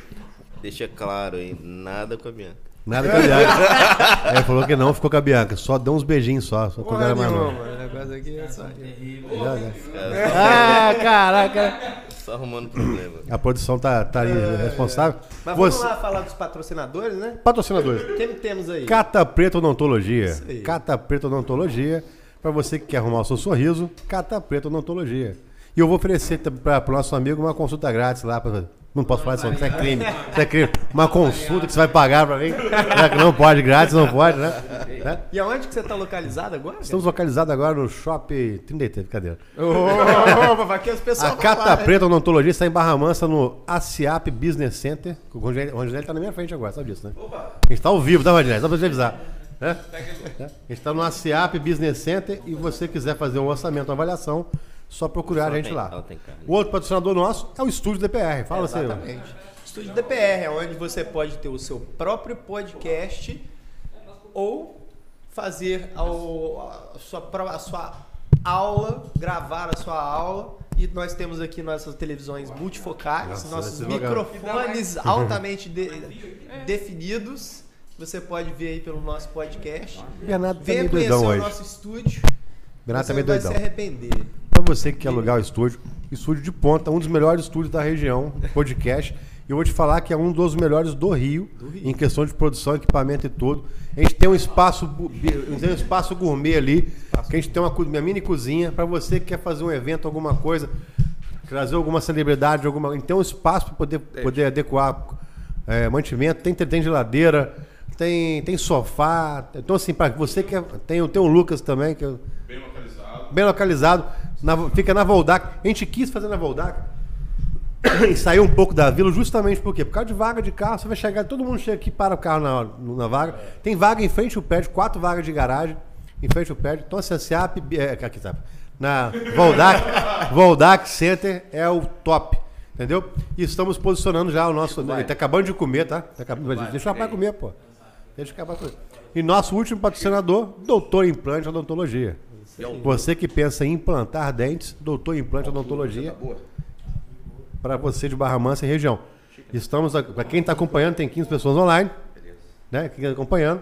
Deixa claro aí, nada com a minha. Nada com a Bianca. Ele falou que não, ficou com a Bianca. Só deu uns beijinhos só, só quando Porra era mais novo. mano. O negócio aqui é só... Já, já. Cara, Ah, caraca. só arrumando problema. A produção tá, tá aí responsável. Mas vamos Você, lá falar dos patrocinadores, né? patrocinadores. Quem temos aí? Cata Preta Odontologia. Cata Preta Odontologia. Pra você que quer arrumar o seu sorriso, Cata Preta Odontologia. E eu vou oferecer para o nosso amigo uma consulta grátis lá. Pra, não posso falar isso, isso é crime. Isso é crime. Uma consulta que você vai pagar pra mim. Que não pode, grátis não pode, né? Né? E aonde que você tá localizado agora? Estamos localizados agora no Shopping 33, cadê? Ô, aqui os pessoal A Cata Preta Odontologia está em Barra Mansa, no ACIAP Business Center. O Rondinelli o Rondinelli tá na minha frente agora, sabe disso, né? A gente tá ao vivo, tá, Rondinelli? Só pra te avisar. Né? A gente está no ACIAP Business Center e você quiser fazer um orçamento, uma avaliação, só procurar a gente tem- lá. O outro patrocinador nosso é o Estúdio DPR. Fala assim. Exatamente. Estúdio DPR é onde você pode ter o seu próprio podcast ou fazer ao- a, sua, a sua aula, gravar a sua aula. E nós temos aqui nossas televisões multifocais, Nossa, nossos microfones altamente de- definidos. Você pode ver aí pelo nosso podcast. Bernardo tá Venha meio conhecer o hoje. nosso estúdio. Bernardo você tá meio doidão. se arrepender. Pra você que quer alugar o estúdio, estúdio de ponta, um dos melhores estúdios da região, podcast. E eu vou te falar que é um dos melhores do Rio, em questão de produção, equipamento e tudo. A gente tem um espaço, tem um espaço gourmet ali, que a gente tem uma, uma mini cozinha para você que quer fazer um evento, alguma coisa, trazer alguma celebridade, alguma, a gente tem um espaço para poder, poder adequar é, mantimento, tem, tem geladeira, tem, tem sofá. Então assim, para você que quer, tem, tem o Lucas também, que eu, Bem localizado. bem localizado, na- fica na Voldac. A gente quis fazer na Voldac e sair um pouco da vila justamente por quê? Por causa de vaga de carro, você vai chegar, todo mundo chega aqui, para o carro na, na vaga. Tem vaga em frente ao prédio, quatro vagas de garagem em frente ao prédio. Então, a SEAP, é, aqui tá, na Voldac, Voldac Center é o top. Entendeu? E estamos posicionando já o nosso. Ele tá acabando de comer, tá? tá acabando, deixa o rapaz comer, pô. Deixa o rapaz comer. E nosso último patrocinador, Doutor Implante Odontologia. Você que pensa em implantar dentes, Doutor Implante Odontologia. Para você de Barra Mansa e região. Estamos, para quem está acompanhando, tem 15 pessoas online. Né? Quem está acompanhando.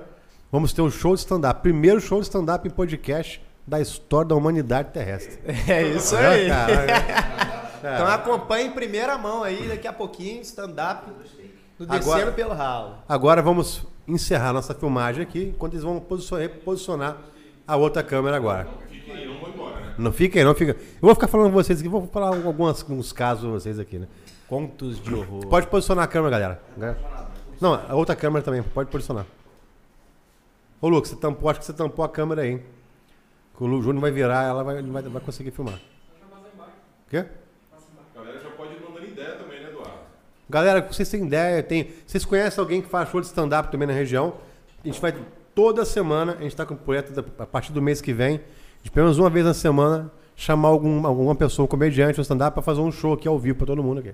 Vamos ter um show de stand-up. Primeiro show de stand-up em podcast da história da humanidade terrestre. É isso aí. Caralho. Então acompanhe em primeira mão aí, daqui a pouquinho, stand-up do Descendo pelo Ralo. Agora vamos encerrar nossa filmagem aqui, enquanto eles vão posicionar a outra câmera agora. Não fiquem, não fica. Eu vou ficar falando com vocês aqui, vou falar alguns, alguns casos com vocês aqui, né? Contos de horror. Pode posicionar a câmera, galera. Não, a outra câmera também, pode posicionar. Ô, Lucas, você tampou, acho que você tampou a câmera aí. hein? Que o Lu Júnior vai virar, ela vai, ele vai, vai conseguir filmar. O quê? A galera já pode ir mandando ideia também, né, Eduardo? Galera, vocês têm ideia, tem, vocês conhecem alguém que faz show de stand-up também na região? A gente vai toda semana, a gente está com o projeto da- a partir do mês que vem, de pelo menos uma vez na semana, chamar algum, alguma pessoa, um comediante, um stand-up, para fazer um show aqui ao vivo para todo mundo aqui.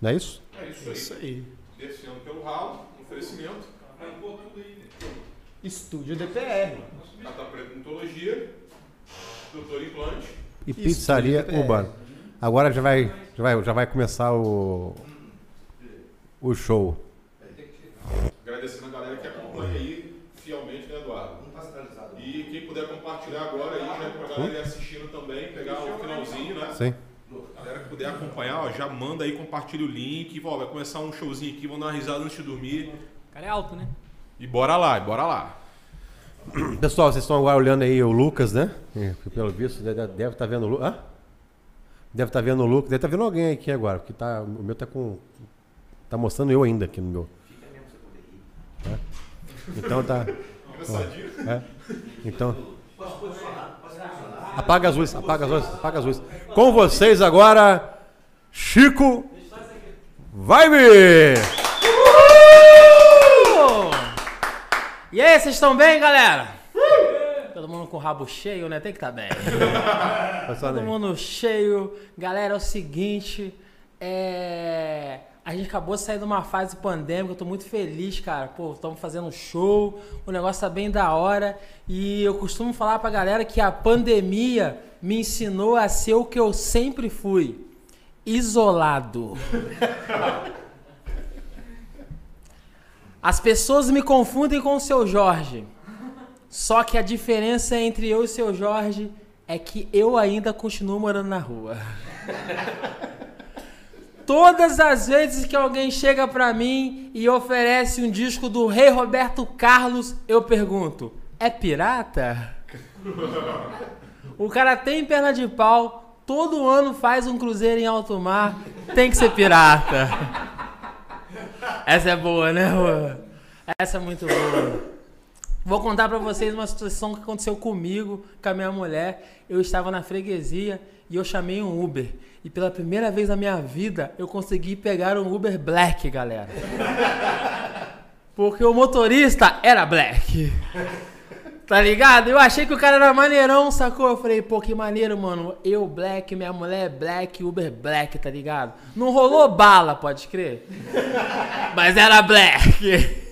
Não é isso? É isso aí. Isso aí. Descendo pelo ralo, um oferecimento. Né? Estúdio DPR. Odontologia, Doutor Implante. E pizzaria urbana. Agora já vai, já vai, já vai começar o, o show. Agradecendo a galera que acompanha aí fielmente, né, Eduardo? E quem puder compartilhar agora aí, já pra galera ir assistindo também, pegar o finalzinho, né? Sim. Galera que puder acompanhar, ó, já manda aí, compartilha o link. Ó, vai começar um showzinho aqui, vamos dar uma risada antes de dormir. O cara é alto, né? E bora lá, bora lá. Pessoal, vocês estão agora olhando aí o Lucas, né? E, Pelo visto, deve estar vendo o Lucas. Deve estar vendo o Lucas. Deve estar vendo alguém aqui agora, porque tá, o meu tá com. Tá mostrando eu ainda aqui no meu. É? Então tá. Engraçadinho. É? Então. Apaga as luzes, apaga as luzes, apaga as luzes. Com vocês agora, Chico. Vai me! E aí, vocês estão bem, galera? Todo mundo com o rabo cheio, né? Tem que estar bem. Todo mundo cheio. Galera, é o seguinte. É... A gente acabou de sair de uma fase pandêmica, eu tô muito feliz, cara. Pô, estamos fazendo um show, o negócio tá bem da hora. E eu costumo falar pra galera que a pandemia me ensinou a ser o que eu sempre fui: isolado. As pessoas me confundem com o seu Jorge. Só que a diferença entre eu e o seu Jorge é que eu ainda continuo morando na rua. Todas as vezes que alguém chega pra mim e oferece um disco do Rei Roberto Carlos, eu pergunto: é pirata? O cara tem perna de pau, todo ano faz um cruzeiro em alto mar, tem que ser pirata. Essa é boa, né, Rô? Essa é muito boa. Vou contar pra vocês uma situação que aconteceu comigo, com a minha mulher. Eu estava na freguesia e eu chamei um Uber. E pela primeira vez na minha vida, eu consegui pegar um Uber Black, galera. Porque o motorista era Black. Tá ligado? Eu achei que o cara era maneirão, sacou? Eu falei, pô, que maneiro, mano. Eu black, minha mulher black, Uber black, tá ligado? Não rolou bala, pode crer? Mas era black.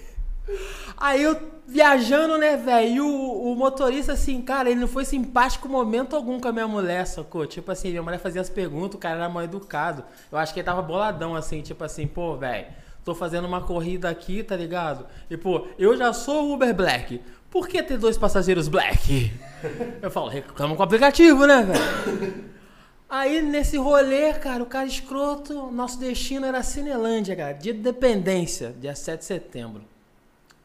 Aí eu viajando, né, velho? E o, o motorista, assim, cara, ele não foi simpático momento algum com a minha mulher, sacou? Tipo assim, minha mulher fazia as perguntas, o cara era mal educado. Eu acho que ele tava boladão, assim, tipo assim, pô, velho, tô fazendo uma corrida aqui, tá ligado? E, pô, eu já sou Uber Black. Por que ter dois passageiros Black? Eu falo, reclama com o aplicativo, né, velho? Aí nesse rolê, cara, o cara escroto, nosso destino era Cinelândia, cara, dia de independência, dia 7 de setembro.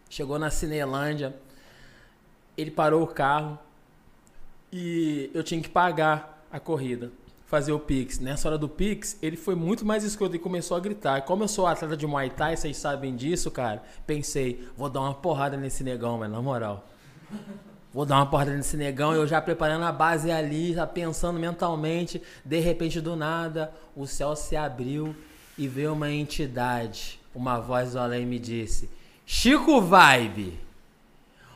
Chegou na Cinelândia, ele parou o carro e eu tinha que pagar a corrida, fazer o Pix. Nessa hora do Pix, ele foi muito mais escroto e começou a gritar. Como eu sou atleta de Muay Thai, vocês sabem disso, cara, pensei, vou dar uma porrada nesse negão, mas na moral. Vou dar uma porrada nesse negão, eu já preparando a base ali, já pensando mentalmente. De repente, do nada, o céu se abriu e veio uma entidade. Uma voz do além me disse: Chico Vibe.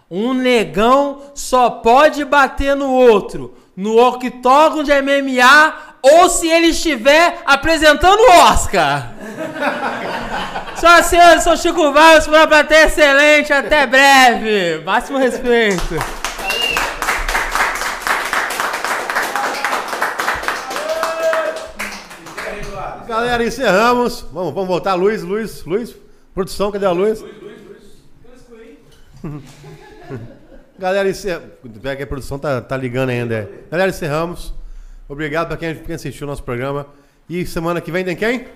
Um negão só pode bater no outro no octógono de MMA ou se ele estiver apresentando o Oscar. Só senhores, sou Chico Vibe, foi uma plateia excelente, até breve. Máximo respeito. Galera, encerramos. Vamos, vamos voltar. Luiz, Luiz, Luiz. Produção, cadê a Luiz? Galera. Pega que a produção tá, tá ligando ainda. é. Galera, encerramos. Obrigado pra quem, quem assistiu o nosso programa. E semana que vem tem quem?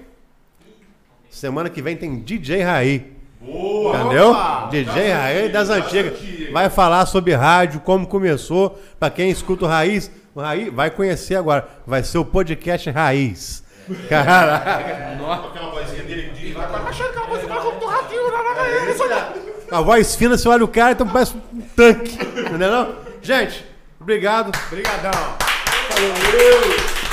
Semana que vem tem DJ Raí. Boa! Entendeu? opa! DJ Raí das antigas. Vai falar sobre rádio, como começou. Pra quem escuta o Raiz, o Raí vai conhecer agora. Vai ser o podcast Raiz. Caraca. Aquela vozinha dele vai achando aquela vozinha vai como do ratinho, na aqui. A voz fina, você olha o cara, então parece um tanque. Entendeu? não? Gente, obrigado. Obrigadão. Valeu.